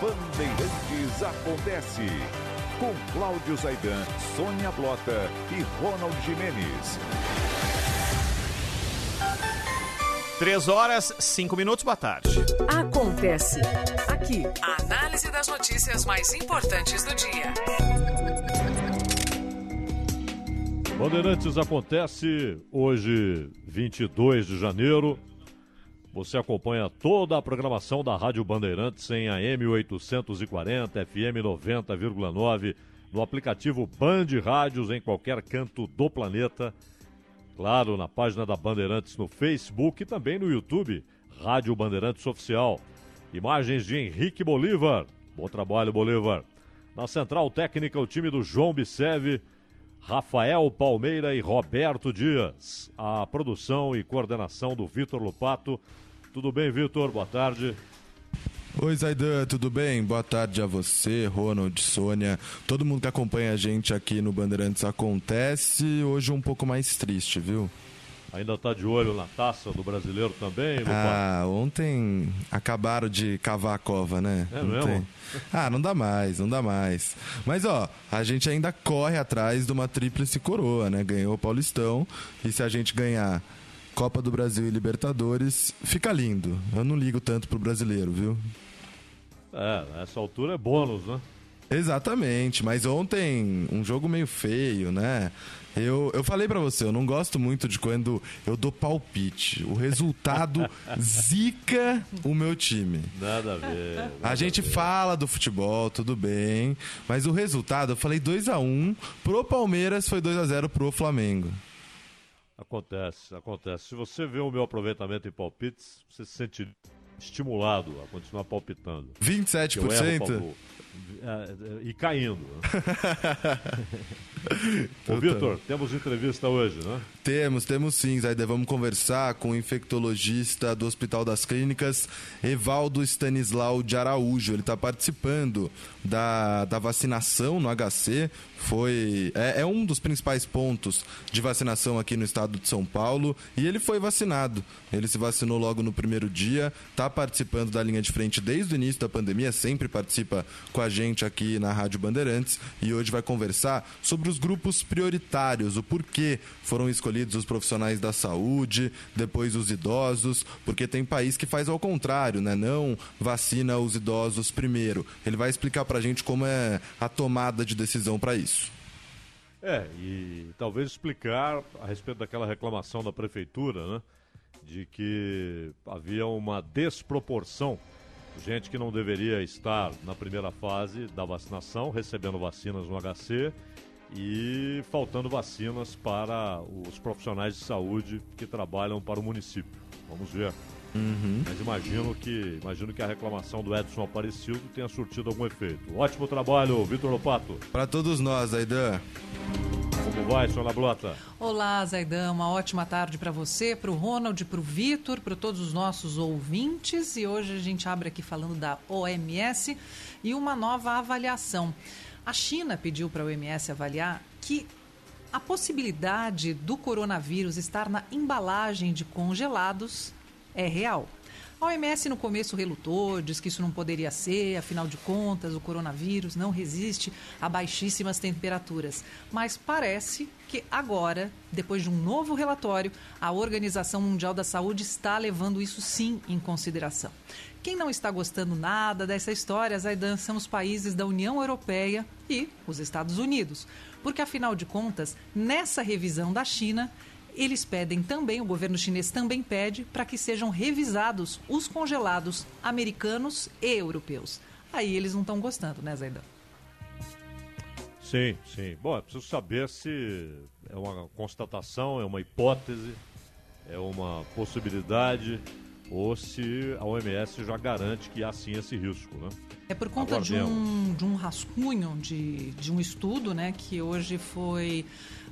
Bandeirantes acontece. Com Cláudio Zaidan, Sônia Blota e Ronald Jimenez. 3 horas, 5 minutos, boa tarde. Acontece aqui. A análise das notícias mais importantes do dia. Bandeirantes acontece hoje, 22 de janeiro. Você acompanha toda a programação da Rádio Bandeirantes em AM 840, FM 90,9, no aplicativo Band Rádios em qualquer canto do planeta. Claro, na página da Bandeirantes no Facebook e também no YouTube, Rádio Bandeirantes Oficial. Imagens de Henrique Bolívar. Bom trabalho, Bolívar. Na central técnica, o time do João Bisev, Rafael Palmeira e Roberto Dias. A produção e coordenação do Vitor Lupato. Tudo bem, Vitor? Boa tarde. Oi, Zaidan, tudo bem? Boa tarde a você, Ronald, Sônia, todo mundo que acompanha a gente aqui no Bandeirantes Acontece. Hoje um pouco mais triste, viu? Ainda tá de olho na taça do brasileiro também, Lupato? Ah, ontem acabaram de cavar a cova, né? É Não mesmo? Ah, não dá mais, não dá mais. Mas ó, a gente ainda corre atrás de uma tríplice coroa, né? Ganhou o Paulistão e se a gente ganhar Copa do Brasil e Libertadores, fica lindo. Eu não ligo tanto pro brasileiro, viu? É, nessa altura é bônus, né? Exatamente, mas ontem um jogo meio feio, né? Eu, eu falei pra você, eu não gosto muito de quando eu dou palpite. O resultado zica o meu time. Nada a ver. nada A gente ver. fala do futebol, tudo bem, mas o resultado, eu falei 2 a 1 pro Palmeiras foi 2 a 0 pro Flamengo. Acontece, acontece. Se você vê o meu aproveitamento em palpites, você se sente estimulado a continuar palpitando. Eu erro 27%? palpite. É, é, e caindo. Ô, Vitor, temos entrevista hoje, né? Temos, temos sim, Zaida. Vamos conversar com o infectologista do Hospital das Clínicas, Evaldo Stanislau de Araújo. Ele está participando da, da vacinação no HC. Foi, é, é um dos principais pontos de vacinação aqui no estado de São Paulo. E ele foi vacinado. Ele se vacinou logo no primeiro dia, está participando da linha de frente desde o início da pandemia, sempre participa com a gente aqui na Rádio Bandeirantes. E hoje vai conversar sobre os grupos prioritários, o porquê foram escolhidos os profissionais da saúde, depois os idosos, porque tem país que faz ao contrário, né? Não vacina os idosos primeiro. Ele vai explicar pra gente como é a tomada de decisão para isso. É, e talvez explicar a respeito daquela reclamação da prefeitura, né? De que havia uma desproporção. Gente que não deveria estar na primeira fase da vacinação, recebendo vacinas no HC e faltando vacinas para os profissionais de saúde que trabalham para o município. Vamos ver. Mas imagino que, imagino que a reclamação do Edson Aparecido tenha surtido algum efeito. Ótimo trabalho, Vitor Lopato. Para todos nós, Aidan. Como vai, Sônia Blota? Olá, Zaidan. Uma ótima tarde para você, para o Ronald, para o Vitor, para todos os nossos ouvintes. E hoje a gente abre aqui falando da OMS e uma nova avaliação. A China pediu para a OMS avaliar que a possibilidade do coronavírus estar na embalagem de congelados é real. A OMS no começo relutou, disse que isso não poderia ser, afinal de contas, o coronavírus não resiste a baixíssimas temperaturas. Mas parece que agora, depois de um novo relatório, a Organização Mundial da Saúde está levando isso sim em consideração. Quem não está gostando nada dessa história, Zaidan, são os países da União Europeia e os Estados Unidos. Porque, afinal de contas, nessa revisão da China, eles pedem também, o governo chinês também pede, para que sejam revisados os congelados americanos e europeus. Aí eles não estão gostando, né, Zaidan? Sim, sim. Bom, é preciso saber se é uma constatação, é uma hipótese, é uma possibilidade ou se a OMS já garante que há sim esse risco, né? É por conta de um, de um rascunho de, de um estudo, né, que hoje foi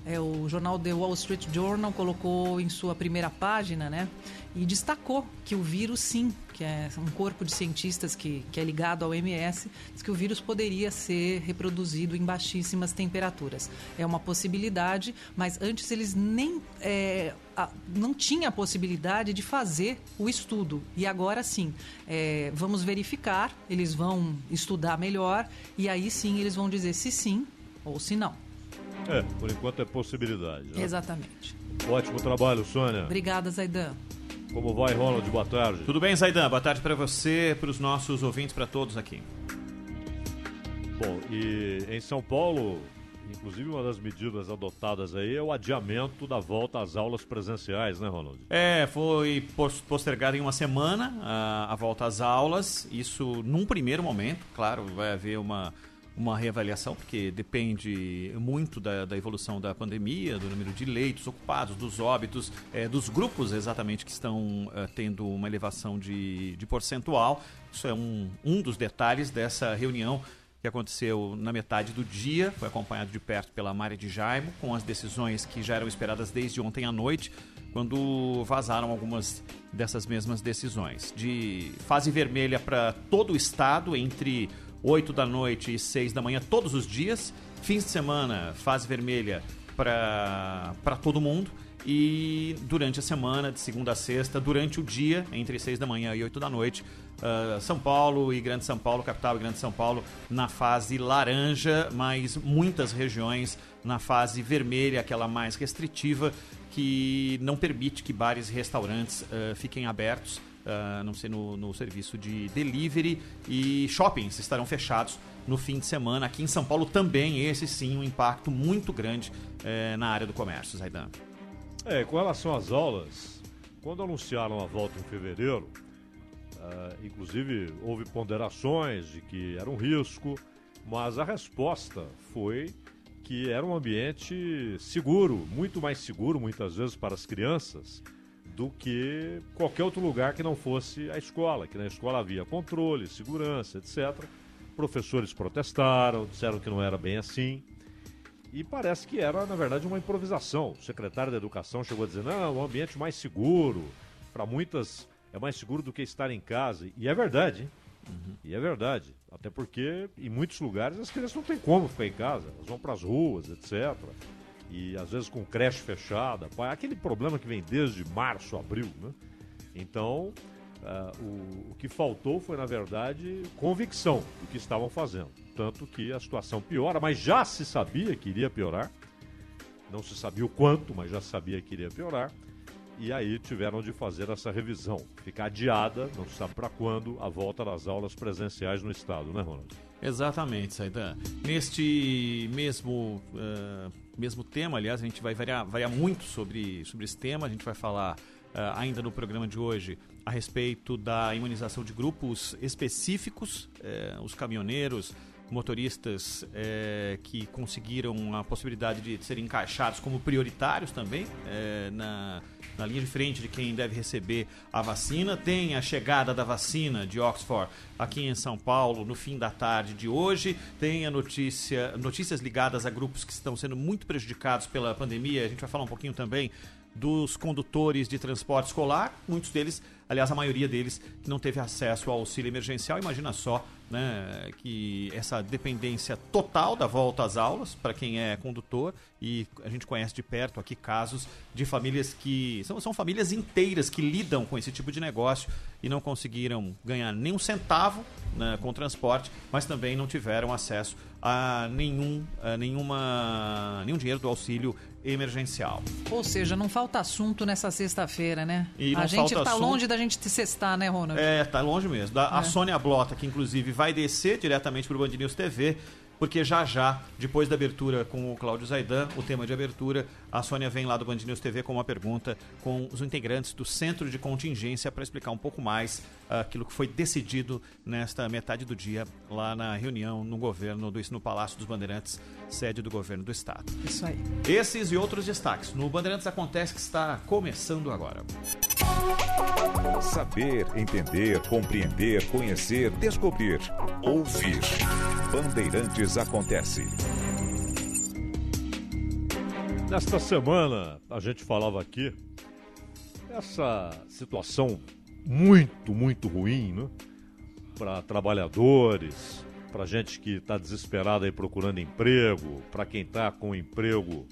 é, o jornal The Wall Street Journal colocou em sua primeira página, né? E destacou que o vírus, sim, que é um corpo de cientistas que, que é ligado ao OMS, diz que o vírus poderia ser reproduzido em baixíssimas temperaturas. É uma possibilidade, mas antes eles nem. É, não tinha a possibilidade de fazer o estudo. E agora sim, é, vamos verificar, eles vão estudar melhor e aí sim eles vão dizer se sim ou se não. É, por enquanto é possibilidade. Né? Exatamente. Ótimo trabalho, Sônia. Obrigada, Zaidan. Como vai, Ronald? Boa tarde. Tudo bem, Zaidan? Boa tarde para você, para os nossos ouvintes, para todos aqui. Bom, e em São Paulo, inclusive uma das medidas adotadas aí é o adiamento da volta às aulas presenciais, né, Ronald? É, foi postergada em uma semana a, a volta às aulas. Isso num primeiro momento, claro, vai haver uma uma reavaliação, porque depende muito da, da, evolução da pandemia, do número de leitos ocupados, dos óbitos, é, dos grupos exatamente que estão é, tendo uma elevação de, de percentual. Isso é um, um dos detalhes dessa reunião que aconteceu na metade do dia, foi acompanhado de perto pela Mária de Jaimo, com as decisões que já eram esperadas desde ontem à noite, quando vazaram algumas dessas mesmas decisões. De fase vermelha para todo o estado, entre 8 da noite e 6 da manhã todos os dias. Fins de semana, fase vermelha para todo mundo. E durante a semana, de segunda a sexta, durante o dia, entre 6 da manhã e 8 da noite, uh, São Paulo e Grande São Paulo, capital e Grande São Paulo, na fase laranja, mas muitas regiões na fase vermelha, aquela mais restritiva, que não permite que bares e restaurantes uh, fiquem abertos uh, não ser no, no serviço de delivery e shoppings estarão fechados no fim de semana. Aqui em São Paulo também, esse sim, um impacto muito grande uh, na área do comércio, Zaidan. É, com relação às aulas, quando anunciaram a volta em fevereiro, uh, inclusive houve ponderações de que era um risco, mas a resposta foi que era um ambiente seguro, muito mais seguro muitas vezes para as crianças do que qualquer outro lugar que não fosse a escola, que na escola havia controle, segurança, etc. Professores protestaram, disseram que não era bem assim. E parece que era, na verdade, uma improvisação. O secretário da Educação chegou a dizer: não, é um ambiente mais seguro. Para muitas é mais seguro do que estar em casa. E é verdade, hein? Uhum. E é verdade. Até porque em muitos lugares as crianças não têm como ficar em casa. Elas vão para as ruas, etc e às vezes com creche fechada, aquele problema que vem desde março, abril, né? Então, uh, o, o, que faltou foi, na verdade, convicção do que estavam fazendo. Tanto que a situação piora, mas já se sabia que iria piorar. Não se sabia o quanto, mas já sabia que iria piorar. E aí tiveram de fazer essa revisão. Ficar adiada, não se sabe para quando, a volta das aulas presenciais no estado, né, Ronald? Exatamente, Saidan. Neste mesmo, uh, mesmo tema, aliás, a gente vai variar, variar muito sobre, sobre esse tema. A gente vai falar uh, ainda no programa de hoje a respeito da imunização de grupos específicos, uh, os caminhoneiros, motoristas que conseguiram a possibilidade de serem encaixados como prioritários também na na linha de frente de quem deve receber a vacina. Tem a chegada da vacina de Oxford aqui em São Paulo no fim da tarde de hoje. Tem a notícia, notícias ligadas a grupos que estão sendo muito prejudicados pela pandemia. A gente vai falar um pouquinho também dos condutores de transporte escolar, muitos deles, aliás, a maioria deles, não teve acesso ao auxílio emergencial. Imagina só né, que essa dependência total da volta às aulas para quem é condutor e a gente conhece de perto aqui casos de famílias que são, são famílias inteiras que lidam com esse tipo de negócio e não conseguiram ganhar nem um centavo né, com transporte, mas também não tiveram acesso a nenhum, a nenhuma, nenhum dinheiro do auxílio emergencial. Ou seja, não falta assunto nessa sexta-feira, né? E a gente tá assunto. longe da gente te cestar, né, Ronald? É, tá longe mesmo. Da, A É. Sônia Blota, que inclusive vai descer diretamente para o Band News TV, porque já já, depois da abertura com o Cláudio Zaidan, o tema de abertura, a Sônia vem lá do Band News TV com uma pergunta com os integrantes do Centro de Contingência para explicar um pouco mais aquilo que foi decidido nesta metade do dia lá na reunião no governo, do, no Palácio dos Bandeirantes, sede do governo do estado. Isso aí. Esses e outros destaques no Bandeirantes Acontece que está começando agora. Saber, entender, compreender, conhecer, descobrir. Ouvir. Bandeirantes acontece. Nesta semana, a gente falava aqui essa situação muito, muito ruim, né? Para trabalhadores, para gente que está desesperada aí procurando emprego, para quem está com emprego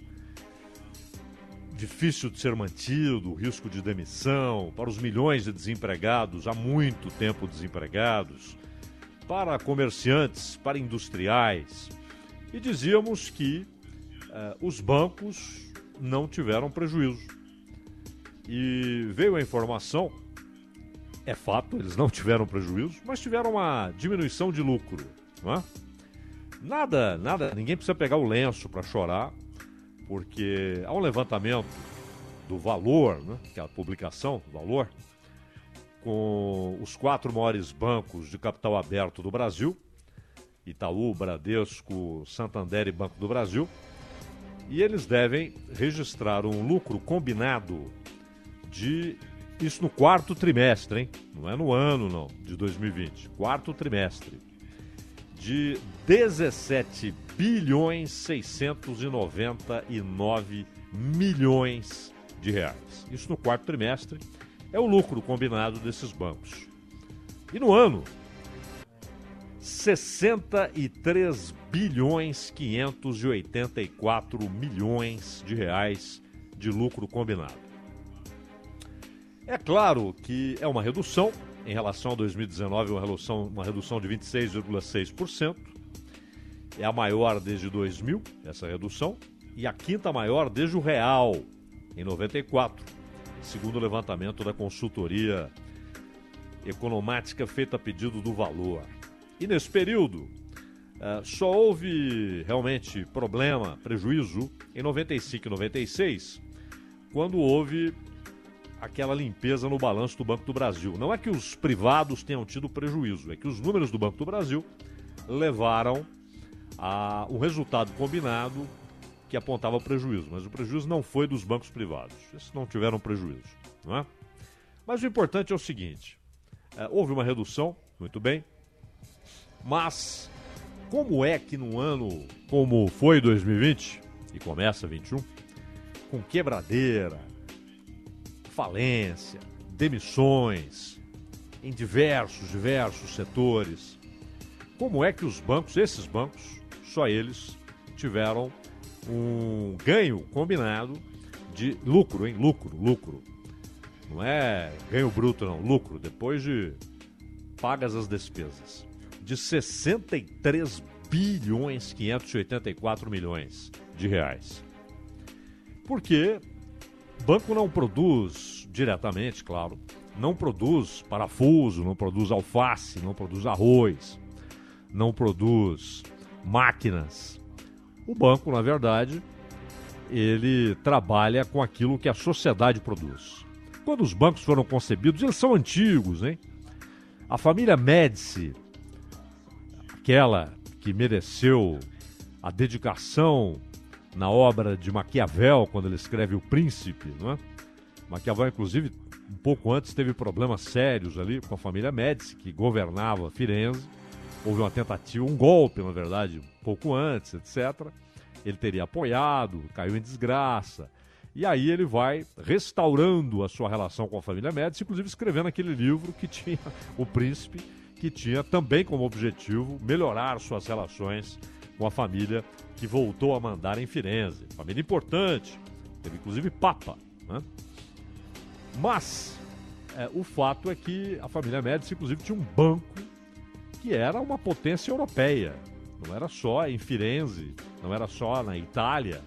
difícil de ser mantido, risco de demissão, para os milhões de desempregados, há muito tempo desempregados, para comerciantes, para industriais. E dizíamos que eh, os bancos não tiveram prejuízo. E veio a informação, é fato, eles não tiveram prejuízo, mas tiveram uma diminuição de lucro. Não é? Nada, nada, ninguém precisa pegar o lenço para chorar, porque há um levantamento do valor, né, que é a publicação, valor, com os quatro maiores bancos de capital aberto do Brasil, Itaú, Bradesco, Santander e Banco do Brasil, e eles devem registrar um lucro combinado de isso no quarto trimestre, hein? Não é no ano não, de 2020, quarto trimestre de 17 bilhões 699 milhões de reais. Isso no quarto trimestre é o lucro combinado desses bancos. E no ano 63 bilhões 584 milhões de reais de lucro combinado. É claro que é uma redução em relação a 2019, uma redução, uma redução de 26,6%. É a maior desde 2000, essa redução, e a quinta maior desde o real, em 94, segundo o levantamento da consultoria economática feita a pedido do valor. E nesse período, eh, só houve realmente problema, prejuízo em 95 e 96, quando houve aquela limpeza no balanço do Banco do Brasil. Não é que os privados tenham tido prejuízo, é que os números do Banco do Brasil levaram a um resultado combinado que apontava prejuízo, mas o prejuízo não foi dos bancos privados. Esses não tiveram prejuízo, não é? Mas o importante é o seguinte: eh, houve uma redução, muito bem, mas como é que num ano como foi 2020 e começa 21, com quebradeira, falência, demissões em diversos, diversos setores, como é que os bancos, esses bancos, só eles tiveram um ganho combinado de lucro, hein? Lucro, lucro. Não é ganho bruto, não, lucro, depois de pagas as despesas. De 63 bilhões 584 milhões de reais. Porque banco não produz diretamente, claro, não produz parafuso, não produz alface, não produz arroz, não produz máquinas. O banco, na verdade, ele trabalha com aquilo que a sociedade produz. Quando os bancos foram concebidos, eles são antigos, hein? A família Médici, aquela que mereceu a dedicação na obra de Maquiavel, quando ele escreve O Príncipe, não é? Maquiavel, inclusive, um pouco antes teve problemas sérios ali com a família Médici, que governava Firenze. Houve uma tentativa, um golpe, na verdade, um pouco antes, etc. Ele teria apoiado, caiu em desgraça. E aí ele vai restaurando a sua relação com a família Médici, inclusive escrevendo aquele livro que tinha o príncipe, que tinha também como objetivo melhorar suas relações com a família que voltou a mandar em Firenze. Família importante, teve inclusive Papa. Né? Mas é, o fato é que a família Médici, inclusive, tinha um banco que era uma potência europeia. Não era só em Firenze, não era só na Itália,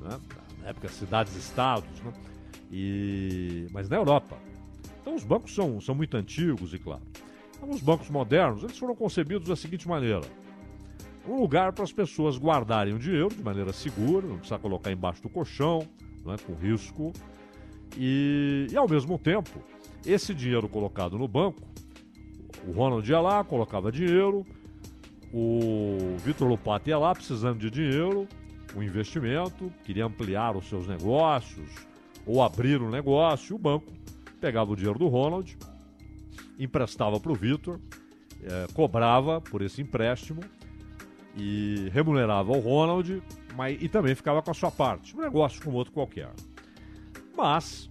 né? na época cidades-estados, né? e... mas na Europa. Então os bancos são, são muito antigos, e claro. Então, os bancos modernos, eles foram concebidos da seguinte maneira. Um lugar para as pessoas guardarem o dinheiro de maneira segura, não precisa colocar embaixo do colchão, né, com risco. E, e ao mesmo tempo, esse dinheiro colocado no banco, o Ronald ia lá, colocava dinheiro, o Vitor Lupato ia lá precisando de dinheiro, um investimento, queria ampliar os seus negócios ou abrir um negócio, o banco pegava o dinheiro do Ronald, emprestava para o Vitor, eh, cobrava por esse empréstimo e remunerava o Ronald, mas, e também ficava com a sua parte, um negócio como outro qualquer. Mas,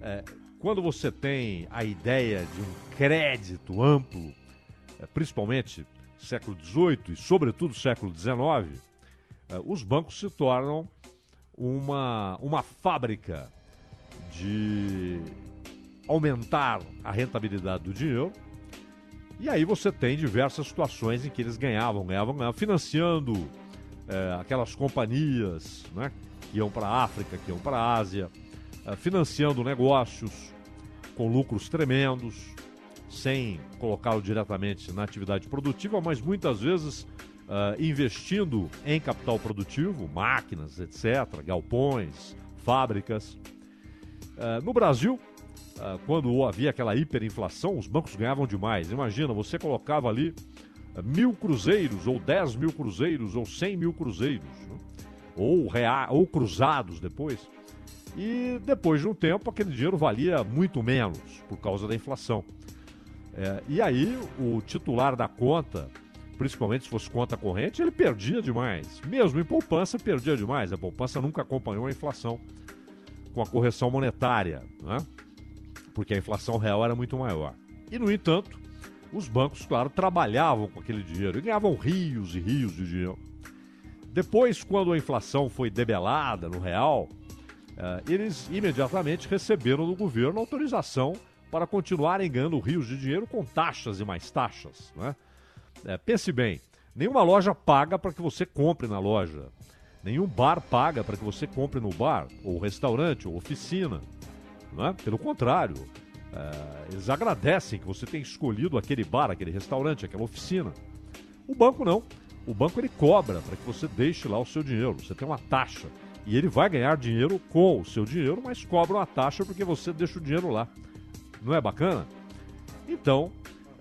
eh, quando você tem a ideia de um crédito amplo, eh, principalmente século XVIII e, sobretudo, século XIX, os bancos se tornam uma, uma fábrica de aumentar a rentabilidade do dinheiro. E aí você tem diversas situações em que eles ganhavam, ganhavam, ganhavam financiando é, aquelas companhias né, que iam para a África, que iam para a Ásia, é, financiando negócios com lucros tremendos, sem colocá-lo diretamente na atividade produtiva, mas muitas vezes uh, investindo em capital produtivo, máquinas, etc., galpões, fábricas. Uh, no Brasil, quando havia aquela hiperinflação, os bancos ganhavam demais. Imagina, você colocava ali mil cruzeiros, ou dez mil cruzeiros, ou cem mil cruzeiros, né? ou, rea ou cruzados depois. E depois de um tempo, aquele dinheiro valia muito menos por causa da inflação. É, e aí, o titular da conta, principalmente se fosse conta corrente, ele perdia demais. Mesmo em poupança, perdia demais. A poupança nunca acompanhou a inflação com a correção monetária, né? Porque a inflação real era muito maior. E, no entanto, os bancos, claro, trabalhavam com aquele dinheiro e ganhavam rios e rios de dinheiro. Depois, quando a inflação foi debelada no real, eh, eles imediatamente receberam do governo autorização para continuarem ganhando rios de dinheiro com taxas e mais taxas. Né? É, pense bem, nenhuma loja paga para que você compre na loja. Nenhum bar paga para que você compre no bar, ou restaurante, ou oficina. Né? Pelo contrário, é, eles agradecem que você tenha escolhido aquele bar, aquele restaurante, aquela oficina. O banco não. O banco ele cobra para que você deixe lá o seu dinheiro. Você tem uma taxa. E ele vai ganhar dinheiro com o seu dinheiro, mas cobra uma taxa porque você deixa o dinheiro lá. Não é bacana? Então,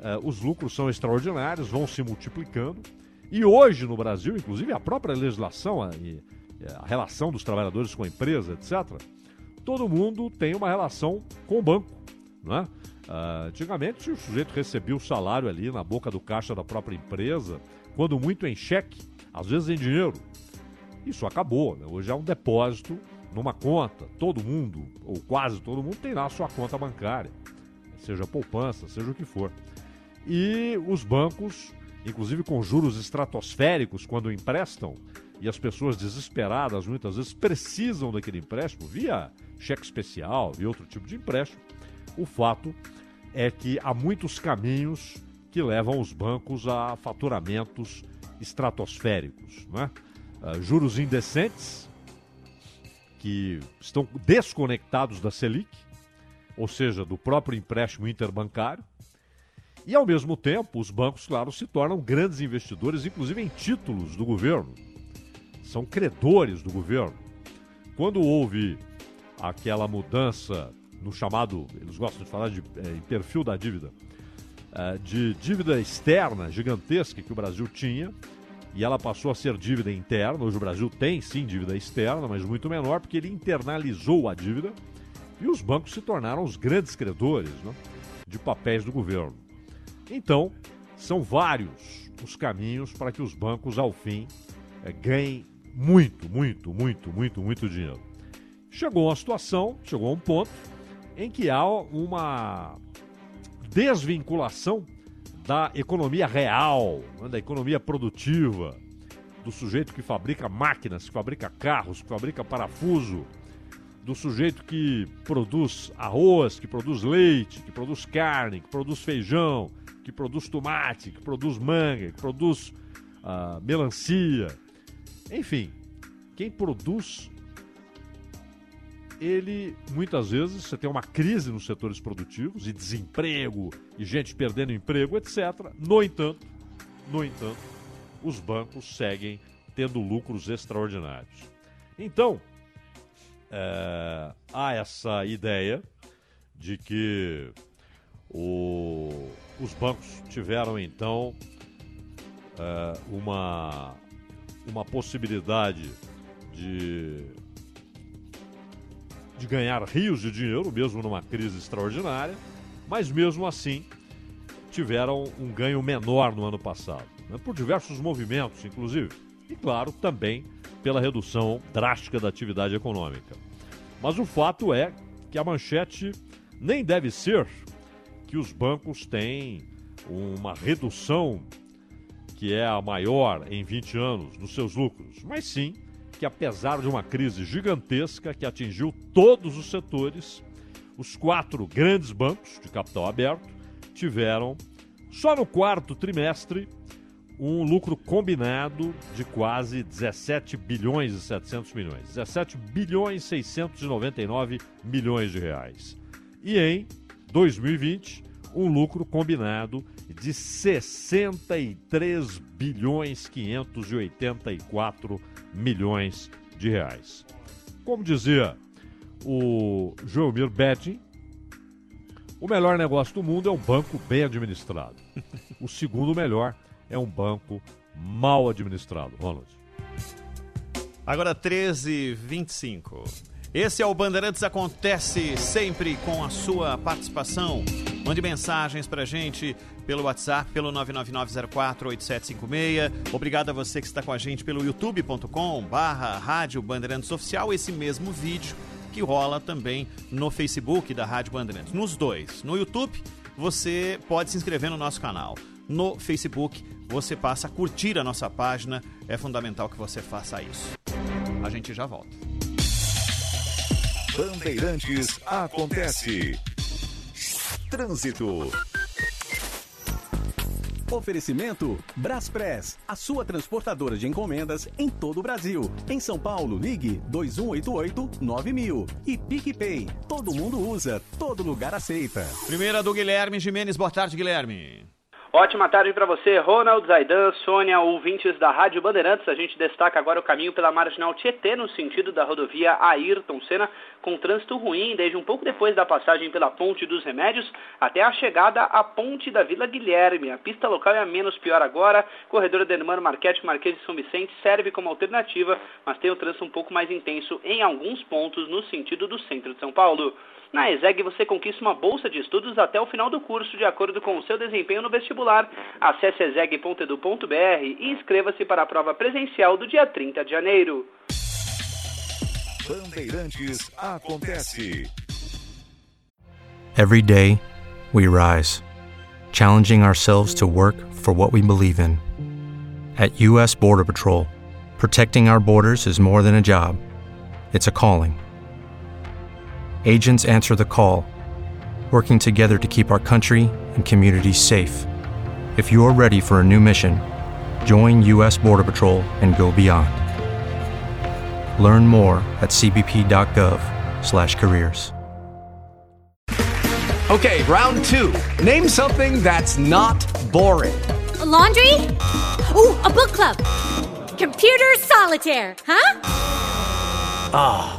eh, os lucros são extraordinários, vão se multiplicando. E hoje no Brasil, inclusive a própria legislação, a, a relação dos trabalhadores com a empresa, etc., todo mundo tem uma relação com o banco. Né? Uh, antigamente o sujeito recebia o salário ali na boca do caixa da própria empresa, quando muito em cheque, às vezes em dinheiro. Isso acabou, né? hoje é um depósito numa conta. Todo mundo, ou quase todo mundo, tem lá a sua conta bancária, seja poupança, seja o que for. E os bancos, inclusive com juros estratosféricos quando emprestam, e as pessoas desesperadas muitas vezes precisam daquele empréstimo via cheque especial e outro tipo de empréstimo. O fato é que há muitos caminhos que levam os bancos a faturamentos estratosféricos. Né? Uh, juros indecentes, que estão desconectados da Selic, ou seja, do próprio empréstimo interbancário. E, ao mesmo tempo, os bancos, claro, se tornam grandes investidores, inclusive em títulos do governo. São credores do governo. Quando houve aquela mudança no chamado, eles gostam de falar de é, perfil da dívida, é, de dívida externa gigantesca que o Brasil tinha, e ela passou a ser dívida interna. Hoje o Brasil tem sim dívida externa, mas muito menor, porque ele internalizou a dívida e os bancos se tornaram os grandes credores né, de papéis do governo. Então, são vários os caminhos para que os bancos, ao fim, é, ganhem muito, muito, muito, muito, muito dinheiro. Chegou uma situação, chegou a um ponto em que há uma desvinculação da economia real, né, da economia produtiva, do sujeito que fabrica máquinas, que fabrica carros, que fabrica parafuso, do sujeito que produz arroz, que produz leite, que produz carne, que produz feijão, que produz tomate, que produz manga, que produz uh, melancia. Enfim, quem produz, ele muitas vezes você tem uma crise nos setores produtivos e desemprego e gente perdendo emprego, etc. No entanto, no entanto, os bancos seguem tendo lucros extraordinários. Então, é, há essa ideia de que o, os bancos tiveram então é, uma, uma possibilidade de, de ganhar rios de dinheiro, mesmo numa crise extraordinária, mas mesmo assim tiveram um ganho menor no ano passado, né, por diversos movimentos, inclusive, e claro, também pela redução drástica da atividade econômica. Mas o fato é que a manchete nem deve ser que os bancos têm uma redução que é a maior em 20 anos nos seus lucros, mas sim que apesar de uma crise gigantesca que atingiu todos os setores, os quatro grandes bancos de capital aberto tiveram só no quarto trimestre um lucro combinado de quase 17 bilhões e 700 milhões. 17 bilhões e 699 milhões de reais. E em 2020, um lucro combinado de 63 bilhões 584 milhões de reais. Como dizia o Joelmir Betting, o melhor negócio do mundo é um banco bem administrado. O segundo melhor é um banco mal administrado. Ronald. Agora 13h25. Esse é o Bandeirantes Acontece sempre com a sua participação. Mande mensagens pra gente pelo WhatsApp, pelo 999048756. Obrigado a você que está com a gente pelo youtube.com barra Rádio Bandeirantes Oficial. Esse mesmo vídeo que rola também no Facebook da Rádio Bandeirantes. Nos dois. No YouTube, você pode se inscrever no nosso canal. No Facebook, você passa a curtir a nossa página. É fundamental que você faça isso. A gente já volta. Bandeirantes acontece. Trânsito. Oferecimento Braspress, a sua transportadora de encomendas em todo o Brasil. Em São Paulo, ligue 2188-9000. E PicPay, todo mundo usa, todo lugar aceita. Primeira do Guilherme Jimenez. Boa tarde, Guilherme. Ótima tarde para você, Ronald Zaidan, Sônia, ouvintes da Rádio Bandeirantes. A gente destaca agora o caminho pela Marginal Tietê, no sentido da rodovia Ayrton Senna, com trânsito ruim desde um pouco depois da passagem pela Ponte dos Remédios até a chegada à Ponte da Vila Guilherme. A pista local é a menos pior agora. Corredor Adenmano Marquete Marquês de São Vicente serve como alternativa, mas tem o trânsito um pouco mais intenso em alguns pontos no sentido do centro de São Paulo. Na ESEG você conquista uma bolsa de estudos até o final do curso, de acordo com o seu desempenho no vestibular. Acesse exeg.edu.br e inscreva-se para a prova presencial do dia 30 de janeiro. Bandeirantes acontece. Every day, we rise, challenging ourselves to work for what we believe in. At U.S. Border Patrol, protecting our borders is more than a job, it's a calling. Agents answer the call, working together to keep our country and communities safe. If you're ready for a new mission, join U.S. Border Patrol and go beyond. Learn more at cbp.gov/careers. Okay, round two. Name something that's not boring. A laundry? Ooh, a book club. Computer solitaire, huh? Ah.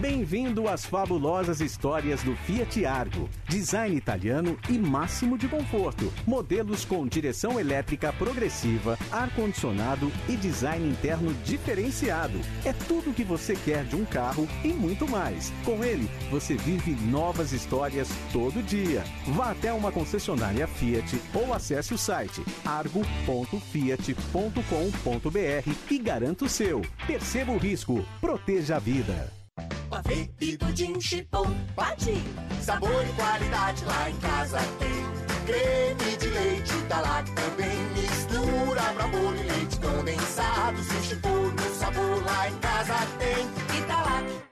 Bem-vindo às fabulosas histórias do Fiat Argo. Design italiano e máximo de conforto. Modelos com direção elétrica progressiva, ar-condicionado e design interno diferenciado. É tudo o que você quer de um carro e muito mais. Com ele, você vive novas histórias todo dia. Vá até uma concessionária Fiat ou acesse o site argo.fiat.com.br e garanta o seu. Perceba o risco, proteja a vida. Pavê e pudim chipom, pati. Sabor e qualidade lá em casa tem. Creme de leite da Lac também. Mistura pra bolo e leite condensado. Substitui no sabor lá em casa tem. Italac.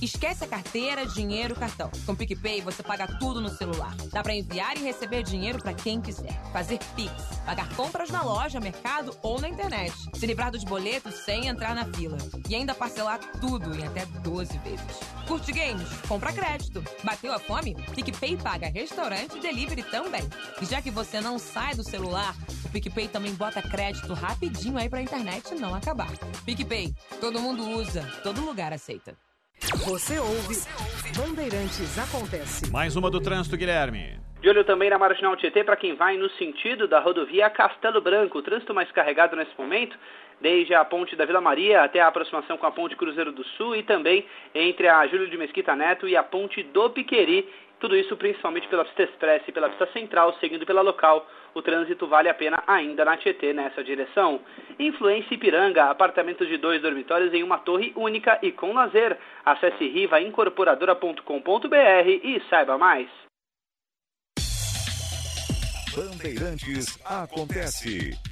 Esquece a carteira, dinheiro, cartão. Com o PicPay você paga tudo no celular. Dá para enviar e receber dinheiro para quem quiser. Fazer Pix, pagar compras na loja, mercado ou na internet. Se livrar dos boletos sem entrar na fila. E ainda parcelar tudo em até 12 vezes. Curte games? Compra crédito. Bateu a fome? PicPay paga restaurante e delivery também. E já que você não sai do celular, o PicPay também bota crédito rapidinho aí pra internet não acabar. PicPay, todo mundo usa, todo lugar aceita. Você ouve Bandeirantes Acontece. Mais uma do trânsito, Guilherme. De olho também na Marginal Tietê para quem vai no sentido da rodovia Castelo Branco. O trânsito mais carregado nesse momento, desde a ponte da Vila Maria até a aproximação com a ponte Cruzeiro do Sul e também entre a Júlio de Mesquita Neto e a ponte do Piqueri. Tudo isso principalmente pela pista express e pela pista central, seguindo pela local. O trânsito vale a pena ainda na Tietê nessa direção. Influência Ipiranga, apartamentos de dois dormitórios em uma torre única e com lazer. Acesse rivaincorporadora.com.br e saiba mais. Bandeirantes acontece.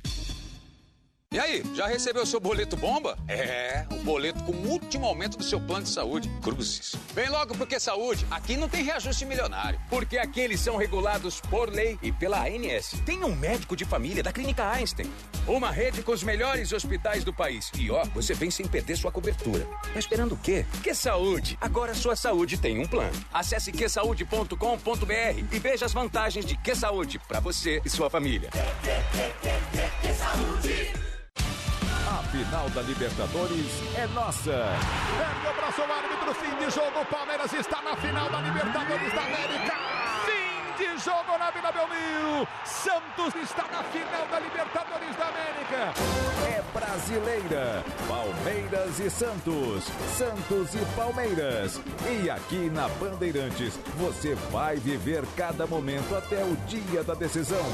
E aí, já recebeu seu boleto bomba? É, o boleto com o último aumento do seu plano de saúde. Cruzes. Vem logo porque saúde, aqui não tem reajuste milionário. Porque aqui eles são regulados por lei e pela ANS. Tem um médico de família da Clínica Einstein. Uma rede com os melhores hospitais do país. E ó, você vem sem perder sua cobertura. Tá esperando o quê? Que saúde? Agora sua saúde tem um plano. Acesse quesaude.com.br e veja as vantagens de Que Saúde para você e sua família. Que saúde! Final da Libertadores é nossa. Perde o braço o árbitro, fim de jogo. O Palmeiras está na final da Libertadores da América. Fim de jogo na Vila Belmiro. Santos está na final da Libertadores da América. É brasileira. Palmeiras e Santos. Santos e Palmeiras. E aqui na Bandeirantes, você vai viver cada momento até o dia da decisão.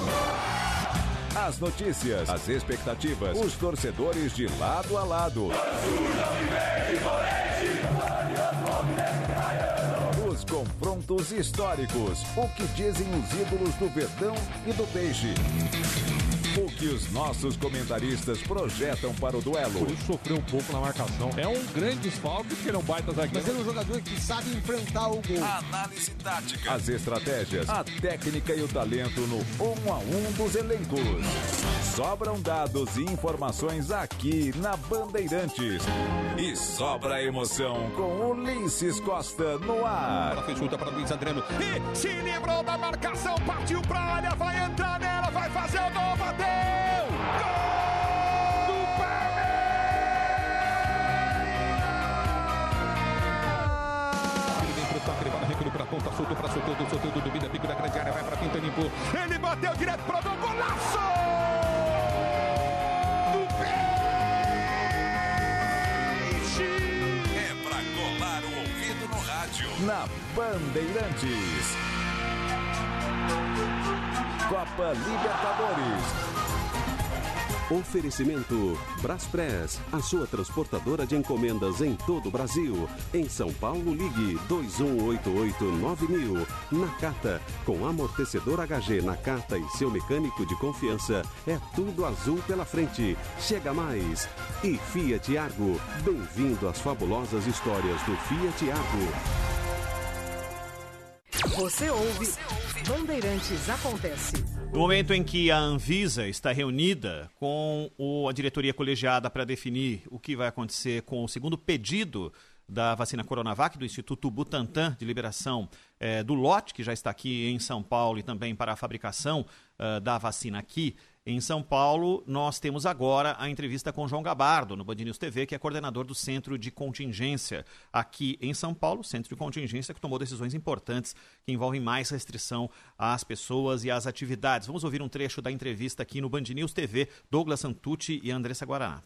As notícias, as expectativas, os torcedores de lado a lado. Os confrontos históricos, o que dizem os ídolos do Verdão e do Peixe. O que os nossos comentaristas projetam para o duelo. Por isso sofreu um pouco na marcação. É um grande desfalque porque ele é um baita zagueiro. Mas é um jogador que sabe enfrentar o gol. Análise tática. As estratégias, a técnica e o talento no um a um dos elencos. Sobram dados e informações aqui na Bandeirantes. E sobra a emoção com Ulisses Costa no ar. Ela fez chuta para Luiz Adriano. E se livrou da marcação, partiu para a área, vai entrar nela, vai fazer o gol, bateu! Gol do Palmeiras! Ele vem pro toque, no recuo para a ponta, soltou para Soteldo, Soteldo domina, pico da grande área, vai para Pinto, limpou. Ele bateu direto para o gol, golaço! É pra colar o ouvido no rádio. Na Bandeirantes. Copa Libertadores. Oferecimento Braspress, a sua transportadora de encomendas em todo o Brasil. Em São Paulo, ligue 2188-9000. Nakata, com amortecedor HG Nakata e seu mecânico de confiança, é tudo azul pela frente. Chega mais. E Fiat Argo, bem-vindo às fabulosas histórias do Fiat Argo. Você ouve Bandeirantes Acontece. No momento em que a Anvisa está reunida com a diretoria colegiada para definir o que vai acontecer com o segundo pedido da vacina Coronavac do Instituto Butantan de liberação eh, do lote que já está aqui em São Paulo e também para a fabricação eh, da vacina aqui Em São Paulo, nós temos agora a entrevista com João Gabardo, no Band News TV, que é coordenador do Centro de Contingência. Aqui em São Paulo, Centro de Contingência que tomou decisões importantes que envolvem mais restrição às pessoas e às atividades. Vamos ouvir um trecho da entrevista aqui no Band News TV, Douglas Santucci e Andressa Guaraná.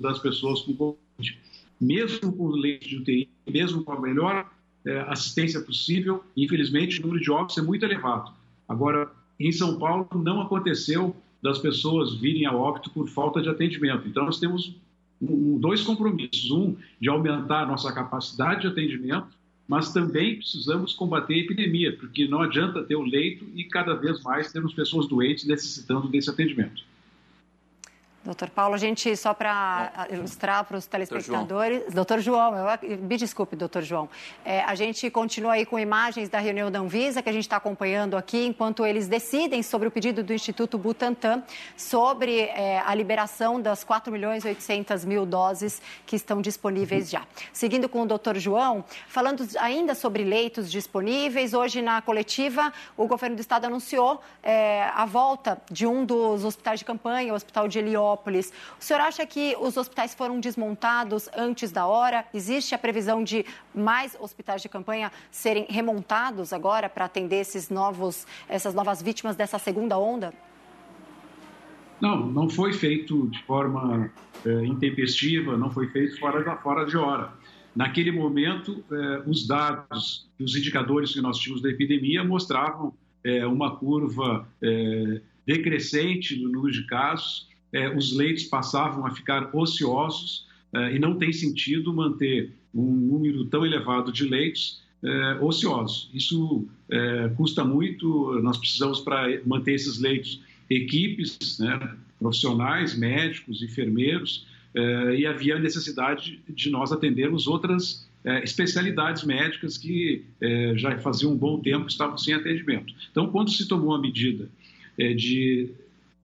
das pessoas com Covid. Mesmo com leite de UTI, mesmo com a melhor é, assistência possível, infelizmente o número de óbitos é muito elevado. Agora, em São Paulo não aconteceu das pessoas virem a óbito por falta de atendimento. Então, nós temos dois compromissos. Um, de aumentar a nossa capacidade de atendimento, mas também precisamos combater a epidemia, porque não adianta ter o leito e cada vez mais temos pessoas doentes necessitando desse atendimento. Doutor Paulo, a gente, só para ilustrar para os telespectadores. Doutor João, eu, me desculpe, doutor João. É, a gente continua aí com imagens da reunião da Anvisa, que a gente está acompanhando aqui, enquanto eles decidem sobre o pedido do Instituto Butantan sobre é, a liberação das 4 milhões e 800 mil doses que estão disponíveis já. Seguindo com o doutor João, falando ainda sobre leitos disponíveis, hoje na coletiva, o governo do estado anunciou é, a volta de um dos hospitais de campanha, o Hospital de Heliópolis o senhor acha que os hospitais foram desmontados antes da hora? Existe a previsão de mais hospitais de campanha serem remontados agora para atender esses novos, essas novas vítimas dessa segunda onda? Não, não foi feito de forma é, intempestiva, não foi feito fora, da, fora de hora. Naquele momento, é, os dados os indicadores que nós tínhamos da epidemia mostravam é, uma curva decrescente no número de casos é, os leitos passavam a ficar ociosos é, e não tem sentido manter um número tão elevado de leitos é, ociosos. Isso custa muito, nós precisamos, para manter esses leitos, equipes né, profissionais, médicos, enfermeiros, e havia necessidade de nós atendermos outras especialidades médicas que já faziam um bom tempo estavam sem atendimento. Então, quando se tomou a medida de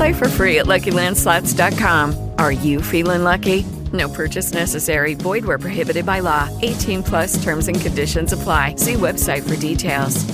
Play for free at LuckyLandSlots.com. Are you feeling lucky? No purchase necessary. Void where prohibited by law. 18 plus terms and conditions apply. See website for details.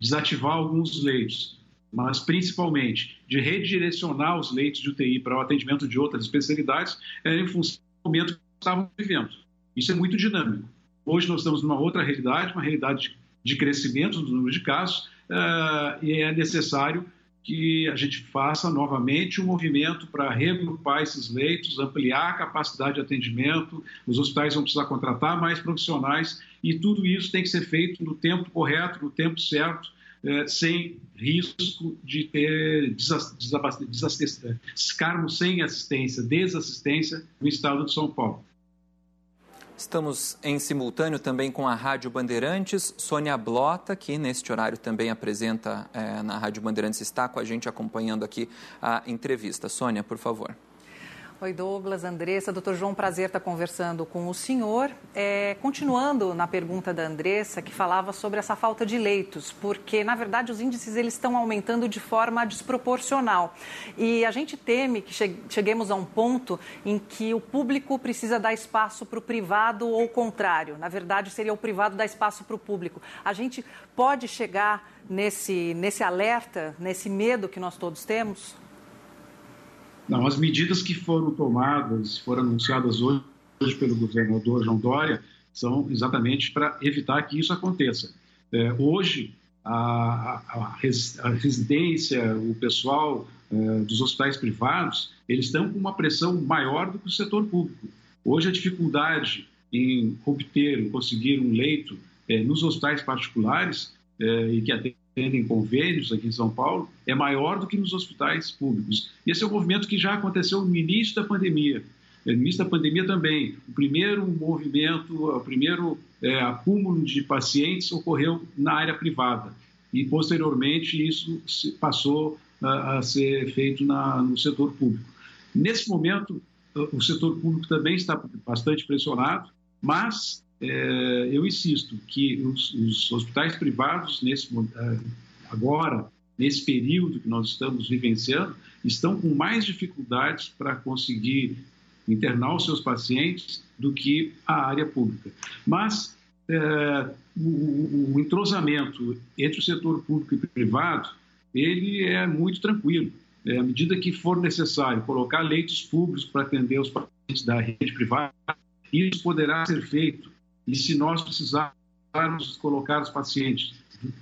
Desativar alguns leitos, mas principalmente de redirecionar os leitos de UTI para o atendimento de outras especialidades é em função do momento que estávamos vivendo. Isso é muito dinâmico. Hoje nós estamos numa outra realidade, uma realidade de crescimento do número de casos, uh, e é necessário que a gente faça novamente um movimento para regrupar esses leitos, ampliar a capacidade de atendimento, os hospitais vão precisar contratar mais profissionais e tudo isso tem que ser feito no tempo correto, no tempo certo, eh, sem risco de ter ficarmos sem assistência, desassistência no estado de São Paulo. Estamos em simultâneo também com a Rádio Bandeirantes. Sônia Blota, que neste horário também apresenta é, na Rádio Bandeirantes, está com a gente acompanhando aqui a entrevista. Sônia, por favor. Oi, Douglas, Andressa. Doutor João, prazer estar conversando com o senhor. É, continuando na pergunta da Andressa, que falava sobre essa falta de leitos, porque, na verdade, os índices eles estão aumentando de forma desproporcional. E a gente teme que cheguemos a um ponto em que o público precisa dar espaço para o privado ou o contrário. Na verdade, seria o privado dar espaço para o público. A gente pode chegar nesse, nesse alerta, nesse medo que nós todos temos? Não, as medidas que foram tomadas, foram anunciadas hoje, pelo governador João Dória, são exatamente para evitar que isso aconteça. É, hoje, a, a, a, residência, o pessoal é, dos hospitais privados, eles estão com uma pressão maior do que o setor público. Hoje, a dificuldade em obter, conseguir um leito é, nos hospitais particulares é, e que atendem convênios aqui em São Paulo é maior do que nos hospitais públicos. Esse é um movimento que já aconteceu no início da pandemia. No início da pandemia também, o primeiro movimento, o primeiro é, acúmulo de pacientes ocorreu na área privada e posteriormente isso passou a, a ser feito na, no setor público. Nesse momento, o setor público também está bastante pressionado, mas é, eu insisto que os, os hospitais privados, nesse, é, agora, nesse período que nós estamos vivenciando, estão com mais dificuldades para conseguir internar os seus pacientes do que a área pública. Mas é, o, o, entrosamento entre o setor público e privado, ele é muito tranquilo. É, à medida que for necessário colocar leitos públicos para atender os pacientes da rede privada, isso poderá ser feito. E se nós precisarmos colocar os pacientes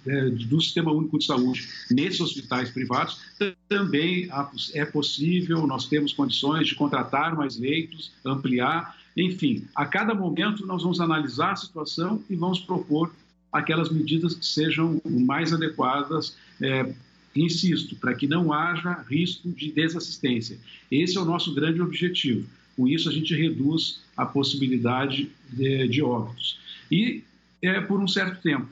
é, do Sistema Único de Saúde nesses hospitais privados, também é possível, nós temos condições de contratar mais leitos, ampliar, enfim, a cada momento nós vamos analisar a situação e vamos propor aquelas medidas que sejam mais adequadas, é, insisto, para que não haja risco de desassistência. Esse é o nosso grande objetivo. Com isso, a gente reduz a possibilidade de, de óbitos. E é, por um certo tempo,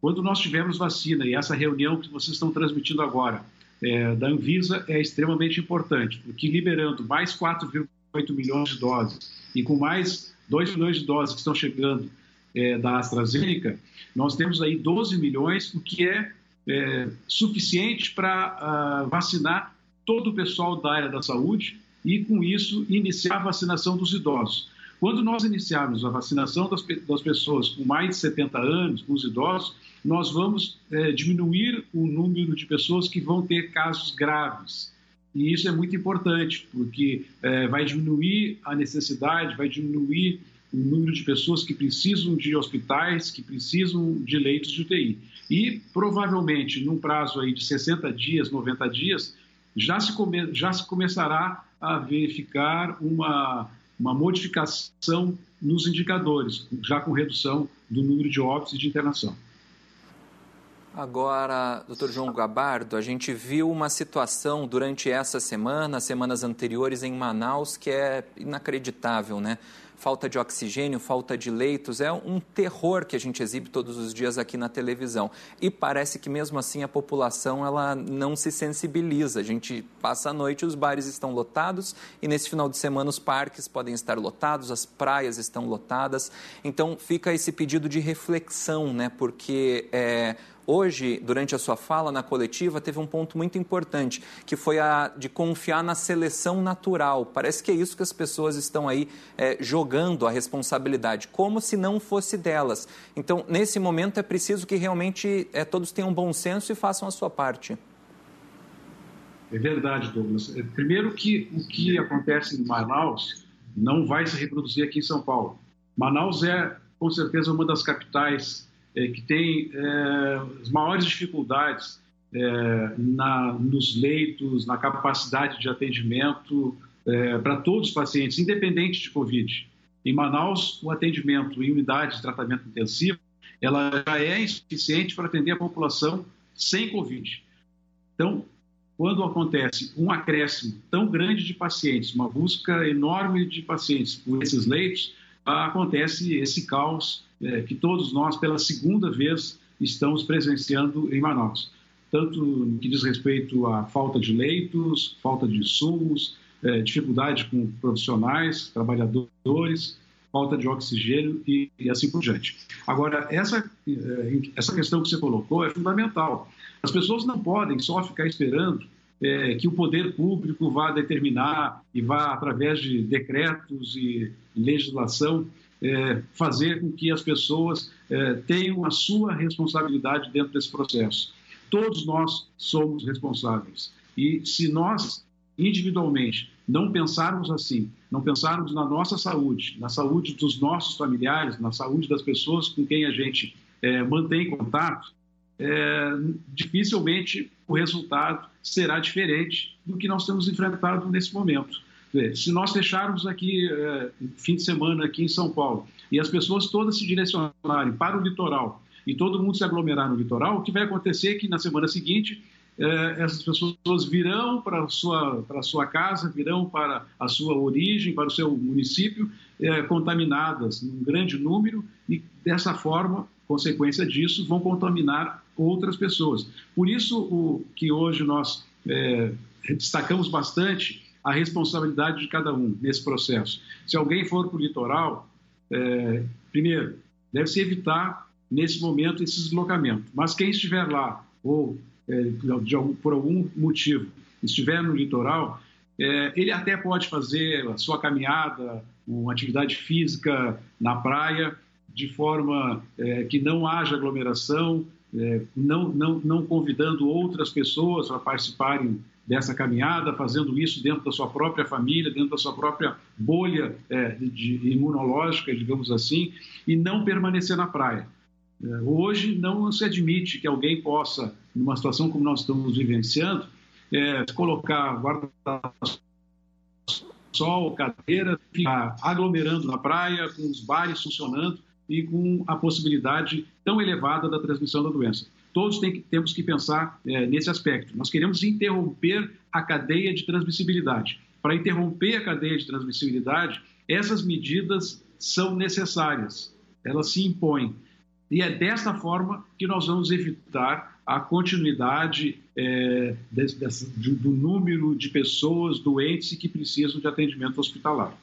quando nós tivermos vacina, e essa reunião que vocês estão transmitindo agora, é, da Anvisa é extremamente importante, porque liberando mais 4,8 milhões de doses e com mais 2 milhões de doses que estão chegando é, da AstraZeneca, nós temos aí 12 milhões, o que é, é suficiente para ah, vacinar todo o pessoal da área da saúde e, com isso, iniciar a vacinação dos idosos. Quando nós iniciarmos a vacinação das, das pessoas com mais de 70 anos, com os idosos, nós vamos é, diminuir o número de pessoas que vão ter casos graves. E isso é muito importante, porque é, vai diminuir a necessidade, vai diminuir o número de pessoas que precisam de hospitais, que precisam de leitos de UTI. E provavelmente, num prazo aí de 60 dias, 90 dias, já se, come, já se começará a verificar uma, uma modificação nos indicadores, já com redução do número de óbitos e de internação. Agora, doutor João Gabardo, a gente viu uma situação durante essa semana, semanas anteriores em Manaus, que é inacreditável, né? Falta de oxigênio, falta de leitos, é um terror que a gente exibe todos os dias aqui na televisão. E parece que mesmo assim a população ela não se sensibiliza. A gente passa a noite, os bares estão lotados e nesse final de semana os parques podem estar lotados, as praias estão lotadas. Então fica esse pedido de reflexão, né? Porque é, Hoje, durante a sua fala na coletiva, teve um ponto muito importante, que foi a de confiar na seleção natural. Parece que é isso que as pessoas estão aí é, jogando a responsabilidade, como se não fosse delas. Então, nesse momento, é preciso que realmente é, todos tenham bom senso e façam a sua parte. É verdade, Douglas. É, primeiro que o que acontece em Manaus não vai se reproduzir aqui em São Paulo. Manaus é, com certeza, uma das capitais é, que tem é, as maiores dificuldades é, na, nos leitos, na capacidade de atendimento é, para todos os pacientes, independente de Covid. Em Manaus, o atendimento em unidade de tratamento intensivo, ela já é insuficiente para atender a população sem Covid. Então, quando acontece um acréscimo tão grande de pacientes, uma busca enorme de pacientes por esses leitos, acontece esse caos que todos nós, pela segunda vez, estamos presenciando em Manaus. Tanto no que diz respeito à falta de leitos, falta de insumos, é, dificuldade com profissionais, trabalhadores, falta de oxigênio e, e assim por diante. Agora, essa, é, essa questão que você colocou é fundamental. As pessoas não podem só ficar esperando é, que o poder público vá determinar e vá, através de decretos e legislação, é, fazer com que as pessoas é, tenham a sua responsabilidade dentro desse processo. Todos nós somos responsáveis. E se nós, individualmente, não pensarmos assim, não pensarmos na nossa saúde, na saúde dos nossos familiares, na saúde das pessoas com quem a gente é, mantém contato, é, dificilmente o resultado será diferente do que nós temos enfrentado nesse momento. Se nós fecharmos aqui, é, fim de semana aqui em São Paulo, e as pessoas todas se direcionarem para o litoral, e todo mundo se aglomerar no litoral, o que vai acontecer é que na semana seguinte eh, essas pessoas virão para a sua, para a sua casa, virão para a sua origem, para o seu município, contaminadas em um grande número e dessa forma, consequência disso, vão contaminar outras pessoas. Por isso o que hoje nós destacamos bastante a responsabilidade de cada um nesse processo. Se alguém for para o litoral, primeiro, deve-se evitar nesse momento esse deslocamento. Mas quem estiver lá ou é, por algum motivo estiver no litoral, é, ele até pode fazer a sua caminhada, uma atividade física na praia, de forma é, que não haja aglomeração, é, não, não, não convidando outras pessoas para participarem dessa caminhada, fazendo isso dentro da sua própria família, dentro da sua própria bolha é, de, imunológica, digamos assim, e não permanecer na praia. É, hoje não se admite que alguém possa, numa situação como nós estamos vivenciando, é, colocar guarda-sol, cadeira, ficar aglomerando na praia, com os bares funcionando e com a possibilidade tão elevada da transmissão da doença. Todos tem que, temos que pensar é, nesse aspecto. Nós queremos interromper a cadeia de transmissibilidade. Para interromper a cadeia de transmissibilidade, essas medidas são necessárias, elas se impõem. E é desta forma que nós vamos evitar a continuidade é, desse, desse, do número de pessoas doentes e que precisam de atendimento hospitalar.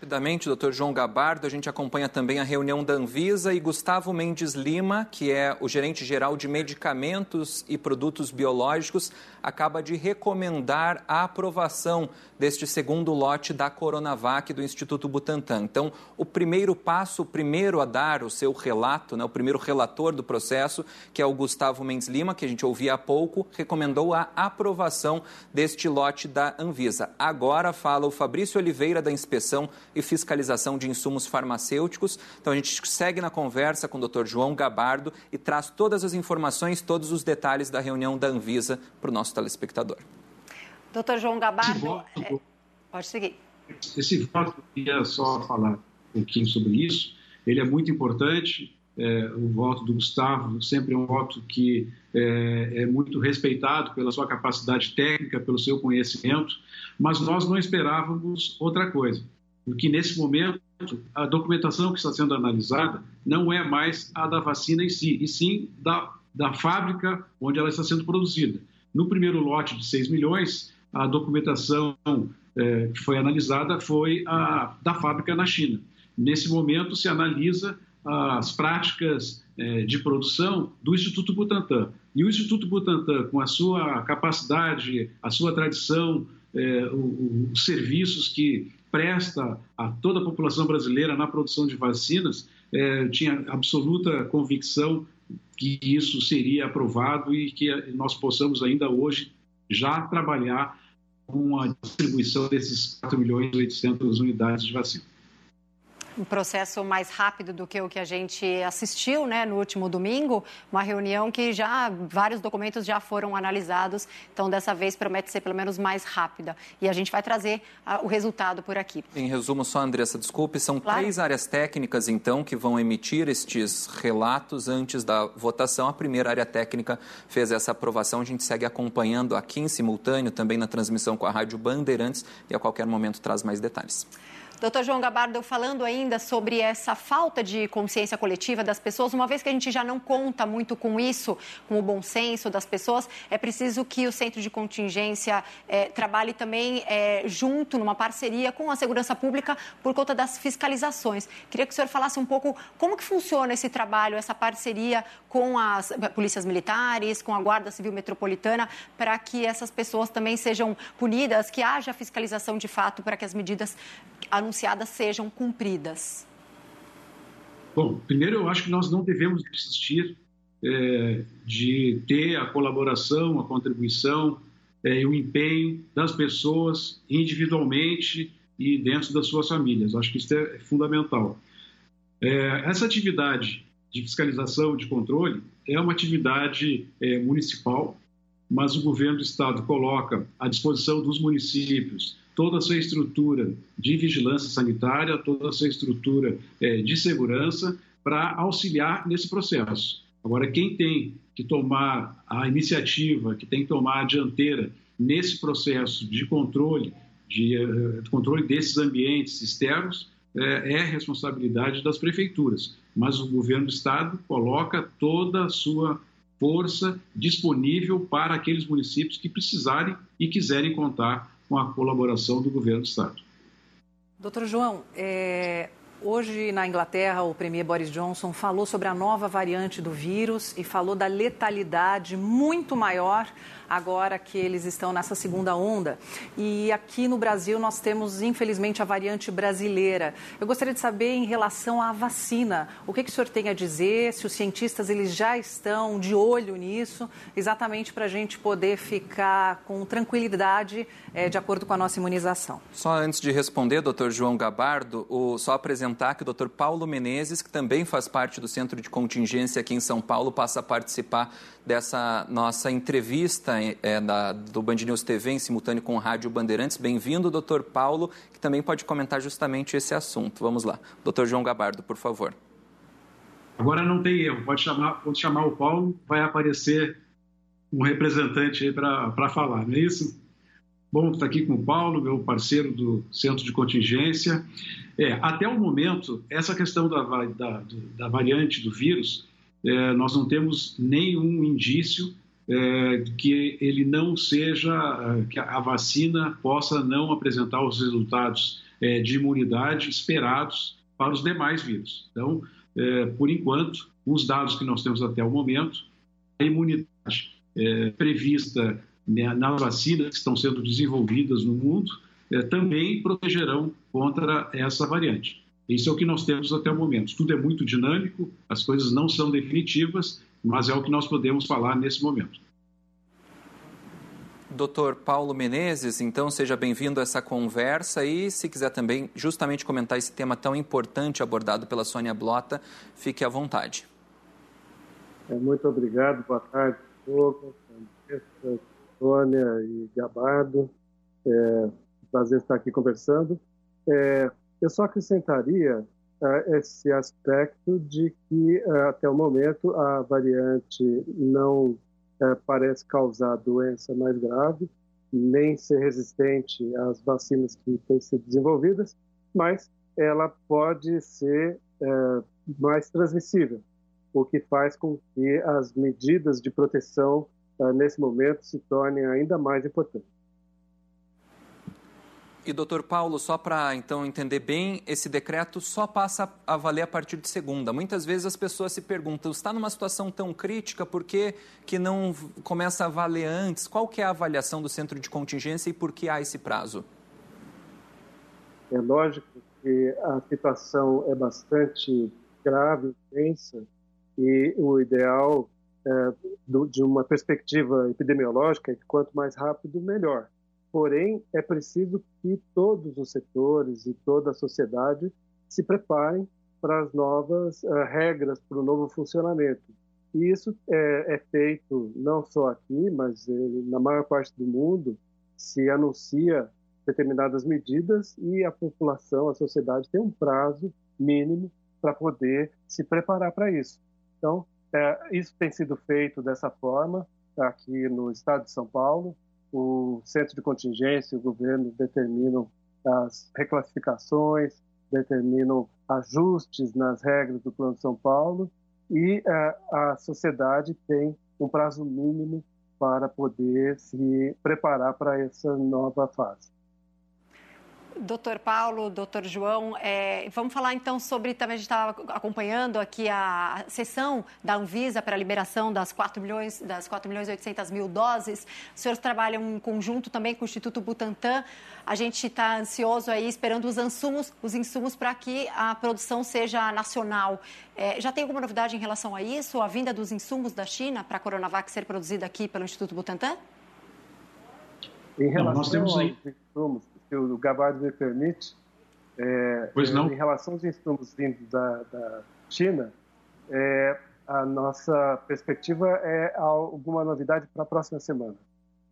Rapidamente, doutor João Gabardo, a gente acompanha também a reunião da Anvisa e Gustavo Mendes Lima, que é o gerente geral de medicamentos e produtos biológicos, acaba de recomendar a aprovação deste segundo lote da Coronavac do Instituto Butantan. Então, o primeiro passo, o primeiro a dar o seu relato, né, o primeiro relator do processo, que é o Gustavo Mendes Lima, que a gente ouvia há pouco, recomendou a aprovação deste lote da Anvisa. Agora fala o Fabrício Oliveira, da Inspeção e Fiscalização de Insumos Farmacêuticos. Então, a gente segue na conversa com o Dr. João Gabardo e traz todas as informações, todos os detalhes da reunião da Anvisa para o nosso telespectador. Doutor João Gabardo, é, pode seguir. Esse voto, eu queria só falar um pouquinho sobre isso. Ele é muito importante. É, o voto do Gustavo sempre é um voto que é, é, muito respeitado pela sua capacidade técnica, pelo seu conhecimento, mas nós não esperávamos outra coisa, porque nesse momento a documentação que está sendo analisada não é mais a da vacina em si, e sim da, da fábrica onde ela está sendo produzida. No primeiro lote de 6 milhões, a documentação é, que foi analisada foi a da fábrica na China. Nesse momento, se analisa as práticas é, de produção do Instituto Butantan. E o Instituto Butantan, com a sua capacidade, a sua tradição, é, os serviços que presta a toda a população brasileira na produção de vacinas, é, tinha absoluta convicção que isso seria aprovado e que nós possamos ainda hoje já trabalhar com a distribuição desses 4 milhões e 800 unidades de vacina um processo mais rápido do que o que a gente assistiu né, no último domingo, uma reunião que já vários documentos já foram analisados, então dessa vez promete ser pelo menos mais rápida. E a gente vai trazer a, o resultado por aqui. Em resumo, só, Andressa, desculpe, são claro. três áreas técnicas, então, que vão emitir estes relatos antes da votação. A primeira área técnica fez essa aprovação, a gente segue acompanhando aqui em simultâneo, também na transmissão com a Rádio Bandeirantes, e a qualquer momento traz mais detalhes. Doutor João Gabardo, falando ainda sobre essa falta de consciência coletiva das pessoas, uma vez que a gente já não conta muito com isso, com o bom senso das pessoas, é preciso que o centro de contingência é, trabalhe também é, junto, numa parceria com a segurança pública, por conta das fiscalizações. Queria que o senhor falasse um pouco como que funciona esse trabalho, essa parceria com as polícias militares, com a Guarda Civil Metropolitana, para que essas pessoas também sejam punidas, que haja fiscalização de fato para que as medidas anunciadas sejam cumpridas? Bom, primeiro eu acho que nós não devemos desistir é, de ter a colaboração, a contribuição é, e o empenho das pessoas individualmente e dentro das suas famílias. Acho que isso é fundamental. É, essa atividade de fiscalização, de controle, é uma atividade é, municipal, mas o governo do estado coloca à disposição dos municípios toda a sua estrutura de vigilância sanitária, toda a sua estrutura é, de segurança para auxiliar nesse processo. Agora, quem tem que tomar a iniciativa, que tem que tomar a dianteira nesse processo de controle, de, eh, de controle desses ambientes externos, é, é responsabilidade das prefeituras. Mas o governo do estado coloca toda a sua força disponível para aqueles municípios que precisarem e quiserem contar com a colaboração do governo do estado. Doutor João, é, Hoje, na Inglaterra, o premier Boris Johnson falou sobre a nova variante do vírus e falou da letalidade muito maior agora que eles estão nessa segunda onda. E aqui no Brasil nós temos, infelizmente, a variante brasileira. Eu gostaria de saber em relação à vacina, o que, que o senhor tem a dizer, se os cientistas eles já estão de olho nisso, exatamente para a gente poder ficar com tranquilidade é, de acordo com a nossa imunização. Só antes de responder, doutor João Gabardo, o, só apresentar que o doutor Paulo Menezes, que também faz parte do Centro de Contingência aqui em São Paulo, passa a participar dessa nossa entrevista é, da, do Band News TV em simultâneo com o Rádio Bandeirantes. Bem-vindo, doutor Paulo, que também pode comentar justamente esse assunto. Vamos lá. Doutor João Gabardo, por favor. Agora não tem erro, pode chamar, pode chamar o Paulo, vai aparecer um representante aí para falar, não é isso? Bom, está aqui com o Paulo, meu parceiro do Centro de Contingência. É, até o momento, essa questão da, da, da variante do vírus, é, nós não temos nenhum indício é, que ele não seja, é, que a vacina possa não apresentar os resultados é, de imunidade esperados para os demais vírus. Então, é, por enquanto, os dados que nós temos até o momento, a imunidade é, prevista né, nas vacinas que estão sendo desenvolvidas no mundo também protegerão contra essa variante. Isso é o que nós temos até o momento. Tudo é muito dinâmico, as coisas não são definitivas, mas é o que nós podemos falar nesse momento. Doutor Paulo Menezes, então seja bem-vindo a essa conversa e se quiser também justamente comentar esse tema tão importante abordado pela Sônia Blota, fique à vontade. É, muito obrigado, boa tarde todos, Sônia e Gabardo. É um prazer estar aqui conversando. É, eu só acrescentaria esse aspecto de que, uh, até o momento, a variante não uh, parece causar doença mais grave, nem ser resistente às vacinas que têm sido desenvolvidas, mas ela pode ser mais transmissível, o que faz com que as medidas de proteção, nesse momento, se tornem ainda mais importantes. E, doutor Paulo, só para então entender bem, esse decreto só passa a valer a partir de segunda. Muitas vezes as pessoas se perguntam, está numa situação tão crítica, por que, que não começa a valer antes? Qual que é a avaliação do centro de contingência e por que há esse prazo? É lógico que a situação é bastante grave, tensa, e o ideal é, do, de uma perspectiva epidemiológica é que quanto mais rápido, melhor. Porém, é preciso que todos os setores e toda a sociedade se preparem para as novas uh, regras, para o novo funcionamento. E isso é, é feito não só aqui, mas eh, na maior parte do mundo se anuncia determinadas medidas e a população, a sociedade tem um prazo mínimo para poder se preparar para isso. Então, é, isso tem sido feito dessa forma aqui no estado de São Paulo, o centro de contingência o governo determinam as reclassificações, determinam ajustes nas regras do Plano de São Paulo e uh, a sociedade tem um prazo mínimo para poder se preparar para essa nova fase. Doutor Paulo, doutor João, é, vamos falar então sobre, também a gente estava acompanhando aqui a sessão da Anvisa para a liberação das 4 milhões, das 4 milhões e 800 mil doses. Os senhores trabalham em conjunto também com o Instituto Butantan. A gente está ansioso aí, esperando os insumos, os insumos para que a produção seja nacional. É, já tem alguma novidade em relação a isso? A vinda dos insumos da China para a Coronavac ser produzida aqui pelo Instituto Butantan? Em relação Não, nós temos aí... aos insumos o Gabardo me permite, é, pois não. em relação aos insumos vindos da, da China, é, a nossa perspectiva é alguma novidade para a próxima semana.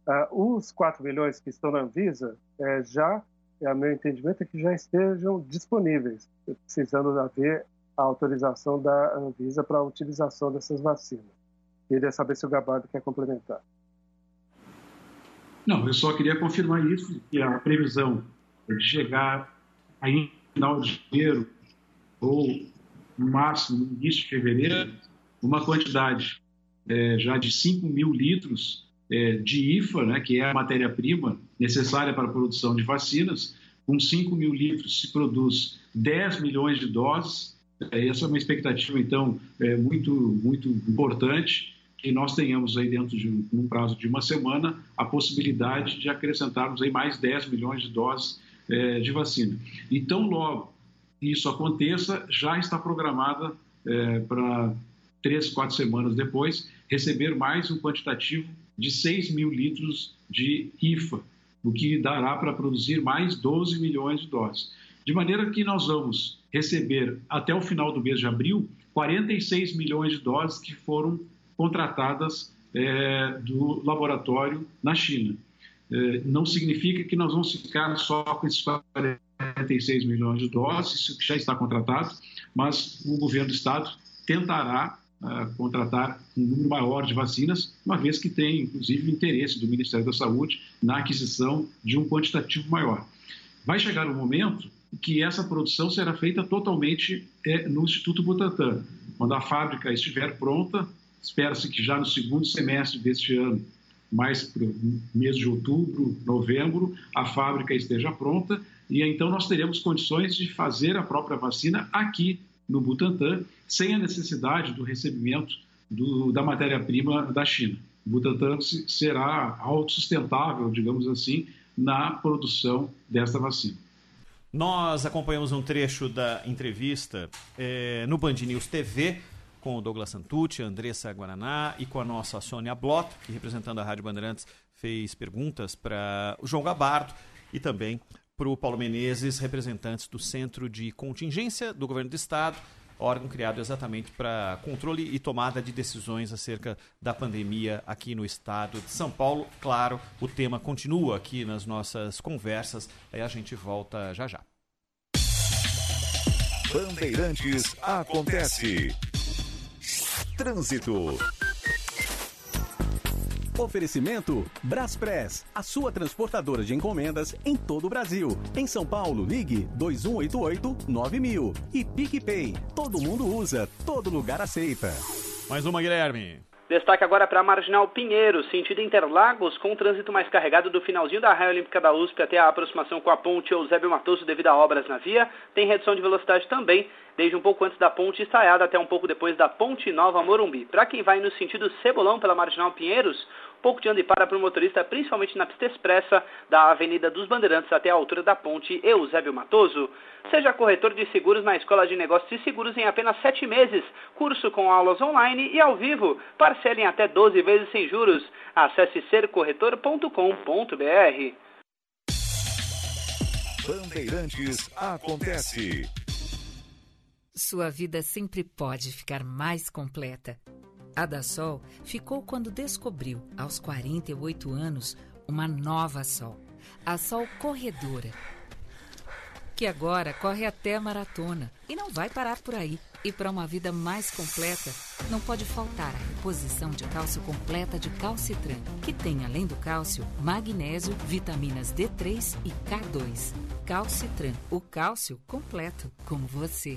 Uh, os 4 milhões que estão na Anvisa é, já é, a meu entendimento, é que já estejam disponíveis, precisando haver a autorização da Anvisa para a utilização dessas vacinas. Queria saber se o Gabardo quer complementar. Não, eu só queria confirmar isso, que a previsão de chegar aí no final de janeiro ou no máximo no início de fevereiro, uma quantidade é, já de 5 mil litros é, de IFA, né, que é a matéria-prima necessária para a produção de vacinas. Com 5 mil litros se produz 10 milhões de doses. É, essa é uma expectativa, então, é, muito, muito importante que nós tenhamos aí dentro de um, prazo de uma semana a possibilidade de acrescentarmos aí mais 10 milhões de doses é, de vacina. Então, logo isso aconteça, já está programada é, para três, quatro semanas depois, receber mais um quantitativo de 6 mil litros de IFA, o que dará para produzir mais 12 milhões de doses. De maneira que nós vamos receber, até o final do mês de abril, 46 milhões de doses que foram contratadas é, do laboratório na China. É, não significa que nós vamos ficar só com esses 46 milhões de doses, isso já está contratado, mas o governo do estado tentará uh, contratar um número maior de vacinas, uma vez que tem, inclusive, interesse do Ministério da Saúde na aquisição de um quantitativo maior. Vai chegar o um momento que essa produção será feita totalmente é, no Instituto Butantan. Quando a fábrica estiver pronta, espera-se que já no segundo semestre deste ano, mais para o mês de outubro, novembro, a fábrica esteja pronta e então nós teremos condições de fazer a própria vacina aqui no Butantan, sem a necessidade do recebimento do, da matéria-prima da China. O Butantan será autossustentável, digamos assim, na produção desta vacina. Nós acompanhamos um trecho da entrevista é, no Band News TV com o Douglas Santucci, Andressa Guaraná e com a nossa Sônia Blot, que representando a Rádio Bandeirantes fez perguntas para o João Gabardo e também para o Paulo Menezes, representantes do Centro de Contingência do Governo do Estado, órgão criado exatamente para controle e tomada de decisões acerca da pandemia aqui no estado de São Paulo. Claro, o tema continua aqui nas nossas conversas, aí a gente volta já já. Bandeirantes acontece. Trânsito. Oferecimento Braspress, a sua transportadora de encomendas em todo o Brasil. Em São Paulo, ligue 2188-9000. E PicPay, todo mundo usa, todo lugar aceita. Mais uma, Guilherme. Destaque agora para a Marginal Pinheiro, sentido Interlagos, com o trânsito mais carregado do finalzinho da raia olímpica da USP até a aproximação com a ponte Eusébio Matoso devido a obras na via. Tem redução de velocidade também, desde um pouco antes da ponte Estaiada até um pouco depois da ponte Nova Morumbi. Para quem vai no sentido Cebolão pela Marginal Pinheiros, pouco de anda e para para o motorista, principalmente na pista expressa da Avenida dos Bandeirantes até a altura da ponte Eusébio Matoso. Seja corretor de seguros na Escola de Negócios e Seguros em apenas sete meses. Curso com aulas online e ao vivo. Parcelem até 12 vezes sem juros. Acesse sercorretor.com.br. Bandeirantes acontece. Sua vida sempre pode ficar mais completa. A da Sol ficou quando descobriu, aos 48 anos, uma nova Sol, a Sol Corredora, que agora corre até maratona e não vai parar por aí. E para uma vida mais completa, não pode faltar a reposição de cálcio completa de Calcitran, que tem, além do cálcio, magnésio, vitaminas D3 e K2. Calcitran, o cálcio completo, como você.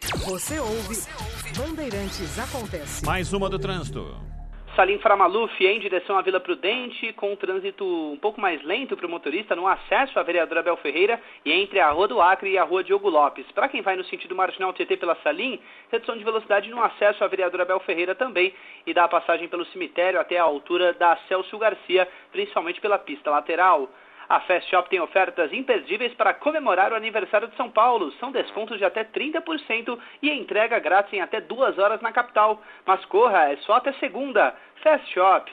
Você ouve, Bandeirantes Acontece. Mais uma do trânsito. Salim Framaluf em direção à Vila Prudente, com um trânsito um pouco mais lento para o motorista no acesso à vereadora Abel Ferreira e entre a Rua do Acre e a Rua Diogo Lopes. Para quem vai no sentido marginal TT pela Salim, redução de velocidade no acesso à vereadora Abel Ferreira também e dá a passagem pelo cemitério até a altura da Celso Garcia, principalmente pela pista lateral. A Fast Shop tem ofertas imperdíveis para comemorar o aniversário de São Paulo. São descontos de até 30% e entrega grátis em até duas horas na capital. Mas corra, é só até segunda. Fast Shop.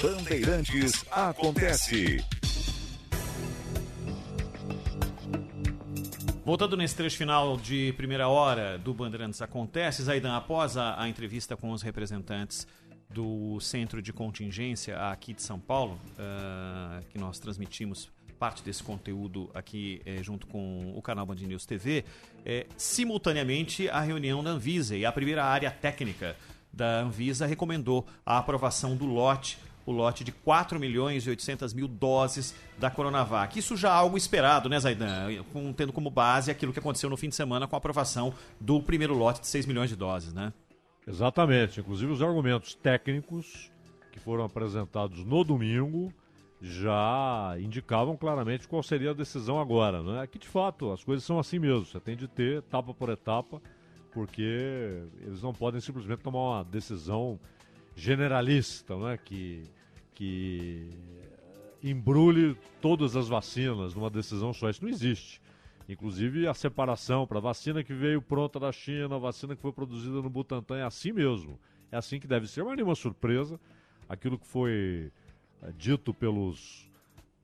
Bandeirantes acontece. Voltando nesse trecho final de primeira hora do Bandeirantes Acontece, Zaidan, após a, a, entrevista com os representantes do Centro de Contingência aqui de São Paulo, uh, que nós transmitimos parte desse conteúdo aqui eh, junto com o canal Band News TV, eh, simultaneamente a reunião da Anvisa e a primeira área técnica da Anvisa recomendou a aprovação do lote o lote de 4 milhões e 800 mil doses da Coronavac. Isso já é algo esperado, né, Zaidan? Com, tendo como base aquilo que aconteceu no fim de semana com a aprovação do primeiro lote de 6 milhões de doses, né? Exatamente. Inclusive os argumentos técnicos que foram apresentados no domingo já indicavam claramente qual seria a decisão agora, né? Que de fato as coisas são assim mesmo. Você tem de ter etapa por etapa, porque eles não podem simplesmente tomar uma decisão generalista, né? Que que embrulhe todas as vacinas numa decisão só. Isso não existe. Inclusive a separação para a vacina que veio pronta da China, a vacina que foi produzida no Butantan, é assim mesmo. É assim que deve ser. Mas nenhuma surpresa. Aquilo que foi é, dito pelos,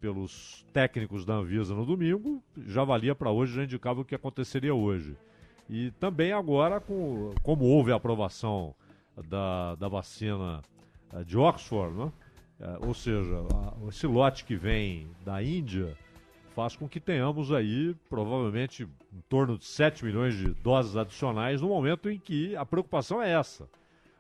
pelos técnicos da Anvisa no domingo já valia para hoje, já indicava o que aconteceria hoje. E também agora, com, como houve a aprovação da, da vacina é, de Oxford, né? É, ou seja, esse lote que vem da Índia faz com que tenhamos aí provavelmente em torno de 7 milhões de doses adicionais no momento em que a preocupação é essa.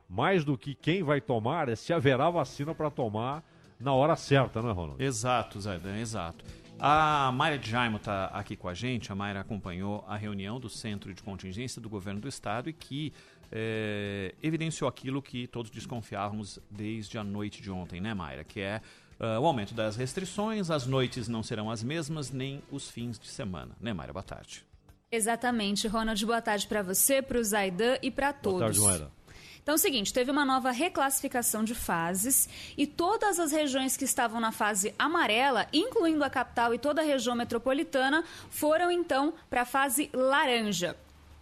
Mais do que quem vai tomar, é se haverá vacina para tomar na hora certa, né, Ronald? Exato, Zaidan, exato. A Mayra Jaimo está aqui com a gente. A Mayra acompanhou a reunião do Centro de Contingência do Governo do Estado e que é, evidenciou aquilo que todos desconfiávamos desde a noite de ontem, né, Mayra? Que é uh, o aumento das restrições, as noites não serão as mesmas, nem os fins de semana. Né, Mayra? Boa tarde. Exatamente, Ronald. Boa tarde para você, para o Zaidan e para todos. Boa tarde, Mayra. Então é o seguinte, teve uma nova reclassificação de fases e todas as regiões que estavam na fase amarela, incluindo a capital e toda a região metropolitana, foram então para a fase laranja.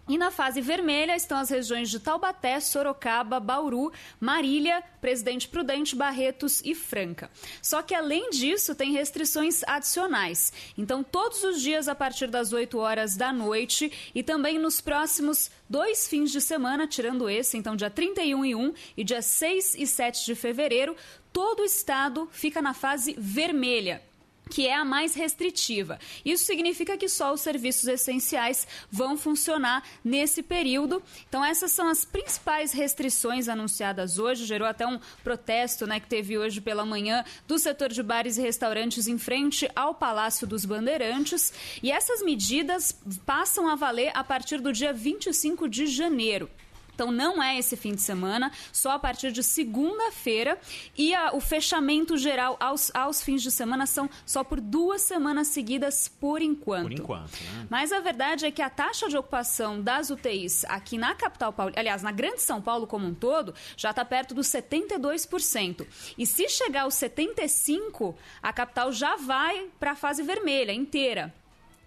E na fase vermelha estão as regiões de Taubaté, Sorocaba, Bauru, Marília, Presidente Prudente, Barretos e Franca. Só que além disso, tem restrições adicionais. Então, todos os dias a partir das 8 horas da noite e também nos próximos dois fins de semana, tirando esse, então dia 31 e 1 e dia 6 e 7 de fevereiro, todo o estado fica na fase vermelha que é a mais restritiva. Isso significa que só os serviços essenciais vão funcionar nesse período. Então, essas são as principais restrições anunciadas hoje. Gerou até um protesto né, que teve hoje pela manhã do setor de bares e restaurantes em frente ao Palácio dos Bandeirantes. E essas medidas passam a valer a partir do dia 25 de janeiro. Então não é esse fim de semana, só a partir de segunda-feira. E a, o fechamento geral aos, aos fins de semana são só por duas semanas seguidas por enquanto. Por enquanto, né? Mas a verdade é que a taxa de ocupação das UTIs aqui na capital paulista, aliás, na Grande São Paulo como um todo, já está perto dos 72%. E se chegar aos 75%, a capital já vai para a fase vermelha inteira.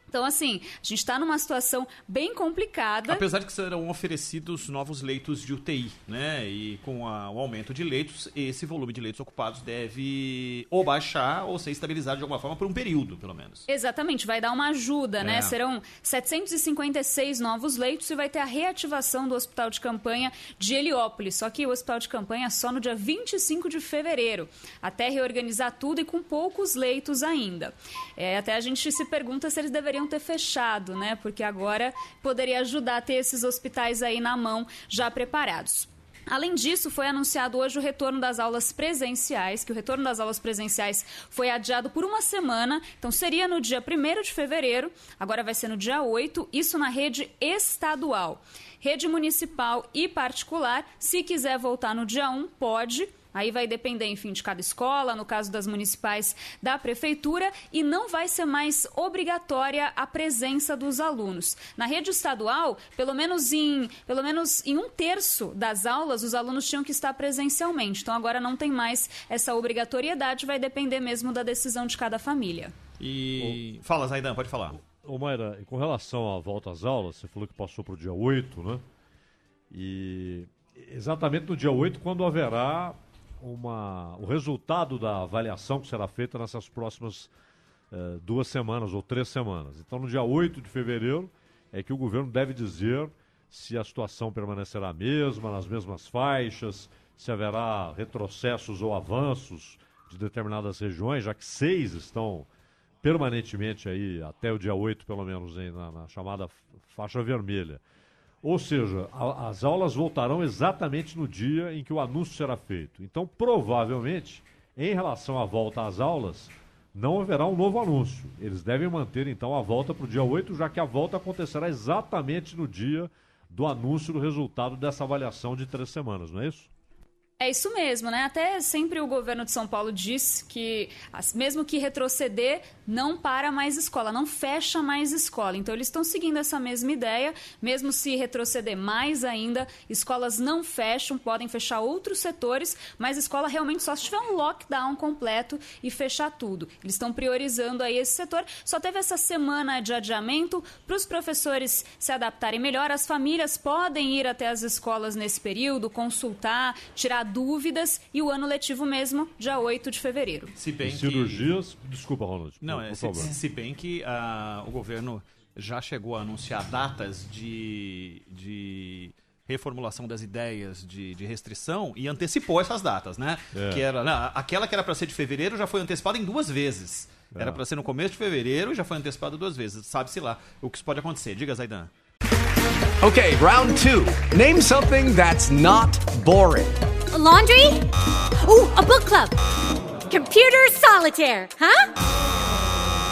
Então, assim, a gente está numa situação bem complicada. Apesar de que serão oferecidos novos leitos de UTI, né? E com a, o aumento de leitos, esse volume de leitos ocupados deve ou baixar ou ser estabilizado de alguma forma por um período, pelo menos. Exatamente, vai dar uma ajuda, né? é. né? Serão 756 novos leitos e vai ter a reativação do hospital de campanha de Heliópolis. Só que o hospital de campanha é só no dia 25 de fevereiro, até reorganizar tudo e com poucos leitos ainda. É, até a gente se pergunta se eles deveriam deveriam ter fechado, né? Porque agora poderia ajudar a ter esses hospitais aí na mão já preparados. Além disso, foi anunciado hoje o retorno das aulas presenciais, que o retorno das aulas presenciais foi adiado por uma semana, então seria no dia 1 de fevereiro, agora vai ser no dia 8, isso na rede estadual. Rede municipal e particular, se quiser voltar no dia 1, pode, Aí vai depender, enfim, de cada escola, no caso das municipais, da prefeitura, e não vai ser mais obrigatória a presença dos alunos. Na rede estadual, pelo menos em, pelo menos em um terço das aulas, os alunos tinham que estar presencialmente. Então agora não tem mais essa obrigatoriedade, vai depender mesmo da decisão de cada família. E. Fala, Zaidan, pode falar. Ô, Mayra, com relação à volta às aulas, você falou que passou para o dia 8, né? E exatamente no dia 8, quando haverá uma, o resultado da avaliação que será feita nessas próximas eh, duas semanas ou três semanas. Então, no dia 8 de fevereiro, é que o governo deve dizer se a situação permanecerá a mesma, nas mesmas faixas, se haverá retrocessos ou avanços de determinadas regiões, já que seis estão permanentemente aí, até o dia 8 pelo menos, na, na chamada faixa vermelha. Ou seja, a, as aulas voltarão exatamente no dia em que o anúncio será feito. Então, provavelmente, em relação à volta às aulas, não haverá um novo anúncio. Eles devem manter, então, a volta para o dia 8, já que a volta acontecerá exatamente no dia do anúncio do resultado dessa avaliação de três semanas, não é isso? É isso mesmo, né? Até sempre o governo de São Paulo diz que, mesmo que retroceder, não para mais escola, não fecha mais escola. Então, eles estão seguindo essa mesma ideia, mesmo se retroceder mais ainda, escolas não fecham, podem fechar outros setores, mas escola realmente só se tiver um lockdown completo e fechar tudo. Eles estão priorizando aí esse setor. Só teve essa semana de adiamento para os professores se adaptarem melhor. As famílias podem ir até as escolas nesse período, consultar, tirar dúvidas e o ano letivo mesmo, dia 8 de fevereiro. Se bem que... Cirurgias, desculpa, Ronald. Não, é, se, se, bem que uh, o governo já chegou a anunciar datas de, de reformulação das ideias de, de, restrição e antecipou essas datas, né? É. Que era, não, aquela que era para ser de fevereiro já foi antecipada em duas vezes. É. Era para ser no começo de fevereiro e já foi antecipada duas vezes. Sabe-se lá o que isso pode acontecer. Diga, Zaidan. Okay, round two. Name something that's not boring. A laundry? Ooh, a book club. Computer solitaire, huh?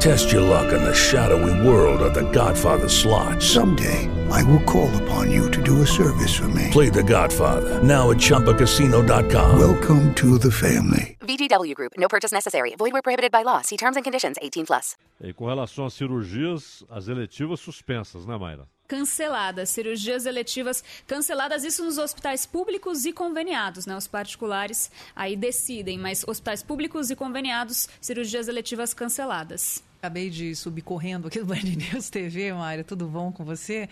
Test your luck in the shadowy world of The Godfather slot. Someday, I will call upon you to do a service for me. Play The Godfather now at ChumbaCasino.com. Welcome to the family. VGW Group. No purchase necessary. Void where prohibited by law. See terms and conditions. 18 plus. E com relação às cirurgias, as eletivas suspensas, né, Mayra? canceladas, cirurgias eletivas canceladas, isso nos hospitais públicos e conveniados, né? Os particulares aí decidem, mas hospitais públicos e conveniados, cirurgias eletivas canceladas. Acabei de subir correndo aqui do Band News TV, Mayra, tudo bom com você?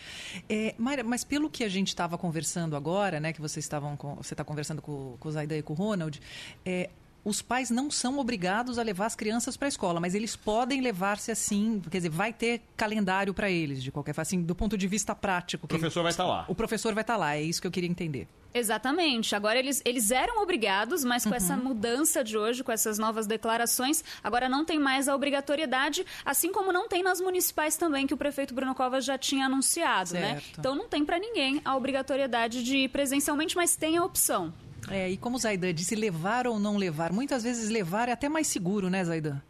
É, Mayra, mas pelo que a gente estava conversando agora, né, que vocês estavam com, você está conversando com, com o Zaidan e com o Ronald, é, os pais não são obrigados a levar as crianças para a escola, mas eles podem levar-se assim, quer dizer, vai ter calendário para eles, de qualquer forma, assim, do ponto de vista prático. O professor vai estar tá lá. O professor vai estar tá lá, é isso que eu queria entender. Exatamente. Agora eles, eles eram obrigados, mas com uhum. essa mudança de hoje, com essas novas declarações, agora não tem mais a obrigatoriedade, assim como não tem nas municipais também, que o prefeito Bruno Covas já tinha anunciado, né? certo. né? Então não tem para ninguém a obrigatoriedade de ir presencialmente, mas tem a opção. É, e como o Zaidan disse, levar ou não levar. Muitas vezes levar é até mais seguro, né, Zaidan?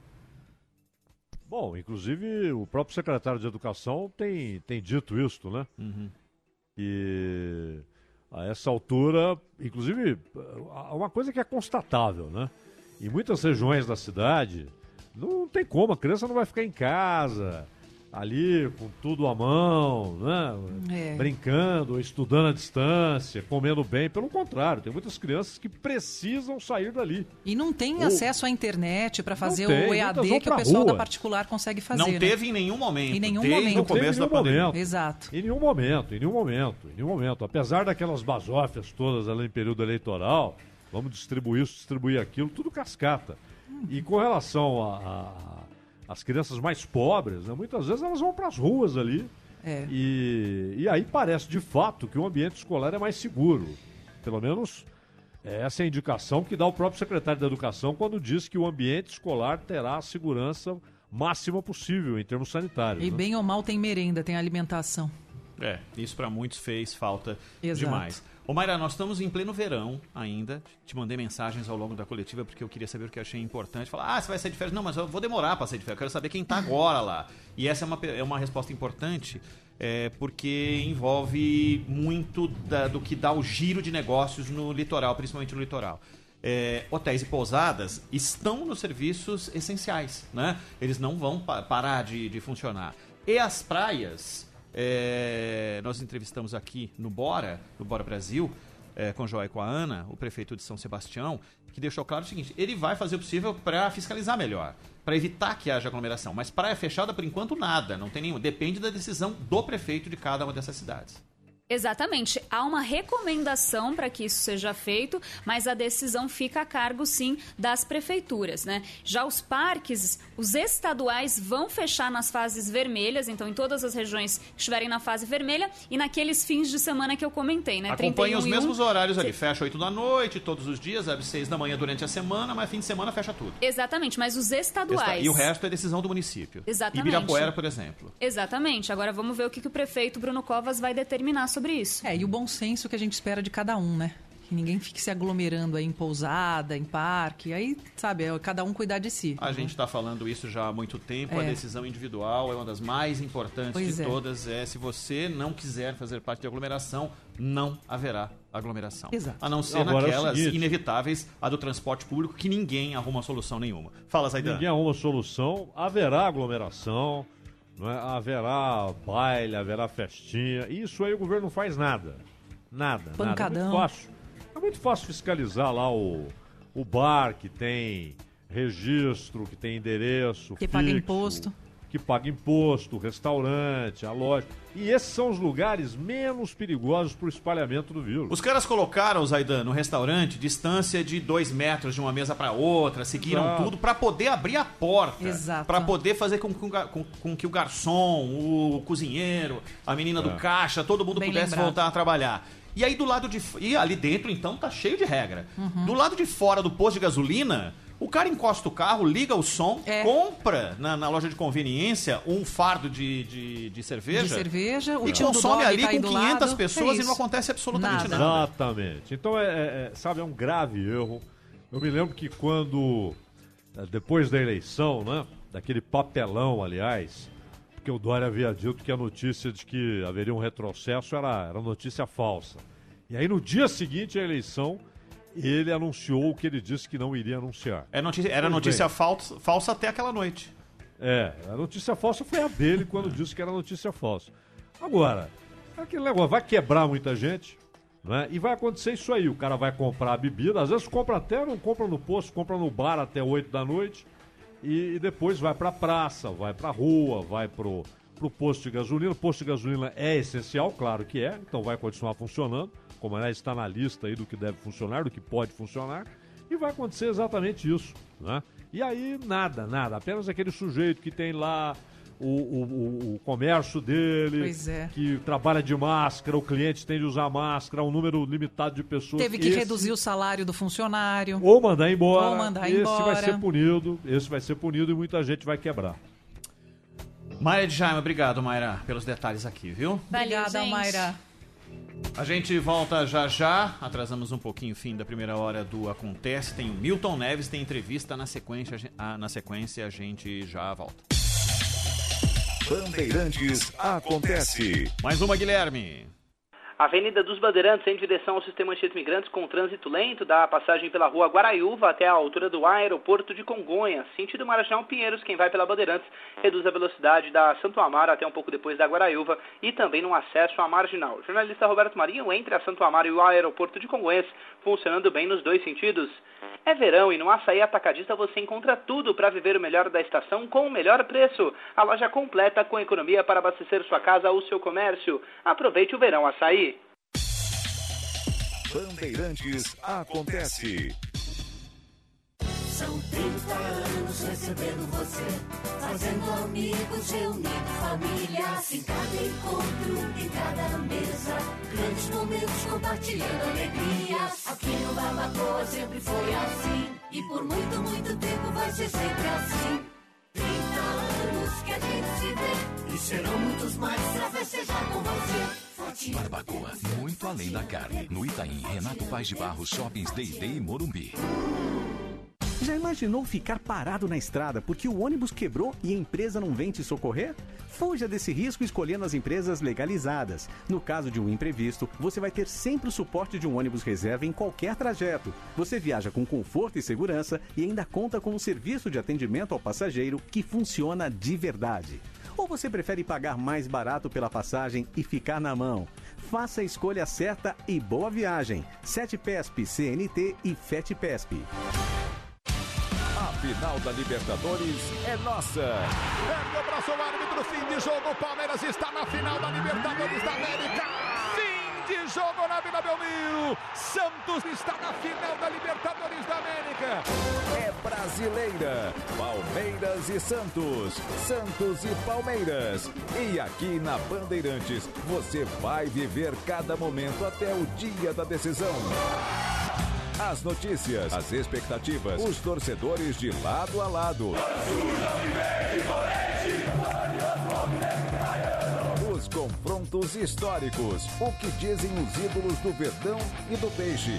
Bom, inclusive o próprio secretário de Educação tem, tem dito isso, né? Uhum. E a essa altura, inclusive, uma coisa que é constatável, né? Em muitas regiões da cidade, não tem como, a criança não vai ficar em casa ali com tudo à mão, né? É. brincando, estudando à distância, comendo bem. Pelo contrário, tem muitas crianças que precisam sair dali. E não tem Ou... acesso à internet para fazer tem, o EAD que o pessoal rua. da particular consegue fazer. Não né? teve em nenhum momento. Em nenhum Desde momento. no começo da pandemia. Momento. Exato. Em nenhum momento, em nenhum momento, em nenhum momento. Apesar daquelas basófias todas ali em período eleitoral, vamos distribuir isso, distribuir aquilo, tudo cascata. Hum. E com relação a, a as crianças mais pobres, né, muitas vezes elas vão para as ruas ali. É. E, e aí parece de fato que o ambiente escolar é mais seguro. Pelo menos essa é a indicação que dá o próprio secretário da Educação quando diz que o ambiente escolar terá a segurança máxima possível em termos sanitários. E né? bem ou mal tem merenda, tem alimentação. É, isso para muitos fez falta Exato. demais. Ô Mayra, nós estamos em pleno verão ainda. Te mandei mensagens ao longo da coletiva porque eu queria saber o que eu achei importante. Falar, ah, você vai sair de férias? Não, mas eu vou demorar para sair de férias. Eu quero saber quem tá agora lá. E essa é uma, é uma resposta importante é, porque envolve muito da- do que dá o giro de negócios no litoral, principalmente no litoral. É, hotéis e pousadas estão nos serviços essenciais, né? Eles não vão pa- parar de, de funcionar. E as praias, é, nós entrevistamos aqui no Bora, no Bora Brasil, é, com o João e com a Ana, o prefeito de São Sebastião, que deixou claro o seguinte: ele vai fazer o possível para fiscalizar melhor, para evitar que haja aglomeração. Mas praia fechada, por enquanto, nada, não tem nenhum. Depende da decisão do prefeito de cada uma dessas cidades. Exatamente. Há uma recomendação para que isso seja feito, mas a decisão fica a cargo, sim, das prefeituras, né? Já os parques, os estaduais vão fechar nas fases vermelhas, então em todas as regiões que estiverem na fase vermelha e naqueles fins de semana que eu comentei, né? Acompanha 31 os e 1. mesmos horários ali. Fecha 8 da noite, todos os dias, abre 6 da manhã durante a semana, mas fim de semana fecha tudo. Exatamente, mas os estaduais. E o resto é decisão do município. Exatamente. Ibirapuera, por exemplo. Exatamente. Agora vamos ver o que, que o prefeito Bruno Covas vai determinar sobre isso. É, e o bom senso que a gente espera de cada um, né? Que ninguém fique se aglomerando aí em pousada, em parque. Aí, sabe, é cada um cuidar de si. A gente está falando isso já há muito tempo. A É. decisão individual é uma das mais importantes Pois de é. todas. É se você não quiser fazer parte de aglomeração, não haverá aglomeração. Exato. A não ser Agora é naquelas seguinte. inevitáveis, a do transporte público, que ninguém arruma solução nenhuma. Fala, Zaidan. Ninguém arruma solução, haverá aglomeração, não é? haverá baile, haverá festinha. Isso aí o governo não faz nada. Nada. Pancadão. Nada. É muito fácil. É muito fácil fiscalizar lá o, o bar que tem registro, que tem endereço. Que paga fixo, imposto. Que paga imposto, o restaurante, a loja. E esses são os lugares menos perigosos para o espalhamento do vírus. Os caras colocaram, Zaidan, no restaurante, distância de dois metros de uma mesa para outra, seguiram Exato. tudo para poder abrir a porta. Exato. Para poder fazer com que, o gar- com, com que o garçom, o cozinheiro, a menina do É. caixa, todo mundo Bem pudesse lembrado. voltar a trabalhar. E aí do lado de. E ali dentro, então, tá cheio de regra. Uhum. Do lado de fora do posto de gasolina. O cara encosta o carro, liga o som, É. compra na, na loja de conveniência um fardo de, de, de cerveja. De cerveja, o e consome ali tá com do 500 lado. pessoas É e não acontece absolutamente Nada. nada. Exatamente. Então, é, é- é, sabe, é um grave erro. Eu me lembro que quando, eh, depois da eleição, né, daquele papelão, aliás, porque o Dória havia dito que a notícia de que haveria um retrocesso era, era notícia falsa. E aí, no dia seguinte à eleição, ele anunciou o que ele disse que não iria anunciar. É notícia- era Pois notícia falsa, falsa até aquela noite. É, a notícia falsa foi a dele quando disse que era notícia falsa. Agora, aquele negócio vai quebrar muita gente, né? E vai acontecer isso aí. O cara vai comprar a bebida, às vezes compra até, não compra no posto, compra no bar até 8 da noite. E, e depois vai pra praça, vai pra rua, vai pro, pro posto de gasolina. O posto de gasolina é essencial, claro que é, então vai continuar funcionando. Como aliás está na lista aí do que deve funcionar, do que pode funcionar. E vai acontecer exatamente isso, né? E aí, nada, nada. Apenas aquele sujeito que tem lá o, o, o- o comércio dele, Pois é. que trabalha de máscara, o cliente tem de usar máscara, um número limitado de pessoas. Teve que Esse- reduzir o salário do funcionário. Ou mandar embora. Ou mandar esse embora. vai ser punido, esse vai ser punido e muita gente vai quebrar. Mayra de Jaime, obrigado, Mayra, pelos detalhes aqui, viu? Obrigada, gente. Mayra. A gente volta já já. Atrasamos um pouquinho o fim da primeira hora do Acontece. Tem o Milton Neves, tem entrevista na sequência. a ah, na sequência a gente já volta. Bandeirantes acontece. Mais uma, Guilherme. Avenida dos Bandeirantes em direção ao sistema Anchieta Imigrantes com trânsito lento, dá a passagem pela rua Guaraiúva até a altura do aeroporto de Congonhas. Sentido Marginal Pinheiros, quem vai pela Bandeirantes reduz a velocidade da Santo Amaro até um pouco depois da Guaraiúva e também no acesso à Marginal. Jornalista Roberto Marinho entre a Santo Amaro e o aeroporto de Congonhas, funcionando bem nos dois sentidos. É verão e no Açaí Atacadista você encontra tudo para viver o melhor da estação com o melhor preço. A loja completa com economia para abastecer sua casa ou seu comércio. Aproveite o verão Açaí. Bandeirantes acontece. São 30 anos recebendo você, fazendo amigos, reunindo famílias. Em cada encontro, em cada mesa, grandes momentos compartilhando alegrias. Aqui no Barbacoa sempre foi assim, e por muito, muito tempo vai ser sempre assim. 30 anos que a gente se vê, e serão muitos mais pra festejar com você. Barbacoa, muito além da carne. No Itaim, Renato Paz de Barros, Shoppings Day e Morumbi. Já imaginou ficar parado na estrada porque o ônibus quebrou e a empresa não vem te socorrer? Fuja desse risco escolhendo as empresas legalizadas. No caso de um imprevisto, você vai ter sempre o suporte de um ônibus reserva em qualquer trajeto. Você viaja com conforto e segurança e ainda conta com um serviço de atendimento ao passageiro que funciona de verdade. Ou você prefere pagar mais barato pela passagem e ficar na mão? Faça a escolha certa e boa viagem. 7PESP, CNT e FETPESP. A final da Libertadores é nossa. Perde o braço o árbitro, fim de jogo. O Palmeiras está na final da Libertadores da América. De jogo na Vila Belmiro. Santos está na final da Libertadores da América. É brasileira. Palmeiras e Santos. Santos e Palmeiras. E aqui na Bandeirantes, você vai viver cada momento até o dia da decisão. As notícias, as expectativas, os torcedores de lado a lado. Os confrontos históricos, o que dizem os ídolos do Verdão e do Peixe.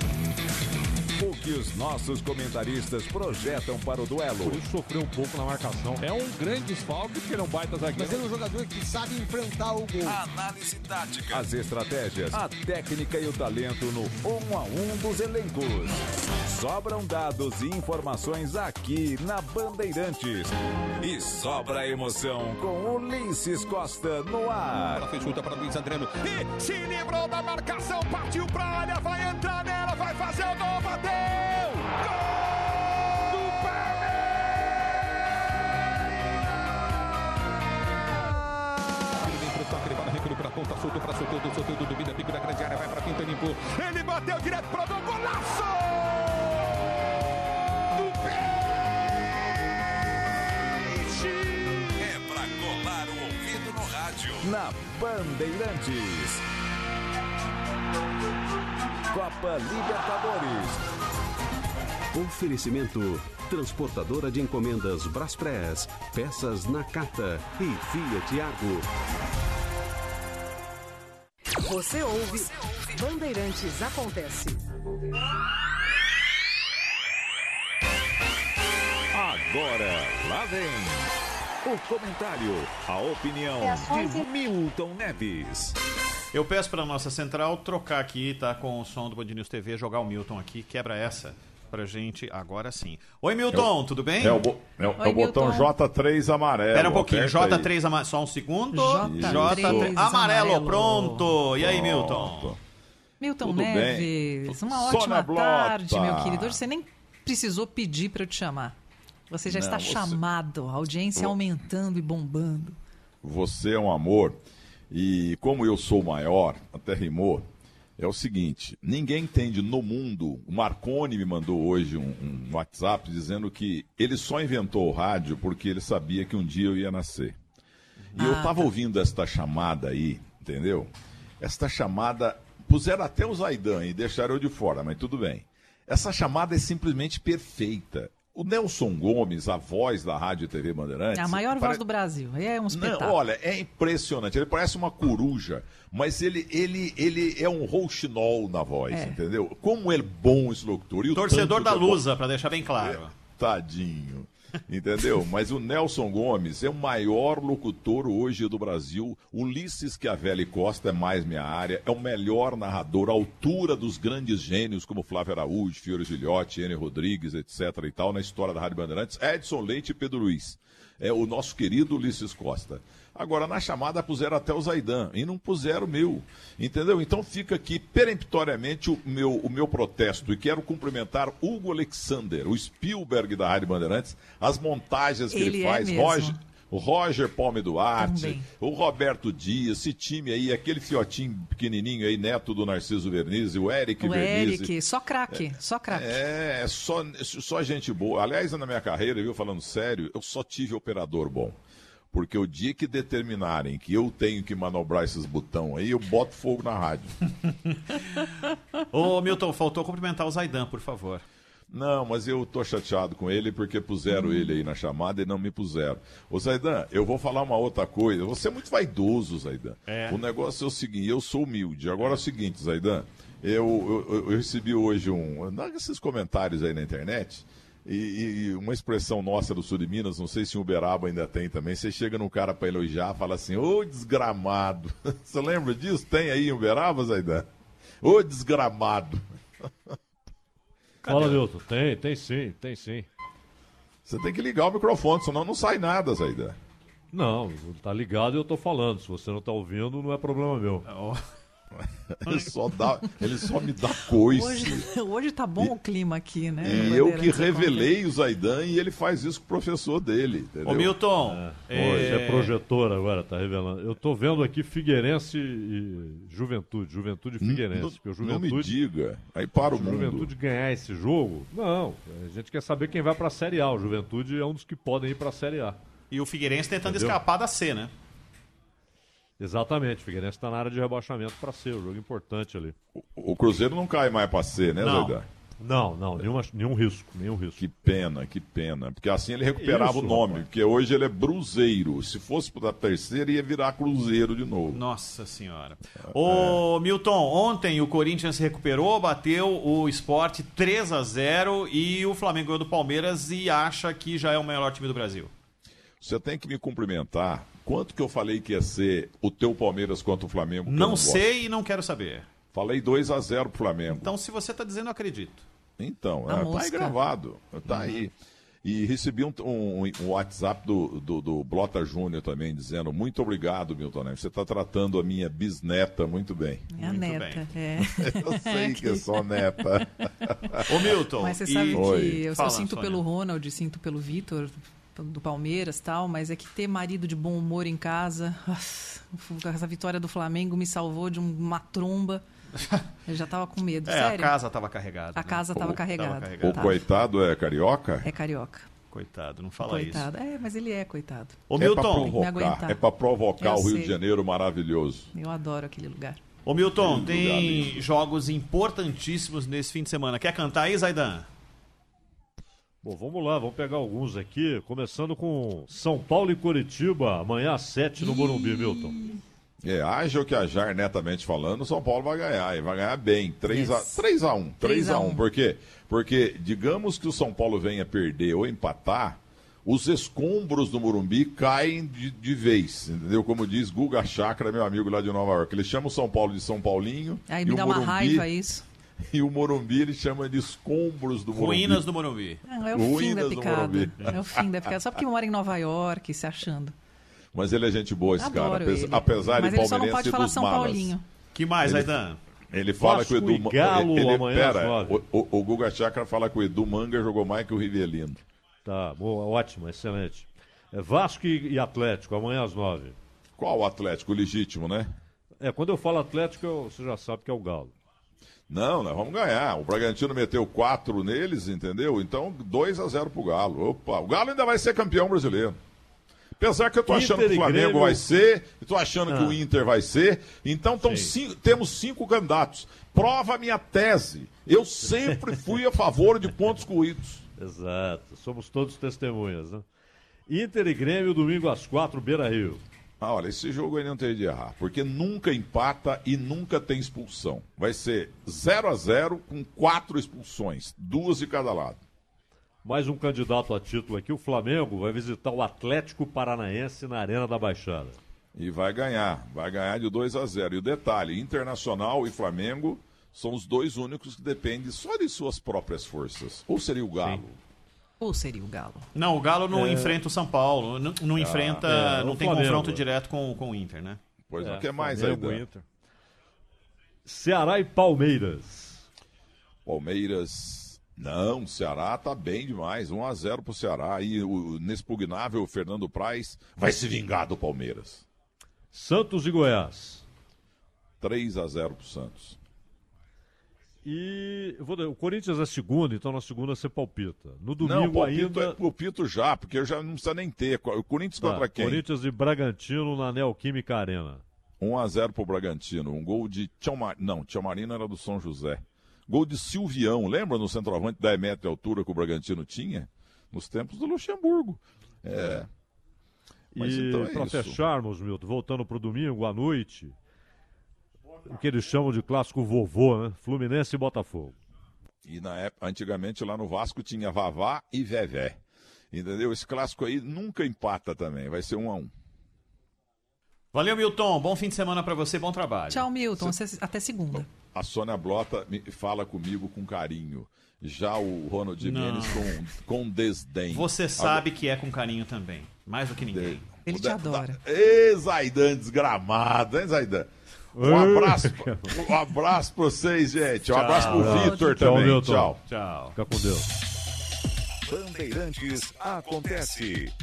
O que os nossos comentaristas projetam para o duelo. Por isso sofreu um pouco na marcação. É um grande desfalque porque ele é um baita zagueiro. Mas ele é um jogador que sabe enfrentar o gol. Análise tática. As estratégias, a técnica e o talento no um a um dos elencos. Sobram dados e informações aqui na Bandeirantes. E sobra a emoção com Ulisses Costa no ar. Ela fez chuta para Luiz Adriano. E se livrou da marcação, partiu para a área, vai entrar nela, vai fazer o gol, bateu! Gol do Palmeiras! Ele vem pro toque, ele no recuo para a ponta, soltou para Soteldo, Soteldo domina, pico da grande área, vai para Pinto, limpou. Ele bateu direto para o gol, golaço! Do Peixe! É pra colar o ouvido no rádio. Na Bandeirantes. Copa Libertadores. Oferecimento Transportadora de Encomendas Braspress, Peças na Cata e Fiat Argo. Você ouve Bandeirantes Acontece. Agora, lá vem o comentário, a opinião de Milton Neves. Eu peço para nossa central trocar aqui, tá? Com o som do Band News TV, jogar o Milton aqui, quebra essa pra gente agora sim. Oi, Milton, tudo bem? É o, bo- é o- é o botão J3 amarelo. Espera um pouquinho, aperta aí. J3 amarelo, só um segundo. J3 J3 amarelo, amarelo. pronto. E aí, Pronto. Milton? Milton Tudo bem. Neves, uma Sônia ótima tarde, meu querido. Hoje você nem precisou pedir para eu te chamar. Você já Não, está você- chamado, a audiência aumentando e bombando. Você é um amor. E como eu sou maior, até rimou, é o seguinte: ninguém entende no mundo. O Marconi me mandou hoje um, um WhatsApp dizendo que ele só inventou o rádio porque ele sabia que um dia eu ia nascer. E eu Ah, estava tá. ouvindo esta chamada aí, entendeu? Esta chamada. Puseram até o Zaidan e deixaram eu de fora, mas tudo bem. Essa chamada é simplesmente perfeita. O Nelson Gomes, a voz da Rádio e TV Bandeirantes. É a maior voz do Brasil. É um não, espetáculo. olha, é impressionante. Ele parece uma coruja, mas ele, ele, ele é um rouxinol na voz, É. entendeu? Como é bom esse locutor. E o Torcedor da que é Lusa, pra deixar bem claro. É, tadinho. Entendeu? Mas o Nelson Gomes é o maior locutor hoje do Brasil. Ulisses Chiavelli Costa é mais minha área. É o melhor narrador, altura dos grandes gênios como Flávio Araújo, Fiore Gilhote, N. Rodrigues, etc. e tal, na história da Rádio Bandeirantes. Edson Leite e Pedro Luiz. É o nosso querido Ulisses Costa. Agora, na chamada puseram até o Zaidan e não puseram o meu. Entendeu? Então fica aqui peremptoriamente o meu, o meu protesto e quero cumprimentar Hugo Alexander, o Spielberg da Rádio Bandeirantes, as montagens que ele, Ele é faz. mesmo. Roger, O Roger Palme Duarte, Também. o Roberto Dias, esse time aí, aquele fiotinho pequenininho aí, neto do Narciso Vernizzi, o Eric O Vernizzi. Eric, só craque, só craque. É, é só, só gente boa. Aliás, na minha carreira, viu, falando sério, eu só tive operador bom. Porque o dia que determinarem que eu tenho que manobrar esses botão aí, eu boto fogo na rádio. Ô, Milton, faltou cumprimentar o Zaidan, por favor. Não, mas eu tô chateado com ele porque puseram ele aí na chamada e não me puseram. Ô Zaidan, eu vou falar uma outra coisa. Você é muito vaidoso, Zaidan. É. O negócio é o seguinte, eu sou humilde. Agora é o seguinte, Zaidan, eu, eu, eu recebi hoje um. Esses comentários aí na internet. E, e uma expressão nossa do sul de Minas, não sei se em Uberaba ainda tem também. Você chega num cara para elogiar, fala assim: Ô desgramado. Você lembra disso? Tem aí em Uberaba, Zaidan? Ô desgramado. Fala, Milton. Tem, tem sim, tem sim. Você tem que ligar o microfone, senão não sai nada, Zaidan. Não, tá ligado e eu tô falando. Se você não tá ouvindo, não é problema meu. Ele só, dá, ele só me dá coice. Hoje, hoje tá bom o clima aqui, né? E eu que Bandeirantes revelei o Zaidan e ele faz isso com o professor dele. Entendeu? Ô, Milton. É. Hoje é projetor agora, tá revelando. Eu tô vendo aqui Figueirense e Juventude. Juventude e Figueirense. Não, porque o não me Juventude, diga. Aí para o mundo. Juventude ganhar esse jogo, não. A gente quer saber quem vai pra Série A. O Juventude é um dos que podem ir pra Série A. E o Figueirense tentando Entendeu? escapar da C, né? Exatamente, o Figueirense está na área de rebaixamento para ser, um jogo importante ali. O Cruzeiro não cai mais pra C, né, Não. Não, não, nenhuma, nenhum risco, nenhum risco. Que pena, que pena. Porque assim ele recuperava Isso, o nome. rapaz. Porque hoje ele é Bruzeiro. Se fosse pra terceira, ia virar Cruzeiro de novo. Nossa senhora. Ô, Milton, ontem o Corinthians se recuperou, bateu o Sport 3 a 0 e o Flamengo ganhou do Palmeiras e acha que já é o melhor time do Brasil. Você tem que me cumprimentar. Quanto que eu falei que ia ser o teu Palmeiras contra o Flamengo? Não gosto? sei e não quero saber. Falei 2 a 0 pro Flamengo. Então, se você tá dizendo, eu acredito. Então, é, tá aí gravado. Tá aí. E recebi um, um- um WhatsApp do, do, do Blota Júnior também, dizendo muito obrigado, Milton Neves. Você está tratando a minha bisneta muito bem. É a neta, é. Eu sei que é só neta. Ô, Milton. Mas você sabe que Oi. eu, eu Fala, sinto Sônia. pelo Ronald, sinto pelo Vitor, do Palmeiras tal, mas é que ter marido de bom humor em casa, essa vitória do Flamengo me salvou de uma tromba. Eu já tava com medo, É, sério. a casa tava carregada. A né? casa tava carregada. O Tava. coitado é carioca? É carioca. Coitado, não fala coitado. É, mas ele é coitado. Ô, é Milton. pra que me provocar, é pra provocar Eu o Rio sei. de Janeiro maravilhoso. Eu adoro aquele lugar. isso. Ô, Milton, Que tem lugar jogos importantíssimos nesse fim de semana. Quer cantar aí, Zaidan? Bom, vamos lá, vamos pegar alguns aqui, começando com São Paulo e Curitiba, amanhã às 7 no Morumbi, Milton. É, haja o que ajar, netamente falando, o São Paulo vai ganhar, e vai ganhar bem. 3 a, 3 a 1 3 a 1 Por quê? Porque, digamos que o São Paulo venha perder ou empatar, os escombros do Morumbi caem de, de vez, entendeu? Como diz Guga Chakra, meu amigo lá de Nova York. Ele chama o São Paulo de São Paulinho. Aí e me o dá uma Morumbi- raiva isso. E o Morumbi ele chama de escombros do Morumbi. Ruínas do Morumbi. Não, é o fim Ruínas da do picada. Morumbi. É o fim da picada. Só porque mora em Nova York, se achando. Mas ele é gente boa, esse cara. Adoro ele. Apesar Mas de ele só não palmeirense pode falar São malas. Paulinho. Que mais, Ele- Zaidan? Ele fala Vasco que o Edu. Galo, ele, amanhã às pera, nove. o, o, o Guga Chakra fala que o Edu Manga jogou mais que o Rivelino. Tá, boa, ótimo, excelente. É Vasco e e Atlético, amanhã às 9. Qual o Atlético? O legítimo, né? É, quando eu falo Atlético, eu- você já sabe que é o Galo. Não, nós vamos ganhar. O Bragantino meteu 4 neles, entendeu? Então 2 a 0 pro Galo. Opa, o Galo ainda vai ser campeão brasileiro. Apesar que eu tô achando Inter que o Flamengo Grêmio- vai ser, eu tô achando que Ah. o Inter vai ser. Então tão cinco- temos cinco candidatos. Prova a minha tese. Eu sempre fui a favor de pontos corridos. Exato, somos todos testemunhas, né? Inter e Grêmio, domingo às 4, Beira Rio. Ah, olha, esse jogo aí não tem de errar, porque nunca empata e nunca tem expulsão. Vai ser 0 a 0 com quatro expulsões, duas de cada lado. Mais um candidato a título aqui, o Flamengo vai visitar o Atlético Paranaense na Arena da Baixada. E vai ganhar, vai ganhar de 2 a 0. E o detalhe, Internacional e Flamengo são os dois únicos que dependem só de suas próprias forças. Ou seria o Galo? Ou seria o Galo? Não, o Galo não É. enfrenta o São Paulo. Não, não Ah, enfrenta. é, não o tem Flamengo. confronto direto com, com o Inter, né? Pois É, não quer mais aí. Inter. Ceará e Palmeiras. Palmeiras Não, o Ceará tá bem demais. 1 a 0 pro Ceará. E o inexpugnável Fernando Praz vai se vingar do Palmeiras. Santos e Goiás. 3 a 0 pro Santos. E vou o Corinthians é segunda, então na segunda você palpita. No não, domingo palpito, ainda. é, palpito já, porque eu já não precisa nem ter. O Corinthians Tá, contra quem? Corinthians e Bragantino na Neoquímica Arena. 1 a 0 pro Bragantino. Um gol de Tchau Mar... Não, Tchau Marino era do São José. Gol de Silvião. Lembra no centroavante 10 metros de altura que o Bragantino tinha? Nos tempos do Luxemburgo. É. Mas e então é para fecharmos, Milton, voltando para o domingo à noite, o que eles chamam de clássico vovô, né? Fluminense e Botafogo. E na época, antigamente lá no Vasco tinha Vavá e Vevé. Entendeu? Esse clássico aí nunca empata também. Vai ser um a um. Valeu, Milton. Bom fim de semana para você, bom trabalho. Tchau, Milton. Até segunda. A Sônia Blota fala comigo com carinho. Já o Ronald Jimenez com, com desdém. Você sabe que é com carinho também, mais do que ninguém. Ele te adora. Ê, Zaidan desgramado, hein, Zaidan? Um abraço, um abraço pra vocês, gente. Um Tchau. abraço pro Tchau. Vitor Tchau, também. Milton. Tchau. Tchau. Fica com Deus. Bandeirantes acontece.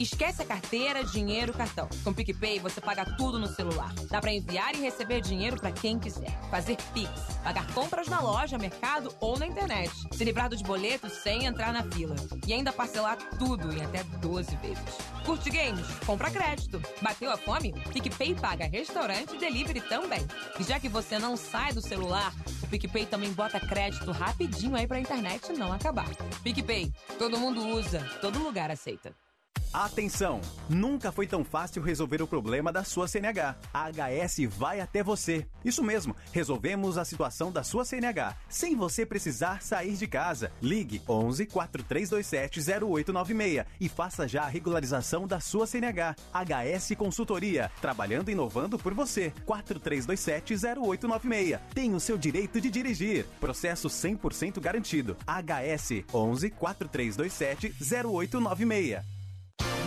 Esquece a carteira, dinheiro, cartão. Com o PicPay você paga tudo no celular. Dá pra enviar e receber dinheiro pra quem quiser. Fazer Pix, pagar compras na loja, mercado ou na internet. Se livrar dos boletos sem entrar na fila. E ainda parcelar tudo em até 12 vezes. Curte games? Compra crédito. Bateu a fome? PicPay paga restaurante e delivery também. E já que você não sai do celular, o PicPay também bota crédito rapidinho aí pra internet não acabar. PicPay, todo mundo usa, todo lugar aceita. Atenção! Nunca foi tão fácil resolver o problema da sua CNH. A HS vai até você. Isso mesmo, resolvemos a situação da sua CNH, sem você precisar sair de casa. Ligue 11 4327 0896 e faça já a regularização da sua CNH. HS Consultoria, trabalhando e inovando por você. 4327 0896. Tem o seu direito de dirigir. Processo 100% garantido. HS 11 4327 0896.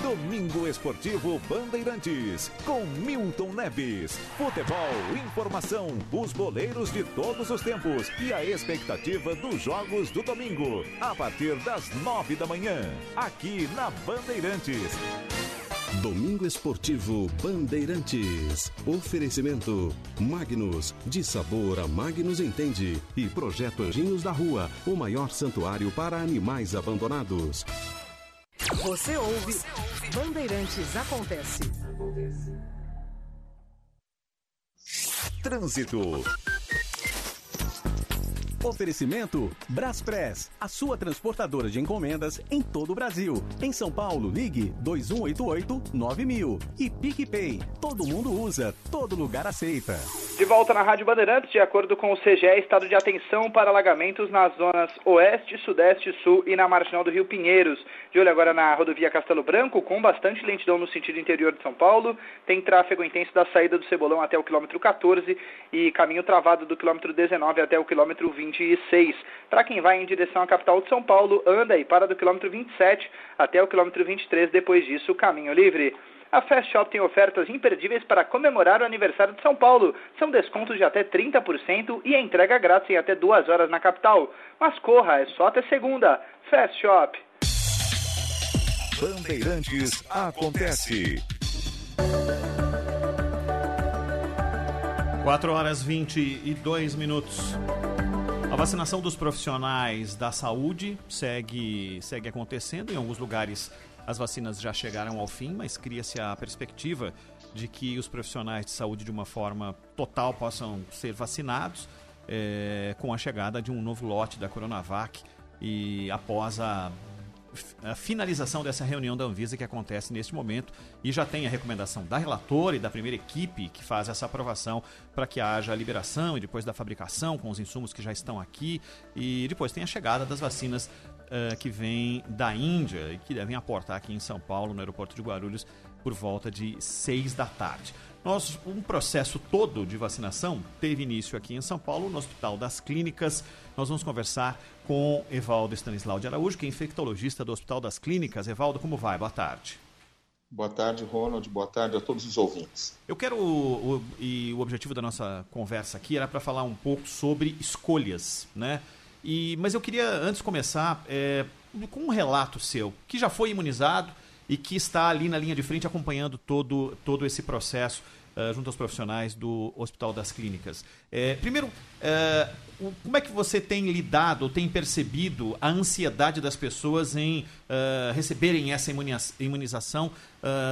Domingo Esportivo Bandeirantes, com Milton Neves. Futebol, informação, os boleiros de todos os tempos e a expectativa dos jogos do domingo, a partir das nove da manhã, aqui na Bandeirantes. Domingo Esportivo Bandeirantes. Oferecimento Magnus, de sabor a Magnus Entende. E Projeto Anjinhos da Rua, o maior santuário para animais abandonados. Você ouve Bandeirantes Acontece. Trânsito. Oferecimento Braspress, a sua transportadora de encomendas em todo o Brasil. Em São Paulo, ligue 2188-9000. E PicPay, todo mundo usa, todo lugar aceita. De volta na Rádio Bandeirantes, de acordo com o CGE, estado de atenção para alagamentos nas zonas Oeste, Sudeste, Sul e na Marginal do Rio Pinheiros. De olho agora na rodovia Castelo Branco, com bastante lentidão no sentido interior de São Paulo. Tem tráfego intenso da saída do Cebolão até o quilômetro 14 e caminho travado do quilômetro 19 até o quilômetro 26. Para quem vai em direção à capital de São Paulo, anda e para do quilômetro 27 até o quilômetro 23. Depois disso, caminho livre. A Fast Shop tem ofertas imperdíveis para comemorar o aniversário de São Paulo. São descontos de até 30% e entrega grátis em até duas horas na capital. Mas corra, é só até segunda. Fast Shop. Bandeirantes acontece. 4 horas 22 minutos. A vacinação dos profissionais da saúde segue, segue acontecendo. Em alguns lugares as vacinas já chegaram ao fim, mas cria-se a perspectiva de que os profissionais de saúde, de uma forma total, possam ser vacinados eh, com a chegada de um novo lote da Coronavac e após a a finalização dessa reunião da Anvisa que acontece neste momento e já tem a recomendação da relatora e da primeira equipe que faz essa aprovação para que haja a liberação e depois da fabricação com os insumos que já estão aqui e depois tem a chegada das vacinas uh, que vêm da Índia e que devem aportar aqui em São Paulo, no aeroporto de Guarulhos, por volta de 6 da tarde. Nós, um processo todo de vacinação teve início aqui em São Paulo, no Hospital das Clínicas. Nós vamos conversar com Evaldo Stanislau de Araújo, que é infectologista do Hospital das Clínicas. Evaldo, como vai? Boa tarde. Boa tarde, Ronald. Boa tarde a todos os ouvintes. Eu quero, o, o, e o objetivo da nossa conversa aqui era para falar um pouco sobre escolhas, né? E, mas eu queria, antes de começar, é, com um relato seu, que já foi imunizado e que está ali na linha de frente acompanhando todo, todo esse processo uh, junto aos profissionais do Hospital das Clínicas. É, primeiro, uh, como é que você tem lidado ou tem percebido a ansiedade das pessoas em uh, receberem essa imunização,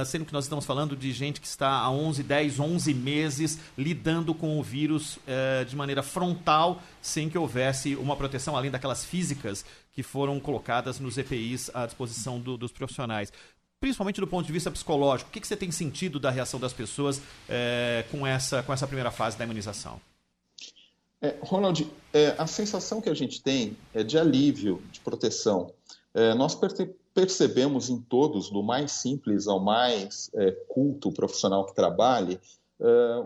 sendo que nós estamos falando de gente que está há 11, 10, 11 meses lidando com o vírus de maneira frontal, sem que houvesse uma proteção além daquelas físicas que foram colocadas nos EPIs à disposição do, dos profissionais principalmente do ponto de vista psicológico, o que, que você tem sentido da reação das pessoas é, com, essa, com essa primeira fase da imunização? É, Ronald, é, a sensação que a gente tem é de alívio, de proteção. É, nós percebemos em todos, do mais simples ao mais é, culto profissional que trabalhe,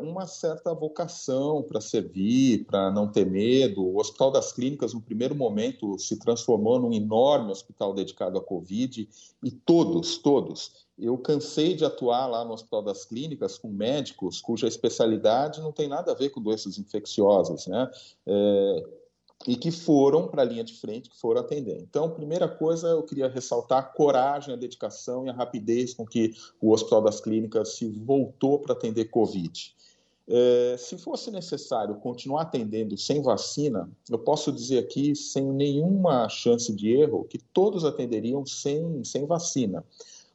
uma certa vocação para servir, para não ter medo. O Hospital das Clínicas, no primeiro momento, se transformou num enorme hospital dedicado à Covid e todos, todos. Eu cansei de atuar lá no Hospital das Clínicas com médicos cuja especialidade não tem nada a ver com doenças infecciosas, né? É, e que foram para a linha de frente, que foram atender. Então, primeira coisa, eu queria ressaltar a coragem, a dedicação e a rapidez com que o Hospital das Clínicas se voltou para atender Covid. É, se fosse necessário continuar atendendo sem vacina, eu posso dizer aqui, sem nenhuma chance de erro, que todos atenderiam sem, sem vacina.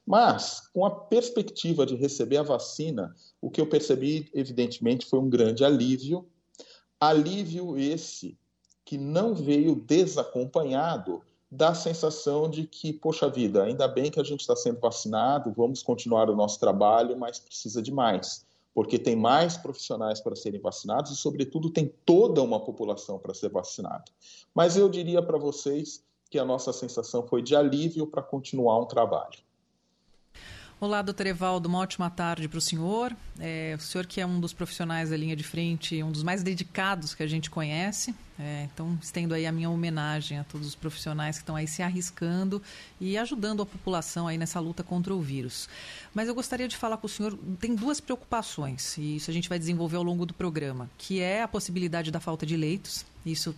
Mas, com a perspectiva de receber a vacina, o que eu percebi, evidentemente, foi um grande alívio. Alívio esse que não veio desacompanhado da sensação de que, poxa vida, ainda bem que a gente está sendo vacinado, vamos continuar o nosso trabalho, mas precisa de mais, porque tem mais profissionais para serem vacinados e, sobretudo, tem toda uma população para ser vacinada. Mas eu diria para vocês que a nossa sensação foi de alívio para continuar um trabalho. Olá, doutor Evaldo, uma ótima tarde para o senhor. É, o senhor que é um dos profissionais da linha de frente, um dos mais dedicados que a gente conhece. É, então, estendo aí a minha homenagem a todos os profissionais que estão aí se arriscando e ajudando a população aí nessa luta contra o vírus. Mas eu gostaria de falar com o senhor, tem duas preocupações, e isso a gente vai desenvolver ao longo do programa, que é a possibilidade da falta de leitos. Isso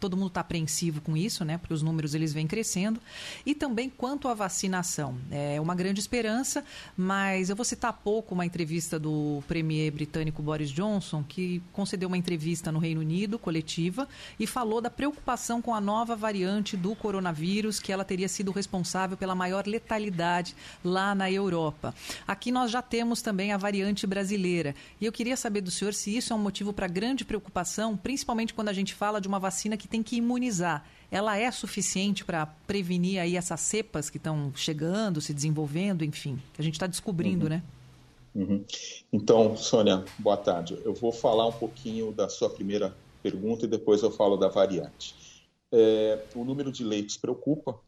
todo mundo está apreensivo com isso, né? Porque os números eles vêm crescendo. E também quanto à vacinação. É uma grande esperança, mas eu vou citar pouco uma entrevista do premier britânico Boris Johnson, que concedeu uma entrevista no Reino Unido, coletiva, e falou da preocupação com a nova variante do coronavírus, que ela teria sido responsável pela maior letalidade lá na Europa. Aqui nós já temos também a variante brasileira. E eu queria saber do senhor se isso é um motivo para grande preocupação, principalmente quando a gente fala de uma vacina que tem que imunizar, ela é suficiente para prevenir aí essas cepas que estão chegando, se desenvolvendo, enfim, que a gente está descobrindo, uhum. né? Uhum. Então, Sônia, boa tarde. Eu vou falar um pouquinho da sua primeira pergunta e depois eu falo da variante. É, o número de leitos preocupa,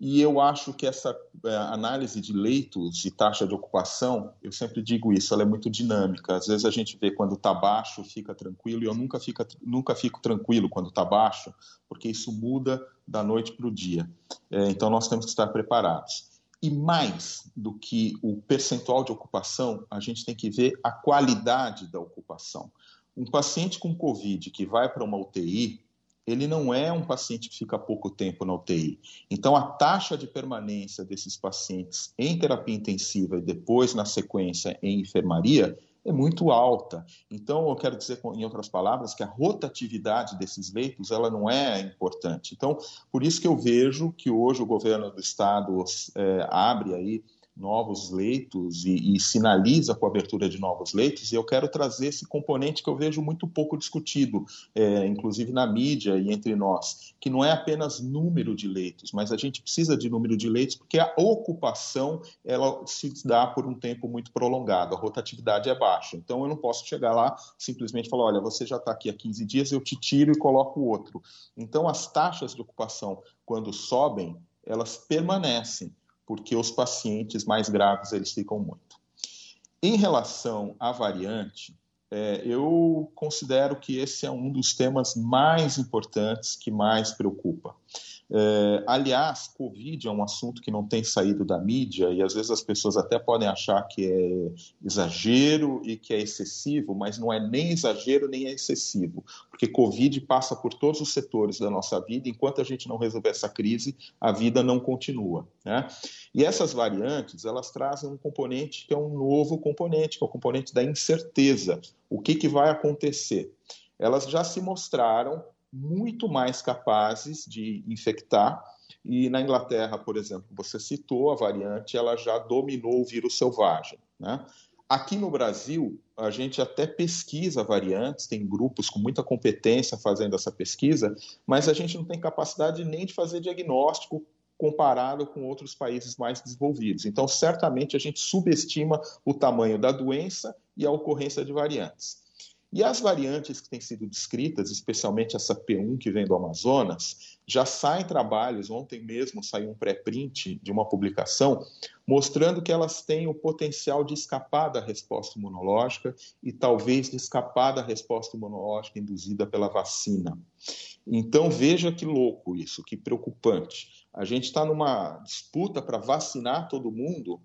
e eu acho que essa é, análise de leitos e taxa de ocupação, eu sempre digo isso, ela é muito dinâmica. Às vezes a gente vê quando está baixo, fica tranquilo, e eu nunca, fica, nunca fico tranquilo quando está baixo, porque isso muda da noite para o dia. É, então nós temos que estar preparados. E mais do que o percentual de ocupação, a gente tem que ver a qualidade da ocupação. Um paciente com Covid que vai para uma UTI, ele não é um paciente que fica pouco tempo na UTI. Então, a taxa de permanência desses pacientes em terapia intensiva e depois, na sequência, em enfermaria é muito alta. Então, eu quero dizer, em outras palavras, que a rotatividade desses leitos ela não é importante. Então, por isso que eu vejo que hoje o governo do estado é, abre aí novos leitos e, e, sinaliza com a abertura de novos leitos, e eu quero trazer esse componente que eu vejo muito pouco discutido, é, inclusive na mídia e entre nós, que não é apenas número de leitos, mas a gente precisa de número de leitos porque a ocupação ela se dá por um tempo muito prolongado, a rotatividade é baixa. Então eu não posso chegar lá simplesmente falar, olha, você já está aqui há 15 dias, eu te tiro e coloco outro. Então as taxas de ocupação, quando sobem, elas permanecem porque os pacientes mais graves eles ficam muito. Em relação à variante, é, eu considero que esse é um dos temas mais importantes que mais preocupa. É, aliás, Covid é um assunto que não tem saído da mídia e às vezes as pessoas até podem achar que é exagero e que é excessivo, mas não é nem exagero nem é excessivo, porque Covid passa por todos os setores da nossa vida. Enquanto a gente não resolver essa crise, a vida não continua. Né? E essas variantes, elas trazem um componente que é um novo componente, que é o componente da incerteza. O que, que vai acontecer? Elas já se mostraram muito mais capazes de infectar. E na Inglaterra, por exemplo, você citou a variante, ela já dominou o vírus selvagem. Né? Aqui no Brasil, a gente até pesquisa variantes, tem grupos com muita competência fazendo essa pesquisa, mas a gente não tem capacidade nem de fazer diagnóstico comparado com outros países mais desenvolvidos. Então, certamente, a gente subestima o tamanho da doença e a ocorrência de variantes. E as variantes que têm sido descritas, especialmente essa P1 que vem do Amazonas, já saem trabalhos, ontem mesmo saiu um pré-print de uma publicação, mostrando que elas têm o potencial de escapar da resposta imunológica e talvez de escapar da resposta imunológica induzida pela vacina. Então veja que louco isso, que preocupante. A gente está numa disputa para vacinar todo mundo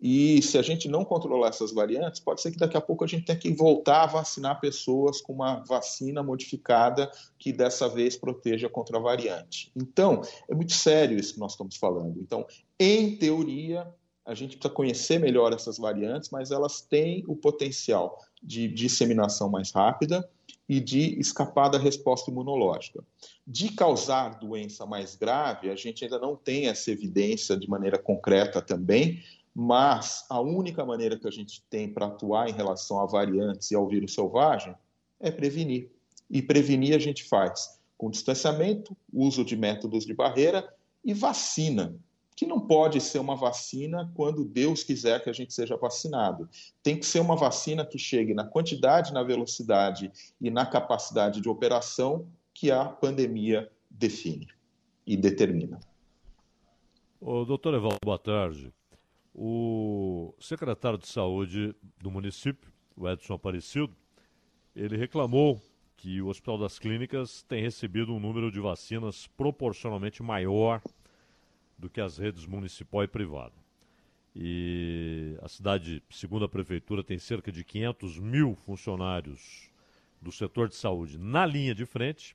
e se a gente não controlar essas variantes, pode ser que daqui a pouco a gente tenha que voltar a vacinar pessoas com uma vacina modificada que dessa vez proteja contra a variante. Então, é muito sério isso que nós estamos falando. Então, em teoria, a gente precisa conhecer melhor essas variantes, mas elas têm o potencial de disseminação mais rápida e de escapar da resposta imunológica. De causar doença mais grave, a gente ainda não tem essa evidência de maneira concreta também, mas a única maneira que a gente tem para atuar em relação a variantes e ao vírus selvagem é prevenir. E prevenir a gente faz com distanciamento, uso de métodos de barreira e vacina, que não pode ser uma vacina quando Deus quiser que a gente seja vacinado. Tem que ser uma vacina que chegue na quantidade, na velocidade e na capacidade de operação que a pandemia define e determina. Ô, doutor Evaldo, boa tarde. O secretário de saúde do município, o Edson Aparecido, ele reclamou que o Hospital das Clínicas tem recebido um número de vacinas proporcionalmente maior do que as redes municipal e privada. E a cidade, segundo a prefeitura, tem cerca de 500 mil funcionários do setor de saúde na linha de frente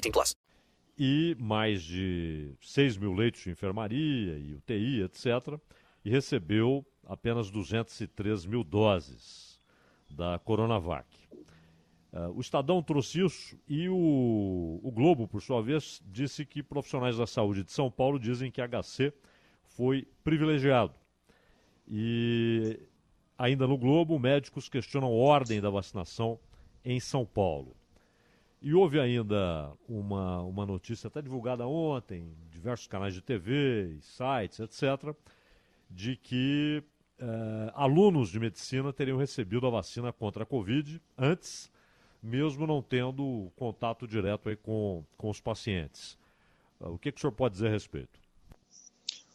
18 plus. E mais de 6 mil leitos de enfermaria e UTI, etc. E recebeu apenas 203 mil doses da Coronavac. Uh, o Estadão trouxe isso e o, o, Globo, por sua vez, disse que profissionais da saúde de São Paulo dizem que HC foi privilegiado. E ainda no Globo, médicos questionam ordem da vacinação em São Paulo. E houve ainda uma, uma notícia até divulgada ontem, em diversos canais de TV, sites, etc., de que uh, alunos de medicina teriam recebido a vacina contra a Covid antes mesmo não tendo contato direto com, com os pacientes. O que, que o senhor pode dizer a respeito?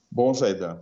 Bom, Zaidan,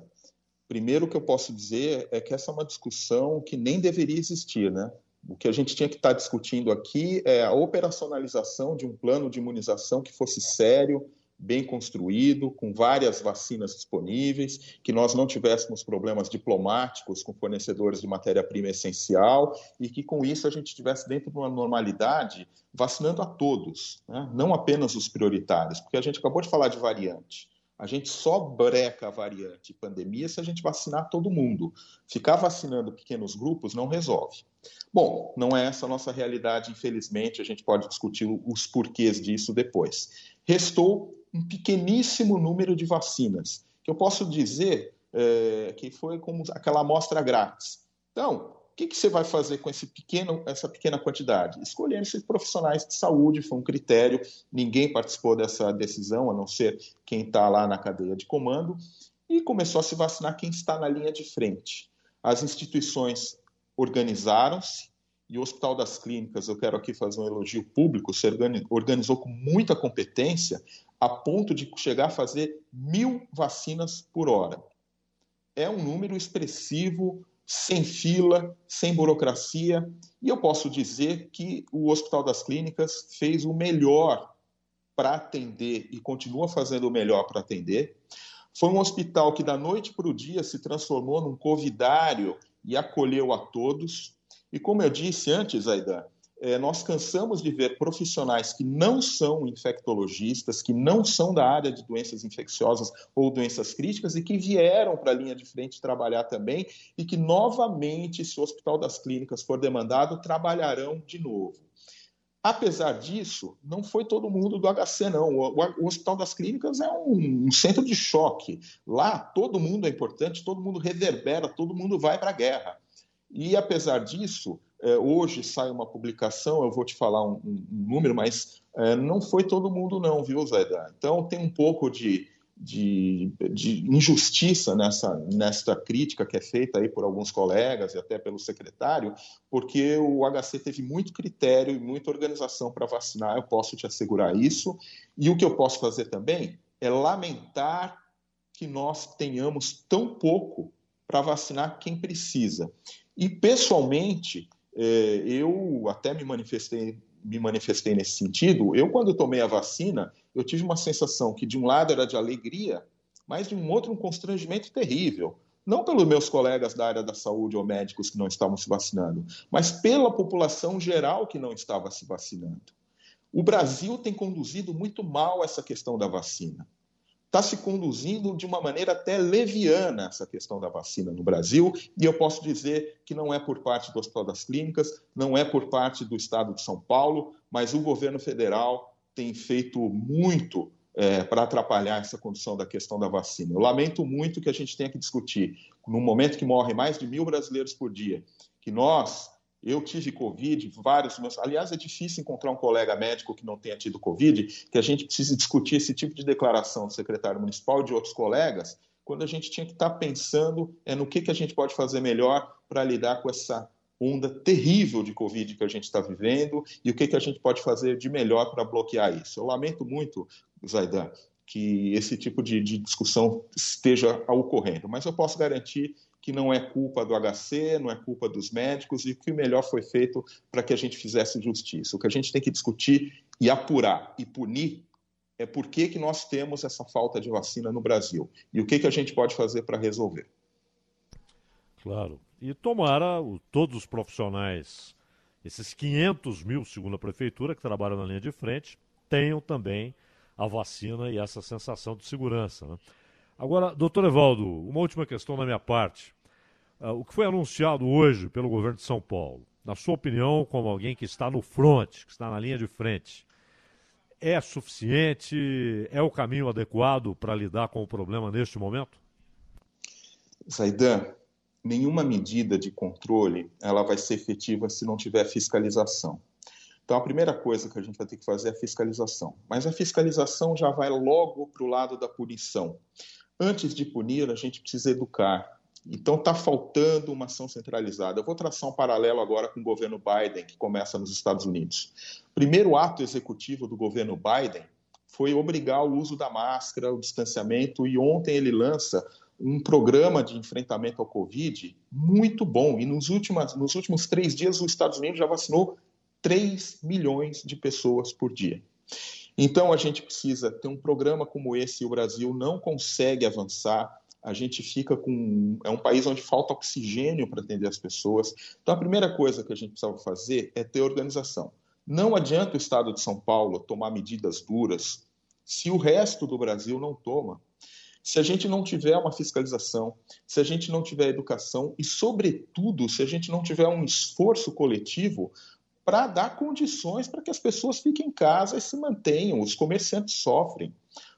primeiro que eu posso dizer é que essa é uma discussão que nem deveria existir, né? O que a gente tinha que estar discutindo aqui é a operacionalização de um plano de imunização que fosse sério, bem construído, com várias vacinas disponíveis, que nós não tivéssemos problemas diplomáticos com fornecedores de matéria-prima essencial e que com isso a gente estivesse dentro de uma normalidade vacinando a todos, né? não apenas os prioritários, porque a gente acabou de falar de variante. A gente só breca a variante pandemia se a gente vacinar todo mundo. Ficar vacinando pequenos grupos não resolve. Bom, não é essa a nossa realidade, infelizmente, a gente pode discutir os porquês disso depois. Restou um pequeníssimo número de vacinas, que eu posso dizer é, que foi como aquela amostra grátis. Então, o que, que você vai fazer com esse pequeno, essa pequena quantidade? Escolher esses profissionais de saúde foi um critério, ninguém participou dessa decisão, a não ser quem está lá na cadeia de comando, e começou a se vacinar quem está na linha de frente. As instituições organizaram-se, e o Hospital das Clínicas, eu quero aqui fazer um elogio público, se organizou com muita competência, a ponto de chegar a fazer mil vacinas por hora. É um número expressivo, sem fila, sem burocracia, e eu posso dizer que o Hospital das Clínicas fez o melhor para atender e continua fazendo o melhor para atender. Foi um hospital que da noite para o dia se transformou num covidário e acolheu a todos. E como eu disse antes, Aidan, é, nós cansamos de ver profissionais que não são infectologistas, que não são da área de doenças infecciosas ou doenças críticas e que vieram para a linha de frente trabalhar também e que novamente, se o Hospital das Clínicas for demandado, trabalharão de novo. Apesar disso, não foi todo mundo do HC, não. O, Hospital das Clínicas é um, centro de choque. Lá, todo mundo é importante, todo mundo reverbera, todo mundo vai para a guerra. E, apesar disso, é, hoje sai uma publicação, eu vou te falar um, um número, mas é, não foi todo mundo não, viu, Zayda? Então tem um pouco de, de, de, injustiça nessa, nessa crítica que é feita aí por alguns colegas e até pelo secretário, porque o HC teve muito critério e muita organização para vacinar, eu posso te assegurar isso. E o que eu posso fazer também é lamentar que nós tenhamos tão pouco para vacinar quem precisa. E, pessoalmente, é, eu até me manifestei, me manifestei nesse sentido. Eu, quando tomei a vacina, eu tive uma sensação que, de um lado, era de alegria, mas de um outro, um constrangimento terrível. Não pelos meus colegas da área da saúde ou médicos que não estavam se vacinando, mas pela população geral que não estava se vacinando. O Brasil tem conduzido muito mal essa questão da vacina está se conduzindo de uma maneira até leviana essa questão da vacina no Brasil, e eu posso dizer que não é por parte do Hospital das Clínicas, não é por parte do Estado de São Paulo, mas o governo federal tem feito muito é, para atrapalhar essa condução da questão da vacina. Eu lamento muito que a gente tenha que discutir, num momento que morrem mais de mil brasileiros por dia, que nós, eu tive Covid, vários meus. Aliás, é difícil encontrar um colega médico que não tenha tido Covid, que a gente precise discutir esse tipo de declaração do secretário municipal e de outros colegas, quando a gente tinha que estar pensando é, no que, que a gente pode fazer melhor para lidar com essa onda terrível de Covid que a gente está vivendo e o que, que a gente pode fazer de melhor para bloquear isso. Eu lamento muito, Zaidan, que esse tipo de, de discussão esteja ocorrendo, mas eu posso garantir que não é culpa do HC, não é culpa dos médicos e que o melhor foi feito para que a gente fizesse justiça. O que a gente tem que discutir e apurar e punir é por que, que nós temos essa falta de vacina no Brasil e o que, que a gente pode fazer para resolver. Claro. E tomara o, todos os profissionais, esses 500 mil, segundo a prefeitura, que trabalham na linha de frente, tenham também a vacina e essa sensação de segurança. Né? Agora, doutor Evaldo, uma última questão da minha parte. Uh, o que foi anunciado hoje pelo governo de São Paulo, na sua opinião, como alguém que está no front, que está na linha de frente, é suficiente? É o caminho adequado para lidar com o problema neste momento? Zaidan, nenhuma medida de controle ela vai ser efetiva se não tiver fiscalização. Então, a primeira coisa que a gente vai ter que fazer é a fiscalização. Mas a fiscalização já vai logo para o lado da punição antes de punir, a gente precisa educar. Então está faltando uma ação centralizada. Eu vou traçar um paralelo agora com o governo Biden, que começa nos Estados Unidos. Primeiro ato executivo do governo Biden foi obrigar o uso da máscara, o distanciamento, e ontem ele lança um programa de enfrentamento ao Covid muito bom. E nos últimos, nos últimos três dias, os Estados Unidos já vacinou 3 milhões de pessoas por dia. Então, a gente precisa ter um programa como esse e o Brasil não consegue avançar. A gente fica com. É um país onde falta oxigênio para atender as pessoas. Então, a primeira coisa que a gente precisa fazer é ter organização. Não adianta o Estado de São Paulo tomar medidas duras se o resto do Brasil não toma. Se a gente não tiver uma fiscalização, se a gente não tiver educação e, sobretudo, se a gente não tiver um esforço coletivo para dar condições para que as pessoas fiquem em casa e se mantenham. Os comerciantes sofrem.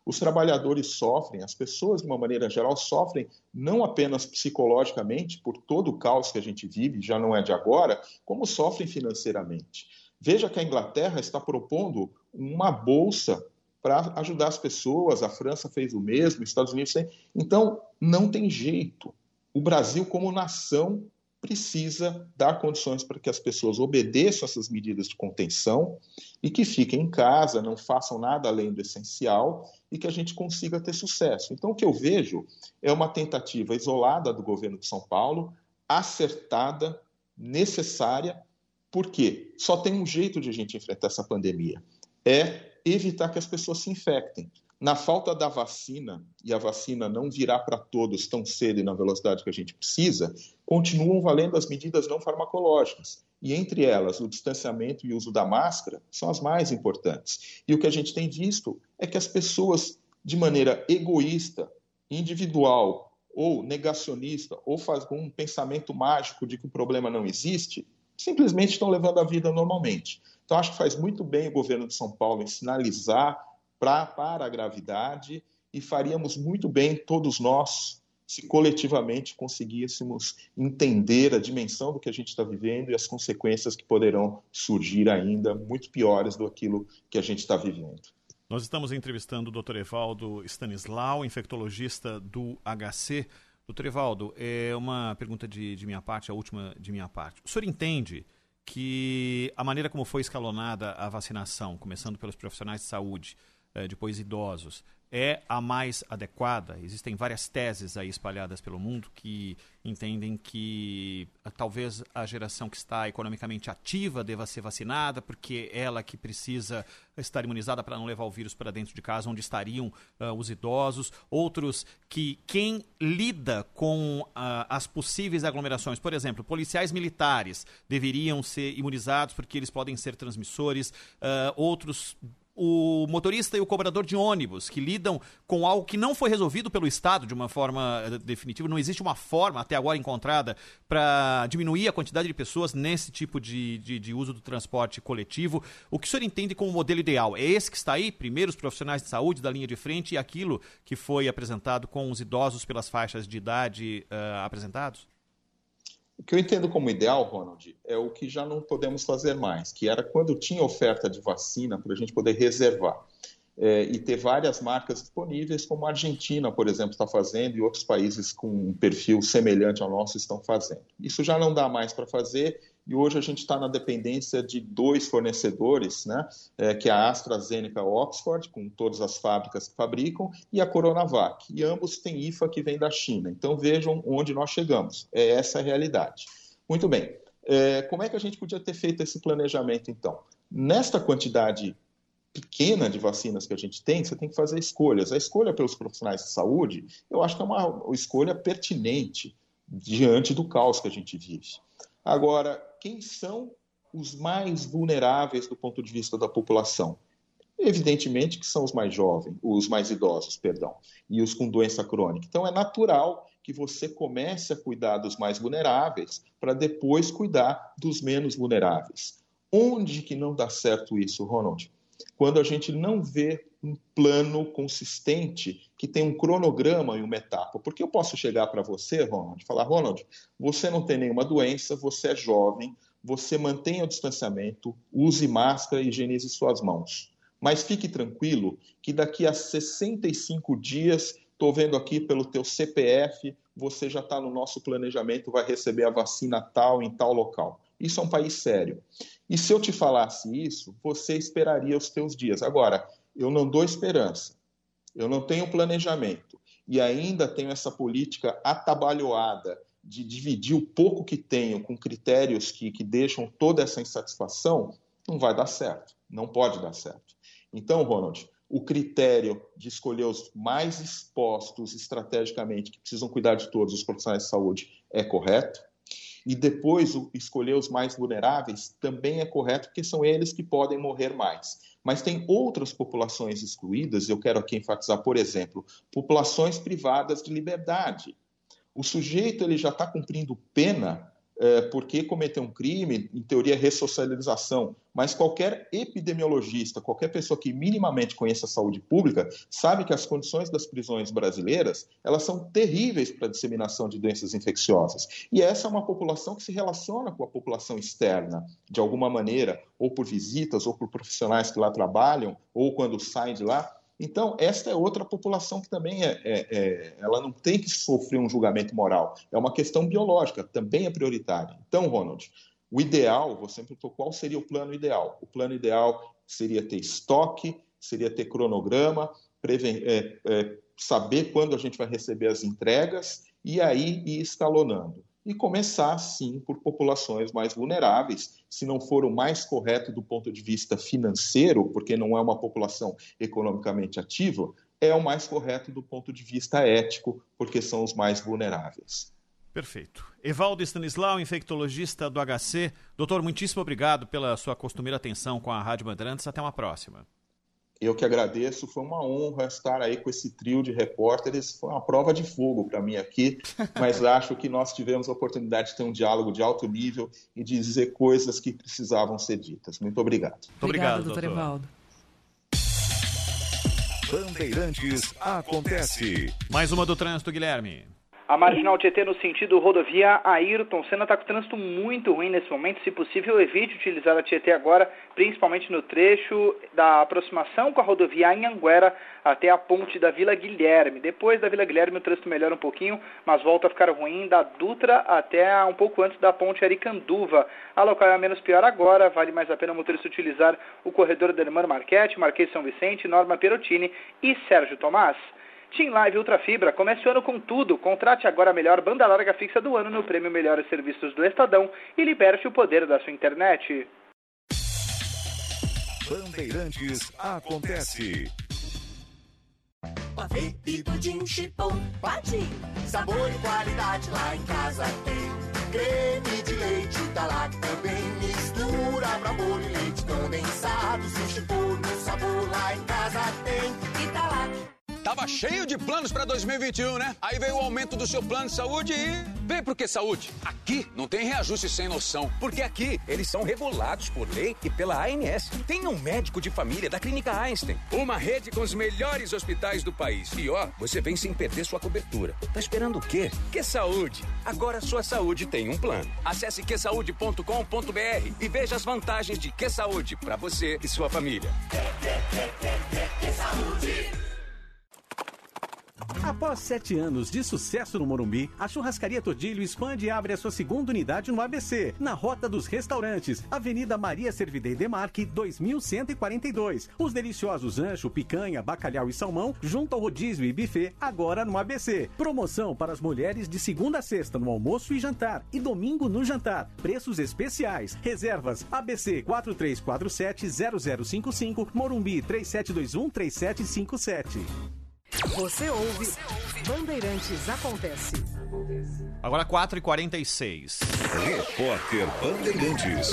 Os trabalhadores sofrem, as pessoas, de uma maneira geral, sofrem não apenas psicologicamente por todo o caos que a gente vive, já não é de agora, como sofrem financeiramente. Veja que a Inglaterra está propondo uma bolsa para ajudar as pessoas, a França fez o mesmo, os Estados Unidos tem. Então, não tem jeito. O Brasil, como nação, precisa dar condições para que as pessoas obedeçam essas medidas de contenção e que fiquem em casa, não façam nada além do essencial e que a gente consiga ter sucesso. Então, o que eu vejo é uma tentativa isolada do governo de São Paulo, acertada, necessária, porque só tem um jeito de a gente enfrentar essa pandemia: é evitar que as pessoas se infectem. Na falta da vacina, e a vacina não virá para todos tão cedo e na velocidade que a gente precisa, continuam valendo as medidas não farmacológicas. E entre elas, o distanciamento e o uso da máscara são as mais importantes. E o que a gente tem visto é que as pessoas, de maneira egoísta, individual ou negacionista, ou faz um pensamento mágico de que o problema não existe, simplesmente estão levando a vida normalmente. Então, acho que faz muito bem o governo de São Paulo em sinalizar pra, para a gravidade e faríamos muito bem todos nós se coletivamente conseguíssemos entender a dimensão do que a gente está vivendo e as consequências que poderão surgir ainda muito piores do aquilo que a gente está vivendo. Nós estamos entrevistando o Dr. Evaldo Stanislau, infectologista do HC. Doutor Evaldo, é uma pergunta de, de minha parte, a última de minha parte. O senhor entende que a maneira como foi escalonada a vacinação, começando pelos profissionais de saúde, depois idosos, é a mais adequada? Existem várias teses aí espalhadas pelo mundo que entendem que uh, talvez a geração que está economicamente ativa deva ser vacinada, porque ela que precisa estar imunizada para não levar o vírus para dentro de casa, onde estariam uh, os idosos. Outros que quem lida com uh, as possíveis aglomerações, por exemplo, policiais militares deveriam ser imunizados porque eles podem ser transmissores. outros o motorista e o cobrador de ônibus, que lidam com algo que não foi resolvido pelo Estado de uma forma eh, definitiva. Não existe uma forma, até agora encontrada, para diminuir a quantidade de pessoas nesse tipo de, de, de, uso do transporte coletivo. O que o senhor entende como modelo ideal? É esse que está aí? Primeiro, os profissionais de saúde da linha de frente e aquilo que foi apresentado com os idosos pelas faixas de idade uh, apresentados? O que eu entendo como ideal, Ronald, é o que já não podemos fazer mais, que era quando tinha oferta de vacina para a gente poder reservar. É, e ter várias marcas disponíveis, como a Argentina, por exemplo, está fazendo, e outros países com um perfil semelhante ao nosso estão fazendo. Isso já não dá mais para fazer, e hoje a gente está na dependência de dois fornecedores, né, é, que é a AstraZeneca Oxford, com todas as fábricas que fabricam, e a Coronavac. E ambos têm IFA que vem da China. Então vejam onde nós chegamos. É essa a realidade. Muito bem. É, como é que a gente podia ter feito esse planejamento, então? Nesta quantidade pequena de vacinas que a gente tem, você tem que fazer escolhas. A escolha pelos profissionais de saúde, eu acho que é uma escolha pertinente diante do caos que a gente vive. Agora, quem são os mais vulneráveis do ponto de vista da população? Evidentemente que são os mais jovens, os mais idosos, perdão, e os com doença crônica. Então é natural que você comece a cuidar dos mais vulneráveis para depois cuidar dos menos vulneráveis. Onde que não dá certo isso, Ronald? Quando a gente não vê um plano consistente que tem um cronograma e uma etapa. Porque eu posso chegar para você, Ronald, e falar: Ronald, você não tem nenhuma doença, você é jovem, você mantenha o distanciamento, use máscara e higienize suas mãos. Mas fique tranquilo que daqui a 65 dias, estou vendo aqui pelo teu CPF, você já está no nosso planejamento, vai receber a vacina tal em tal local. Isso é um país sério. E se eu te falasse isso, você esperaria os teus dias. Agora, eu não dou esperança, eu não tenho planejamento e ainda tenho essa política atabalhoada de dividir o pouco que tenho com critérios que, que deixam toda essa insatisfação, não vai dar certo, não pode dar certo. Então, Ronald, o critério de escolher os mais expostos estrategicamente, que precisam cuidar de todos os profissionais de saúde, é correto. E depois escolher os mais vulneráveis também é correto, porque são eles que podem morrer mais. Mas tem outras populações excluídas, eu quero aqui enfatizar, por exemplo, populações privadas de liberdade. O sujeito ele já está cumprindo pena é, porque cometer um crime, em teoria, ressocialização. Mas qualquer epidemiologista, qualquer pessoa que minimamente conheça a saúde pública, sabe que as condições das prisões brasileiras elas são terríveis para a disseminação de doenças infecciosas. E essa é uma população que se relaciona com a população externa, de alguma maneira, ou por visitas, ou por profissionais que lá trabalham, ou quando saem de lá. Então, esta é outra população que também é, é, é, ela não tem que sofrer um julgamento moral. É uma questão biológica, também é prioritária. Então, Ronald, o ideal, você perguntou qual seria o plano ideal. O plano ideal seria ter estoque, seria ter cronograma, preven é, é, saber quando a gente vai receber as entregas e aí ir escalonando e começar, sim, por populações mais vulneráveis, se não for o mais correto do ponto de vista financeiro, porque não é uma população economicamente ativa, é o mais correto do ponto de vista ético, porque são os mais vulneráveis. Perfeito. Evaldo Stanislau, infectologista do HC. Doutor, muitíssimo obrigado pela sua costumeira atenção com a Rádio Bandeirantes. Até uma próxima. Eu que agradeço, foi uma honra estar aí com esse trio de repórteres. Foi uma prova de fogo para mim aqui, mas acho que nós tivemos a oportunidade de ter um diálogo de alto nível e de dizer coisas que precisavam ser ditas. Muito obrigado. Muito obrigado, doutor Evaldo. Bandeirantes acontece. Mais uma do trânsito, Guilherme. A Marginal Tietê no sentido rodovia Ayrton Senna está com trânsito muito ruim nesse momento. Se possível, evite utilizar a Tietê agora, principalmente no trecho da aproximação com a rodovia Anhanguera até a ponte da Vila Guilherme. Depois da Vila Guilherme o trânsito melhora um pouquinho, mas volta a ficar ruim da Dutra até um pouco antes da ponte Aricanduva. A local é menos pior agora, vale mais a pena o motorista utilizar o corredor da Hermano Marchetti, Marquês São Vicente, Norma Perottini e Sérgio Tomás. Team Live Ultra Fibra comece o ano com tudo. Contrate agora a melhor banda larga fixa do ano no prêmio Melhores Serviços do Estadão e liberte o poder da sua internet. Bandeirantes acontece. Pavê e pudim chipom, pati. Sabor e qualidade lá em casa tem. Creme de leite tá lá também. Mistura pra bolo e leite condensado. Se chipom no sabor lá em casa tem. Tava cheio de planos pra 2021, né? Aí veio o aumento do seu plano de saúde e. Vem por que saúde? Aqui não tem reajuste sem noção. Porque aqui eles são regulados por lei e pela ANS. Tem um médico de família da Clínica Einstein. Uma rede com os melhores hospitais do país. E ó, você vem sem perder sua cobertura. Tá esperando o quê? Que saúde! Agora sua saúde tem um plano. Acesse quesaude.com.br e veja as vantagens de Que Saúde pra você e sua família. Que saúde! Após sete anos de sucesso no Morumbi, a Churrascaria Todilho expande e abre a sua segunda unidade no ABC, na Rota dos Restaurantes, Avenida Maria Servidei Demarque, 2142. Os deliciosos ancho, picanha, bacalhau e salmão, junto ao rodízio e buffet, agora no ABC. Promoção para as mulheres de segunda a sexta no almoço e jantar, e domingo no jantar. Preços especiais. Reservas ABC 4347-0055, Morumbi 3721-3757. Você ouve Bandeirantes Acontece. Agora 4h46. Repórter Bandeirantes.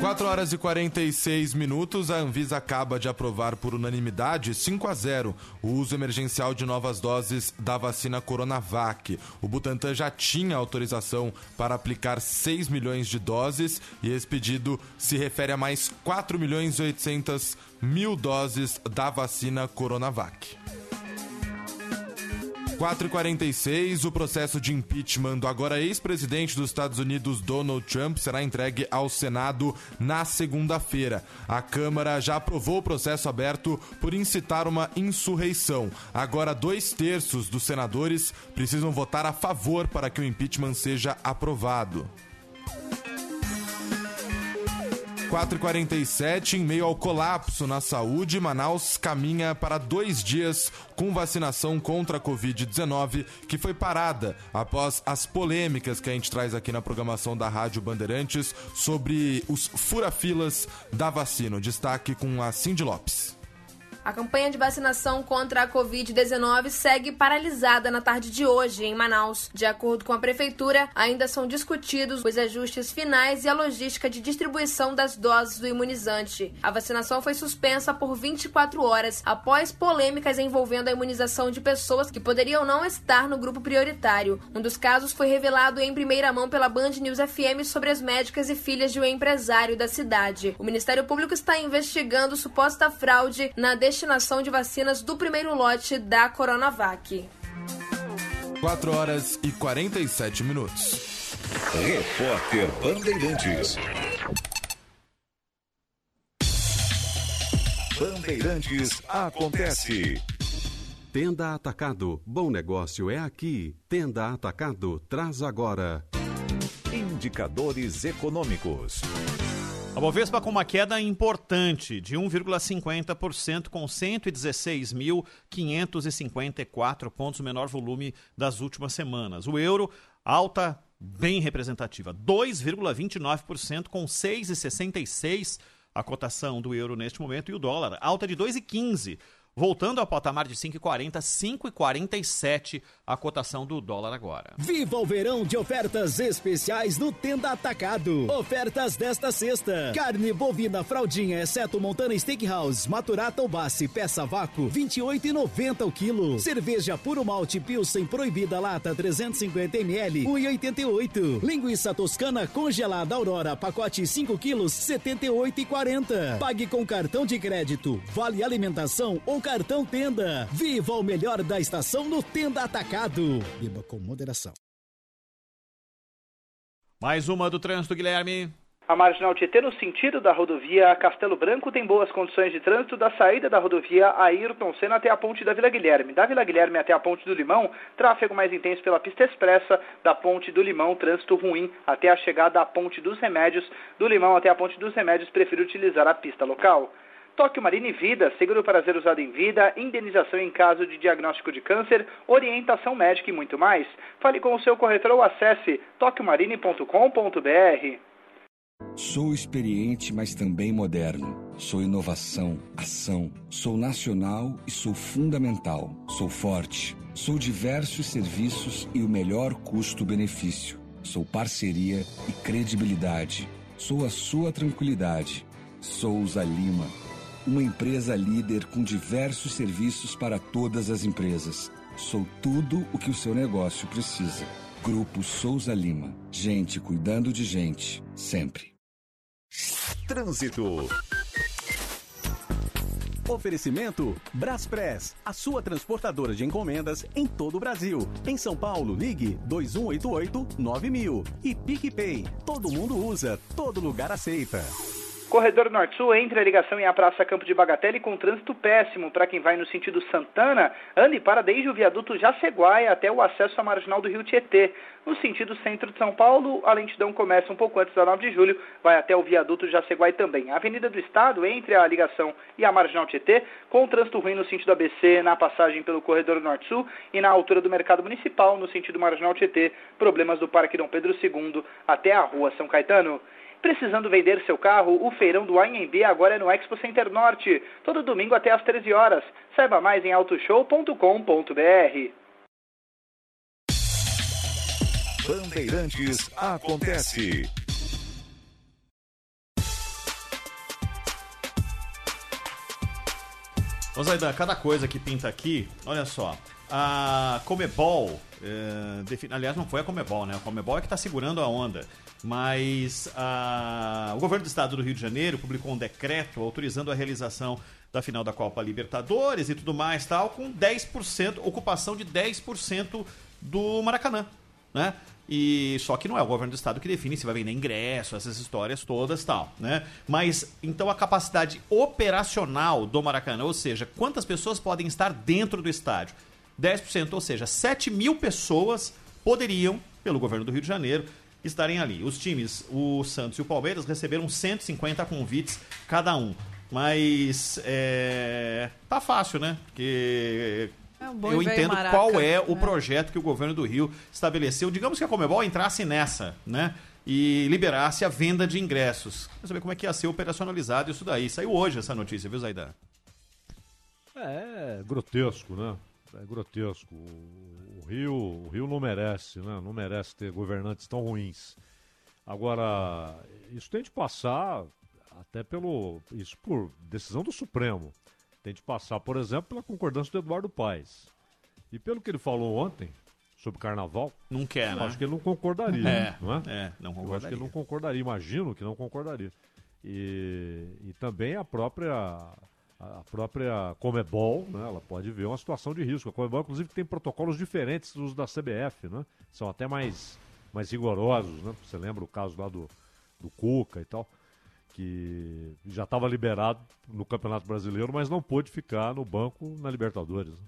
4 horas e 46 minutos, a Anvisa acaba de aprovar por unanimidade 5 a 0 o uso emergencial de novas doses da vacina Coronavac. O Butantan já tinha autorização para aplicar 6 milhões de doses e esse pedido se refere a mais 4 milhões e 800 mil doses da vacina Coronavac. 4h46, o processo de impeachment do agora ex-presidente dos Estados Unidos, Donald Trump, será entregue ao Senado na segunda-feira. A Câmara já aprovou o processo aberto por incitar uma insurreição. Agora, dois terços dos senadores precisam votar a favor para que o impeachment seja aprovado. 4h47, em meio ao colapso na saúde, Manaus caminha para dois dias com vacinação contra a Covid-19, que foi parada após as polêmicas que a gente traz aqui na programação da Rádio Bandeirantes sobre os furafilas da vacina. Destaque com a Cindy Lopes. A campanha de vacinação contra a Covid-19 segue paralisada na tarde de hoje em Manaus. De acordo com a prefeitura, ainda são discutidos os ajustes finais e a logística de distribuição das doses do imunizante. A vacinação foi suspensa por 24 horas após polêmicas envolvendo a imunização de pessoas que poderiam não estar no grupo prioritário. Um dos casos foi revelado em primeira mão pela Band News FM sobre as médicas e filhas de um empresário da cidade. O Ministério Público está investigando suposta fraude na destinação de vacinas do primeiro lote da Coronavac. 4 horas e 47 minutos. Repórter Bandeirantes. Bandeirantes acontece. Tenda Atacado. Bom negócio é aqui. Tenda Atacado traz agora. Indicadores econômicos. A Bovespa com uma queda importante de 1,50% com 116.554 pontos, o menor volume das últimas semanas. O euro, alta bem representativa, 2,29% com 6,66 a cotação do euro neste momento e o dólar, alta de 2,15 voltando ao patamar de 5,40, 5,47 a cotação do dólar agora. Viva o verão de ofertas especiais no Tenda Atacado. Ofertas desta sexta. Carne bovina fraldinha, exceto Montana Steakhouse, Maturata ou Bassi, peça vácuo, 28,90 o quilo. Cerveja puro malte Pilsen proibida lata 350 ml, 1,88. Linguiça toscana congelada Aurora, pacote 5 quilos, 78,40. Pague com cartão de crédito, vale alimentação ou cartão Tenda. Viva o melhor da estação no Tenda Atacado. Beba com moderação. Mais uma do trânsito, Guilherme. A Marginal Tietê, no sentido da rodovia Castelo Branco, tem boas condições de trânsito da saída da rodovia Ayrton Senna até a ponte da Vila Guilherme. Da Vila Guilherme até a ponte do Limão, tráfego mais intenso pela pista expressa. Da ponte do Limão, trânsito ruim até a chegada à ponte dos Remédios. Do Limão até a ponte dos Remédios, prefiro utilizar a pista local. Tóquio Marine Vida, seguro para ser usado em vida, indenização em caso de diagnóstico de câncer, orientação médica e muito mais. Fale com o seu corretor ou acesse tokiomarine.com.br. Sou experiente, mas também moderno. Sou inovação, ação. Sou nacional e sou fundamental. Sou forte. Sou diversos serviços e o melhor custo-benefício. Sou parceria e credibilidade. Sou a sua tranquilidade. Souza Lima. Uma empresa líder com diversos serviços para todas as empresas. Sou tudo o que o seu negócio precisa. Grupo Souza Lima. Gente cuidando de gente, sempre. Trânsito. Oferecimento Braspress, a sua transportadora de encomendas em todo o Brasil. Em São Paulo, ligue 2188-9000. E PicPay, todo mundo usa, todo lugar aceita. Corredor Norte-Sul entre a ligação e a Praça Campo de Bagatelle com trânsito péssimo para quem vai no sentido Santana, ande para desde o viaduto Jaceguai até o acesso à marginal do Rio Tietê. No sentido centro de São Paulo, a lentidão começa um pouco antes da 9 de julho, vai até o viaduto Jaceguai também. A Avenida do Estado entre a ligação e a marginal Tietê, com trânsito ruim no sentido ABC, na passagem pelo Corredor Norte-Sul e na altura do Mercado Municipal, no sentido marginal Tietê, problemas do Parque Dom Pedro II até a Rua São Caetano. Precisando vender seu carro, o feirão do AMB agora é no Expo Center Norte, todo domingo até às 13 horas. Saiba mais em autoshow.com.br. Bandeirantes acontece. Ô Zaidan, cada coisa que pinta aqui, olha só. A Comebol, é, defini- aliás, não foi a Comebol, né? A Comebol é que está segurando a onda. Mas a- o governo do estado do Rio de Janeiro publicou um decreto autorizando a realização da final da Copa Libertadores e tudo mais, tal, com 10%, ocupação de 10% do Maracanã, né? E só que não é o governo do estado que define se vai vender ingresso, essas histórias todas, tal, né? Mas então a capacidade operacional do Maracanã, ou seja, quantas pessoas podem estar dentro do estádio? 10%, ou seja, 7 mil pessoas poderiam, pelo governo do Rio de Janeiro, estarem ali. Os times, o Santos e o Palmeiras, receberam 150 convites cada um. Mas é, tá fácil, né? Porque É um eu entendo maraca, qual é o né? projeto que o governo do Rio estabeleceu. Digamos que a Comebol entrasse nessa, né? E liberasse a venda de ingressos. Quer saber como é que ia ser operacionalizado isso daí. Saiu hoje essa notícia, viu, Zaidan? É grotesco, né? É grotesco. Rio, o Rio não merece, né? Não merece ter governantes tão ruins. Agora, isso tem de passar até pelo. Isso por decisão do Supremo. Tem de passar, por exemplo, pela concordância do Eduardo Paes. E pelo que ele falou ontem sobre carnaval. Não quer, eu né? Acho que ele não concordaria. É, não é? é, não Eu acho que concordaria. ele não concordaria. Imagino que não concordaria. E, e também a própria. A própria Comebol, né, ela pode ver uma situação de risco. A Comebol, inclusive, tem protocolos diferentes dos da CBF, né? São até mais, mais rigorosos, né? Você lembra o caso lá do, do Cuca e tal, que já estava liberado no Campeonato Brasileiro, mas não pôde ficar no banco na Libertadores. né?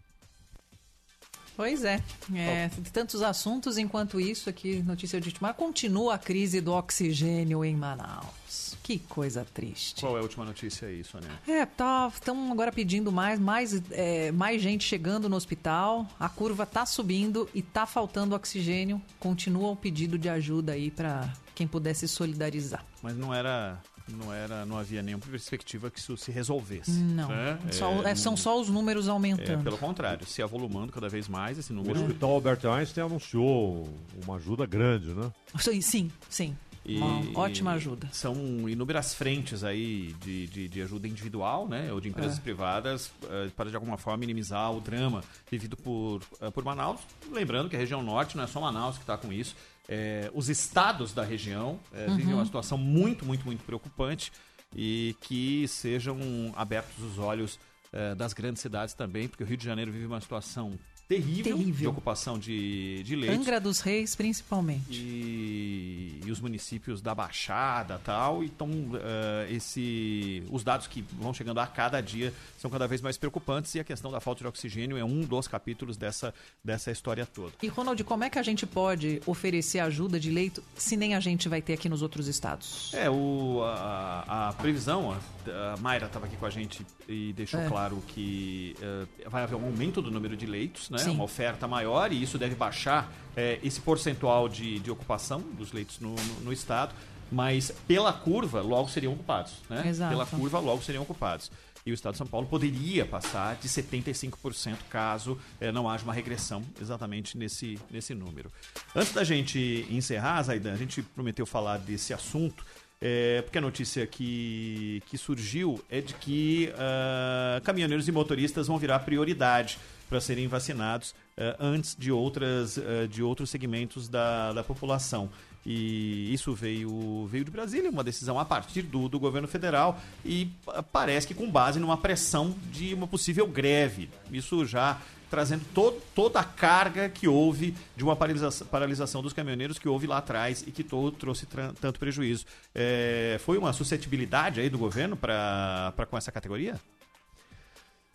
Pois é, é tantos assuntos, enquanto isso aqui, notícia de última, continua a crise do oxigênio em Manaus. Que coisa triste. Qual é a última notícia aí, Sônia? É, tá, estão agora pedindo mais, mais, é, mais gente chegando no hospital, a curva tá subindo e tá faltando oxigênio. Continua o pedido de ajuda aí para quem pudesse solidarizar. Mas não era, não era, não havia nenhuma perspectiva que isso se resolvesse. Não, né? só- é, são só os números É, aumentando. pelo contrário, se avolumando cada vez mais esse O número. Hospital Albert Einstein anunciou uma ajuda grande, né? Sim, sim, sim. Uma ótima ajuda. São inúmeras frentes aí de, de, de ajuda individual, né? Ou de empresas É. privadas eh, para de alguma forma minimizar o drama vivido por, eh, por Manaus. Lembrando que a região norte não é só Manaus que está com isso. Eh, os estados da região vivem Uhum. uma situação muito, muito, muito preocupante e que sejam abertos os olhos eh, das grandes cidades também, porque o Rio de Janeiro vive uma situação terrível, de Terrível. ocupação de, de leitos Angra dos Reis, principalmente. e, e os municípios da Baixada tal. Então, eh, esse, os dados que vão chegando a cada dia são cada vez mais preocupantes e a questão da falta de oxigênio é um dos capítulos dessa, dessa história toda. E Ronald, como é que a gente pode oferecer ajuda de leito se nem a gente vai ter aqui nos outros estados? É, o, a, a previsão, a, a Mayra estava aqui com a gente e deixou É. claro que eh, vai haver um aumento do número de leitos, né? Sim. uma oferta maior, e isso deve baixar eh, esse percentual de, de ocupação dos leitos no, no, no estado, mas pela curva logo seriam ocupados. Né? Exato. Pela curva logo seriam ocupados. E o Estado de São Paulo poderia passar de 75% caso eh, não haja uma regressão exatamente nesse, nesse número. Antes da gente encerrar, Zaidan, a gente prometeu falar desse assunto, eh, porque a notícia que, que surgiu é de que ah, caminhoneiros e motoristas vão virar prioridade para serem vacinados ah, antes de, outras, ah, de outros segmentos da, da população. E isso veio, veio de Brasília, uma decisão a partir do, do governo federal e parece que com base numa pressão de uma possível greve. Isso já trazendo to- toda a carga que houve de uma paralisa- paralisação dos caminhoneiros que houve lá atrás e que trouxe tanto prejuízo. É, foi uma suscetibilidade aí do governo para com essa categoria?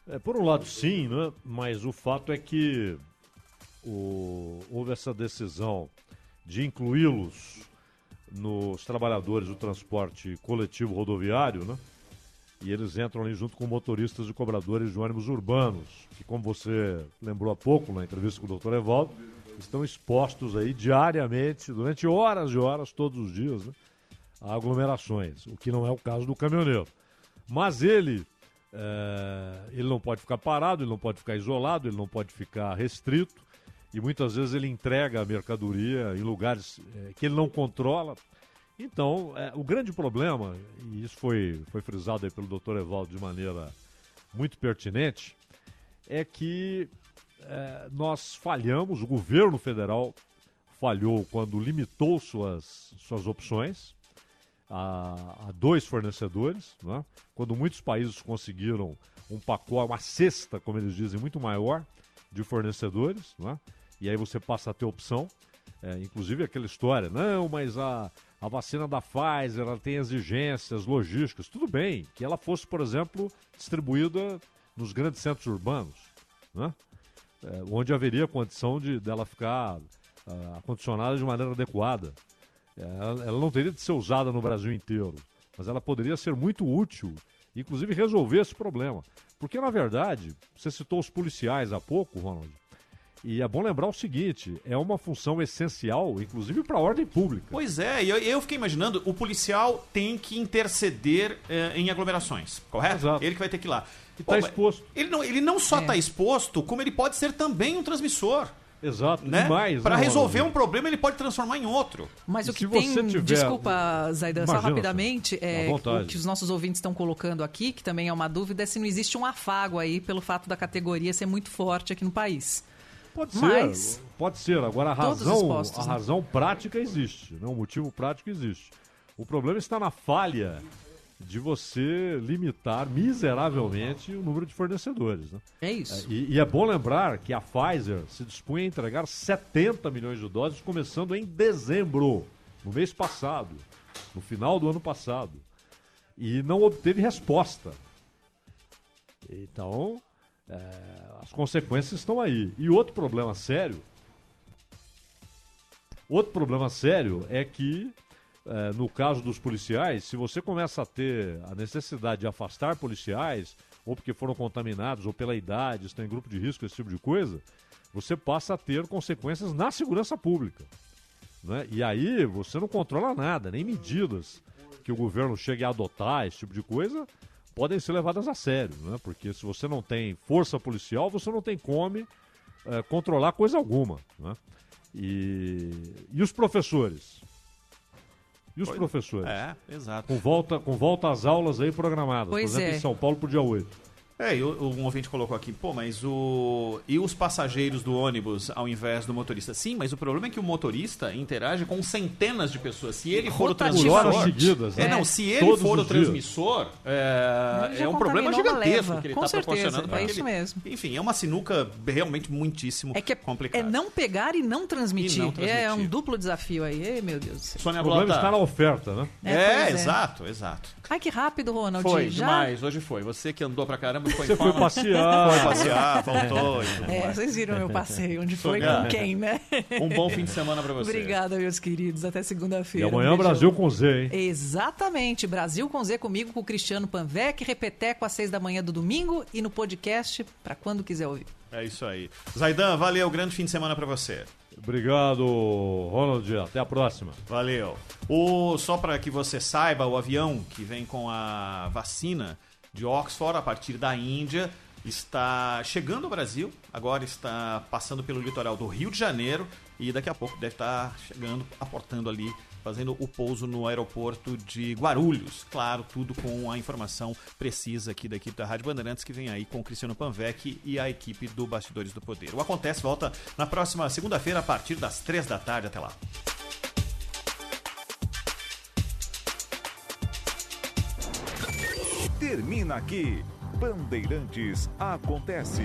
É, por um lado, sim, né? mas o fato é que o- houve essa decisão de incluí-los nos trabalhadores do transporte coletivo rodoviário, né? E eles entram ali junto com motoristas e cobradores de ônibus urbanos, que, como você lembrou há pouco na entrevista com o Dr. Evaldo, estão expostos aí diariamente, durante horas e horas, todos os dias, né? a aglomerações, o que não é o caso do caminhoneiro. Mas ele, eh, ele não pode ficar parado, ele não pode ficar isolado, ele não pode ficar restrito e muitas vezes ele entrega a mercadoria em lugares eh, que ele não controla. Então, eh, o grande problema, e isso foi, foi frisado pelo Dr. Evaldo de maneira muito pertinente, é que eh, nós falhamos, o governo federal falhou quando limitou suas, suas opções a, a dois fornecedores, né? quando muitos países conseguiram um pacote, uma cesta, como eles dizem, muito maior de fornecedores, né? e aí você passa a ter opção, é, inclusive aquela história, não, mas a, a vacina da Pfizer ela tem exigências logísticas, tudo bem, que ela fosse, por exemplo, distribuída nos grandes centros urbanos, né? É, onde haveria condição de dela ficar ah, acondicionada de maneira adequada. Ela, ela não teria de ser usada no Brasil inteiro, mas ela poderia ser muito útil, inclusive resolver esse problema. Porque, na verdade, você citou os policiais há pouco, Ronald, E é bom lembrar o seguinte: é uma função essencial, inclusive para a ordem pública. Pois é, e eu, eu fiquei imaginando, o policial tem que interceder eh, em aglomerações, correto? Ele que vai ter que ir lá. E tá mas exposto. Ele não, ele não só É. está exposto, como ele pode ser também um transmissor. Exato, Né? demais. Para né, resolver um problema, ele pode transformar em outro. Mas E o que tem, você tiver- desculpa, Zaidan, só rapidamente, é, o que os nossos ouvintes estão colocando aqui, que também é uma dúvida, é se não existe um afago aí pelo fato da categoria ser muito forte aqui no país. Pode Mas, ser, pode ser. Agora a razão, expostos, a né? razão prática existe, né? o motivo prático existe. O problema está na falha de você limitar miseravelmente o número de fornecedores. Né? É isso. E, e é bom lembrar que a Pfizer se dispunha a entregar 70 milhões de doses começando em dezembro, no mês passado, no final do ano passado. E não obteve resposta. Então, é, as consequências estão aí. E outro problema sério. Outro problema sério é que, é, no caso dos policiais, se você começa a ter a necessidade de afastar policiais, ou porque foram contaminados, ou pela idade, estão em grupo de risco, esse tipo de coisa, você passa a ter consequências na segurança pública. né? E aí você não controla nada, nem medidas que o governo chegue a adotar, esse tipo de coisa, podem ser levadas a sério, né? Porque se você não tem força policial, você não tem como eh, controlar coisa alguma, né? E, e os professores? E os Pois- professores? É, exato. Com volta, com volta às aulas aí programadas, Pois por exemplo, é. em São Paulo pro dia 8. É, e o- um ouvinte colocou aqui, pô, mas o. E os passageiros do ônibus ao invés do motorista? Sim, mas o problema é que o motorista interage com centenas de pessoas. Se ele for o transmissor. Seguidas, é, né? não, se ele Todos for o transmissor, é, Ele é um problema gigantesco que ele Com está certeza, proporcionando para é isso mesmo. Enfim, é uma sinuca realmente muitíssimo É que complicada. É não pegar e não transmitir. E não transmitir. É um duplo desafio aí. Ei, meu Deus do céu. Sônia O problema Blota. está na oferta, né? É, É, é. exato, exato. Ai, que rápido, Ronald. Foi Já? demais, hoje foi. Você que andou pra caramba, ficou Você em foi passear. Foi passear, voltou. e É, vocês viram meu passeio, onde foi, com quem, né? Um bom fim de semana pra você. Obrigada, meus queridos. Até E segunda-feira. amanhã Um. Brasil com Z, hein? Exatamente. Brasil com Z comigo, com o Cristiano Panvec, repeteco às seis da manhã do domingo e no podcast para quando quiser ouvir. É isso aí. Zaidan, valeu. Grande fim de semana pra você. Obrigado, Ronald. Até a próxima. Valeu. O, só para que você saiba, o avião que vem com a vacina de Oxford a partir da Índia está chegando ao Brasil. Agora está passando pelo litoral do Rio de Janeiro e daqui a pouco deve estar chegando, aportando ali, fazendo o pouso no aeroporto de Guarulhos. Claro, tudo com a informação precisa aqui da equipe da Rádio Bandeirantes que vem aí com o Cristiano Panvec e a equipe do Bastidores do Poder. O Acontece volta na próxima segunda-feira a partir das três da tarde. Até lá. Termina aqui. Bandeirantes acontece.